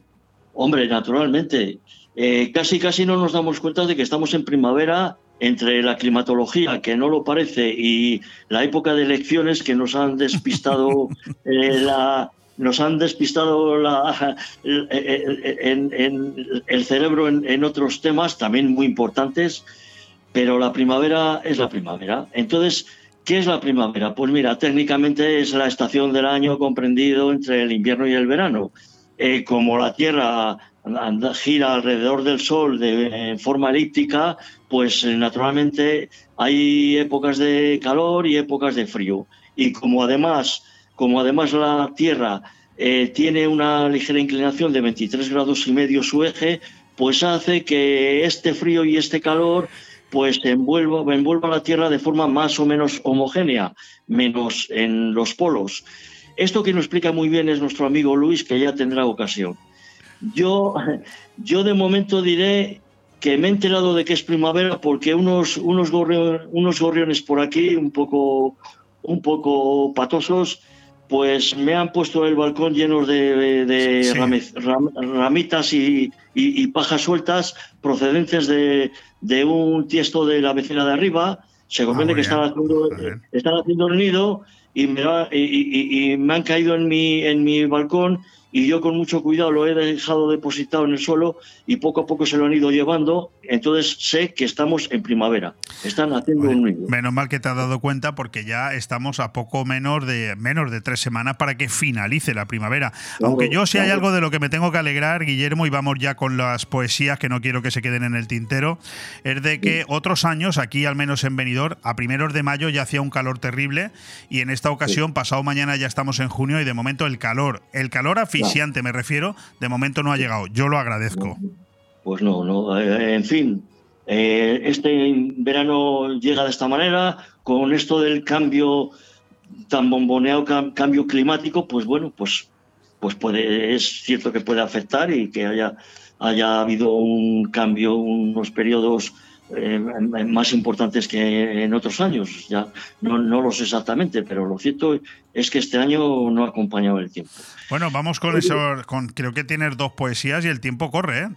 Hombre, naturalmente. Eh, casi casi no nos damos cuenta de que estamos en primavera entre la climatología, que no lo parece, y la época de elecciones que nos han despistado eh, la nos han despistado la, el, en- el cerebro en, en otros temas también muy importantes, pero la primavera es la primavera. Entonces, ¿qué es la primavera? Pues mira, técnicamente es la estación del año comprendido entre el invierno y el verano. Eh, como la Tierra gira alrededor del Sol de, en forma elíptica, pues eh, naturalmente hay épocas de calor y épocas de frío. Y como además, como además la Tierra eh, tiene una ligera inclinación de 23 grados y medio su eje, pues hace que este frío y este calor pues envuelva, envuelva la Tierra de forma más o menos homogénea, menos en los polos. Esto que nos explica muy bien es nuestro amigo Luis, que ya tendrá ocasión. Yo, yo de momento diré que me he enterado de que es primavera porque unos, unos, gorriones, unos gorriones por aquí, un poco, un poco patosos, pues me han puesto el balcón lleno de, de Sí. rame- ram- ramitas y, y- y pajas sueltas procedentes de, de un tiesto de la vecina de arriba. Se comprende que están haciendo, están haciendo el nido y me, ha- y me han caído en mi, en mi balcón y yo con mucho cuidado lo he dejado depositado en el suelo y poco a poco se lo han ido llevando. Entonces sé que estamos en primavera. Están haciendo un nido. Menos mal que te has dado cuenta porque ya estamos a poco menos de menos de tres semanas para que finalice la primavera. Aunque yo si hay algo de lo que me tengo que alegrar, Guillermo, y vamos ya con las poesías que no quiero que se queden en el tintero, es de que otros años, aquí al menos en Benidorm, a primeros de mayo ya hacía un calor terrible y en esta ocasión, pasado mañana ya estamos en junio y de momento el calor, el calor asfixiante me refiero, de momento no ha llegado. Yo lo agradezco. Pues no, no. eh, en fin, eh, este verano llega de esta manera, con esto del cambio tan bomboneado, cam- cambio climático, pues bueno, pues, pues puede, es cierto que puede afectar y que haya, haya habido un cambio, unos periodos eh, más importantes que en otros años. Ya no, no lo sé exactamente, pero lo cierto es que este año no ha acompañado el tiempo. Bueno, vamos con eso, con, creo que tienes dos poesías y el tiempo corre, ¿eh?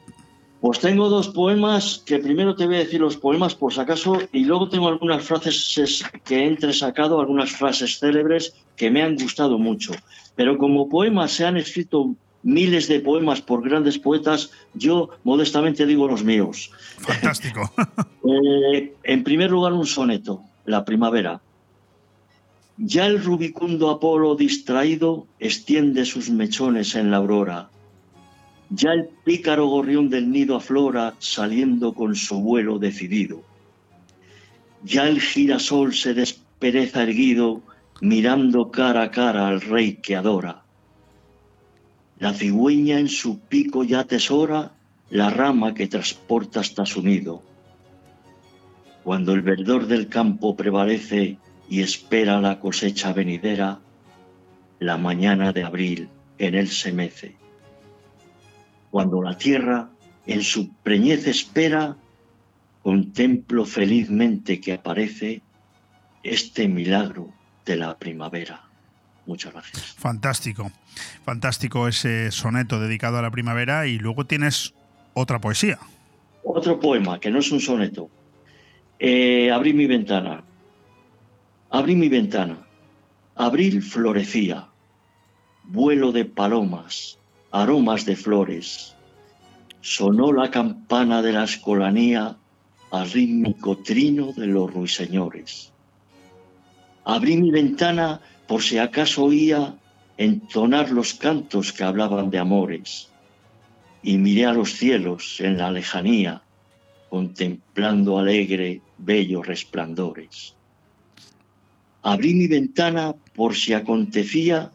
Pues tengo dos poemas que primero te voy a decir los poemas por si acaso y luego tengo algunas frases que he entresacado, algunas frases célebres que me han gustado mucho. Pero como poemas se han escrito miles de poemas por grandes poetas, yo modestamente digo los míos. Fantástico. Eh, en primer lugar, un soneto, La primavera. Ya el rubicundo Apolo distraído extiende sus mechones en la aurora. Ya el pícaro gorrión del nido aflora saliendo con su vuelo decidido. Ya el girasol se despereza erguido mirando cara a cara al rey que adora. La cigüeña en su pico ya atesora la rama que transporta hasta su nido. Cuando el verdor del campo prevalece y espera la cosecha venidera, la mañana de abril en él se mece. Cuando la tierra en su preñez espera, contemplo felizmente que aparece este milagro de la primavera. Muchas gracias. Fantástico, fantástico ese soneto dedicado a la primavera y luego tienes otra poesía. Otro poema, que no es un soneto. Eh, abrí mi ventana. Abrí mi ventana. Abril florecía. Vuelo de palomas, aromas de flores. Sonó la campana de la escolanía al rítmico trino de los ruiseñores. Abrí mi ventana por si acaso oía entonar los cantos que hablaban de amores, y miré a los cielos en la lejanía, contemplando alegre, bellos resplandores. Abrí mi ventana por si acontecía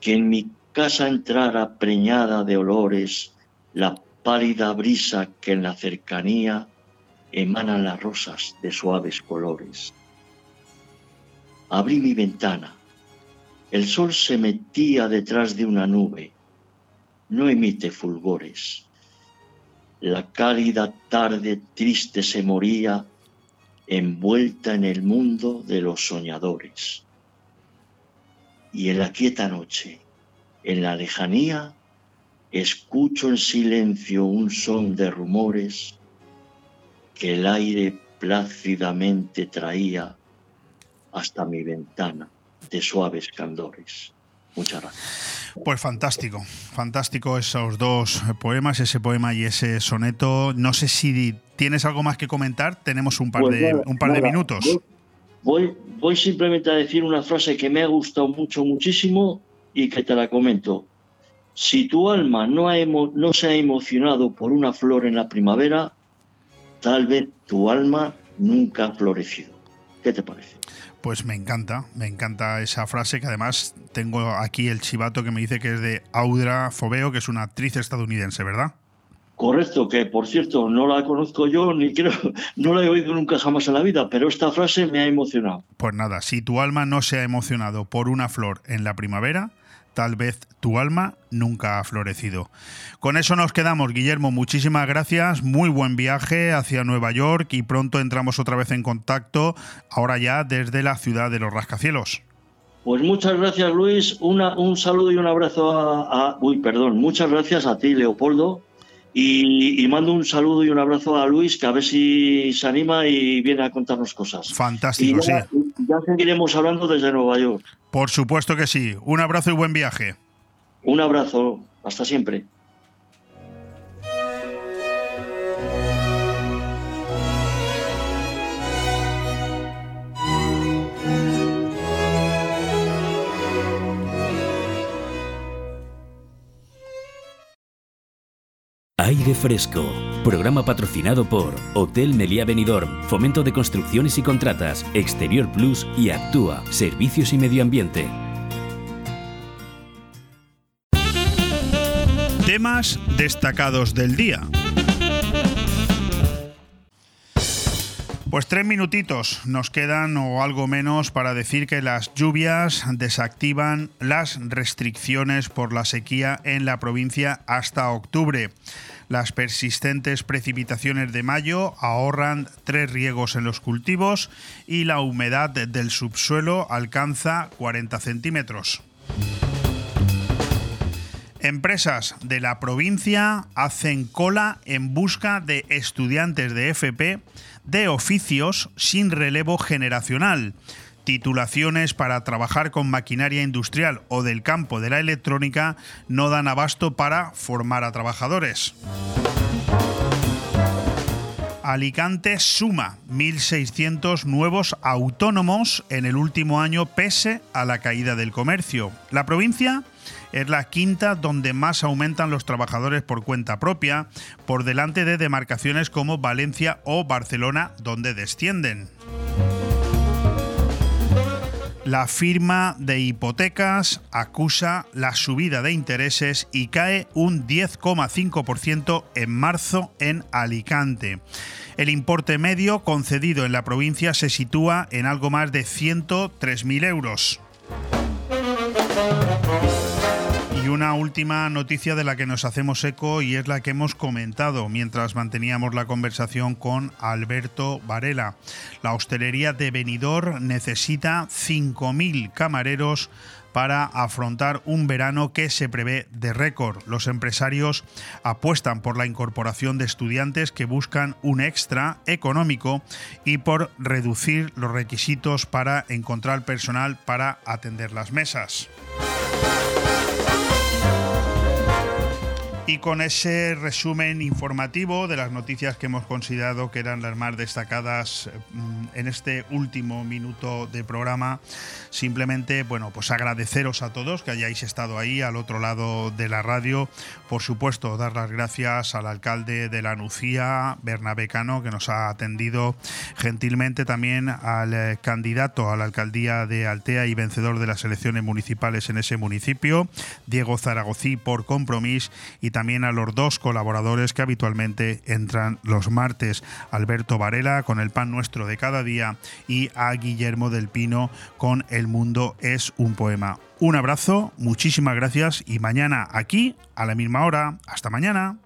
que en mi casa entrara preñada de olores la pálida brisa que en la cercanía emanan las rosas de suaves colores. Abrí mi ventana. El sol se metía detrás de una nube. No emite fulgores. La cálida tarde triste se moría envuelta en el mundo de los soñadores. Y en la quieta noche, en la lejanía, escucho en silencio un son de rumores que el aire plácidamente traía hasta mi ventana de suaves candores. Muchas gracias. Pues fantástico, fantástico esos dos poemas, ese poema y ese soneto. No sé si tienes algo más que comentar, tenemos un par, Pues de, un par de minutos. Voy, voy simplemente a decir una frase que me ha gustado mucho, muchísimo y que te la comento. Si tu alma no, ha emo- no se ha emocionado por una flor en la primavera, tal vez tu alma nunca ha florecido. ¿Qué te parece? Pues me encanta, me encanta esa frase que además tengo aquí el chivato que me dice que es de Audra Fobeo, que es una actriz estadounidense, ¿verdad? Correcto, que por cierto no la conozco yo ni creo, no la he oído nunca jamás en la vida, pero esta frase me ha emocionado. Pues nada, si tu alma no se ha emocionado por una flor en la primavera, tal vez tu alma nunca ha florecido. Con eso nos quedamos, Guillermo. Muchísimas gracias, muy buen viaje hacia Nueva York y pronto entramos otra vez en contacto, ahora ya desde la ciudad de los rascacielos. Pues muchas gracias Luis, Una, un saludo y un abrazo a, a- uy, perdón, muchas gracias a ti Leopoldo y, y mando un saludo y un abrazo a Luis que a ver si se anima y viene a contarnos cosas. Fantástico, y ya, ya seguiremos hablando desde Nueva York. Por supuesto que sí. Un abrazo y buen viaje. Un abrazo, hasta siempre. Aire Fresco. Programa patrocinado por Hotel Meliá Benidorm, Fomento de Construcciones y Contratas, Exterior Plus y Actúa, Servicios y Medio Ambiente. Temas destacados del día. Pues tres minutitos nos quedan o algo menos para decir que las lluvias desactivan las restricciones por la sequía en la provincia hasta octubre. Las persistentes precipitaciones de mayo ahorran tres riegos en los cultivos y la humedad del subsuelo alcanza 40 centímetros. Empresas de la provincia hacen cola en busca de estudiantes de FP de oficios sin relevo generacional. Titulaciones para trabajar con maquinaria industrial o del campo de la electrónica no dan abasto para formar a trabajadores. Alicante suma 1.600 nuevos autónomos en el último año pese a la caída del comercio. La provincia es la quinta donde más aumentan los trabajadores por cuenta propia, por delante de demarcaciones como Valencia o Barcelona, donde descienden. La firma de hipotecas acusa la subida de intereses y cae un 10,5% en marzo en Alicante. El importe medio concedido en la provincia se sitúa en algo más de 103.000 euros. Una última noticia de la que nos hacemos eco y es la que hemos comentado mientras manteníamos la conversación con Alberto Varela. La hostelería de Benidorm necesita 5.000 camareros para afrontar un verano que se prevé de récord. Los empresarios apuestan por la incorporación de estudiantes que buscan un extra económico y por reducir los requisitos para encontrar personal para atender las mesas. Y con ese resumen informativo de las noticias que hemos considerado que eran las más destacadas mm, en este último minuto de programa, simplemente, bueno, pues agradeceros a todos que hayáis estado ahí al otro lado de la radio. Por supuesto, dar las gracias al alcalde de la Nucía, Bernabé Cano, que nos ha atendido gentilmente, también al eh, candidato a la alcaldía de Altea y vencedor de las elecciones municipales en ese municipio, Diego Zaragozí, por compromiso, y también a los dos colaboradores que habitualmente entran los martes, Alberto Varela con el pan nuestro de cada día y a Guillermo del Pino con El mundo es un poema. Un abrazo, muchísimas gracias y mañana aquí a la misma hora. Hasta mañana.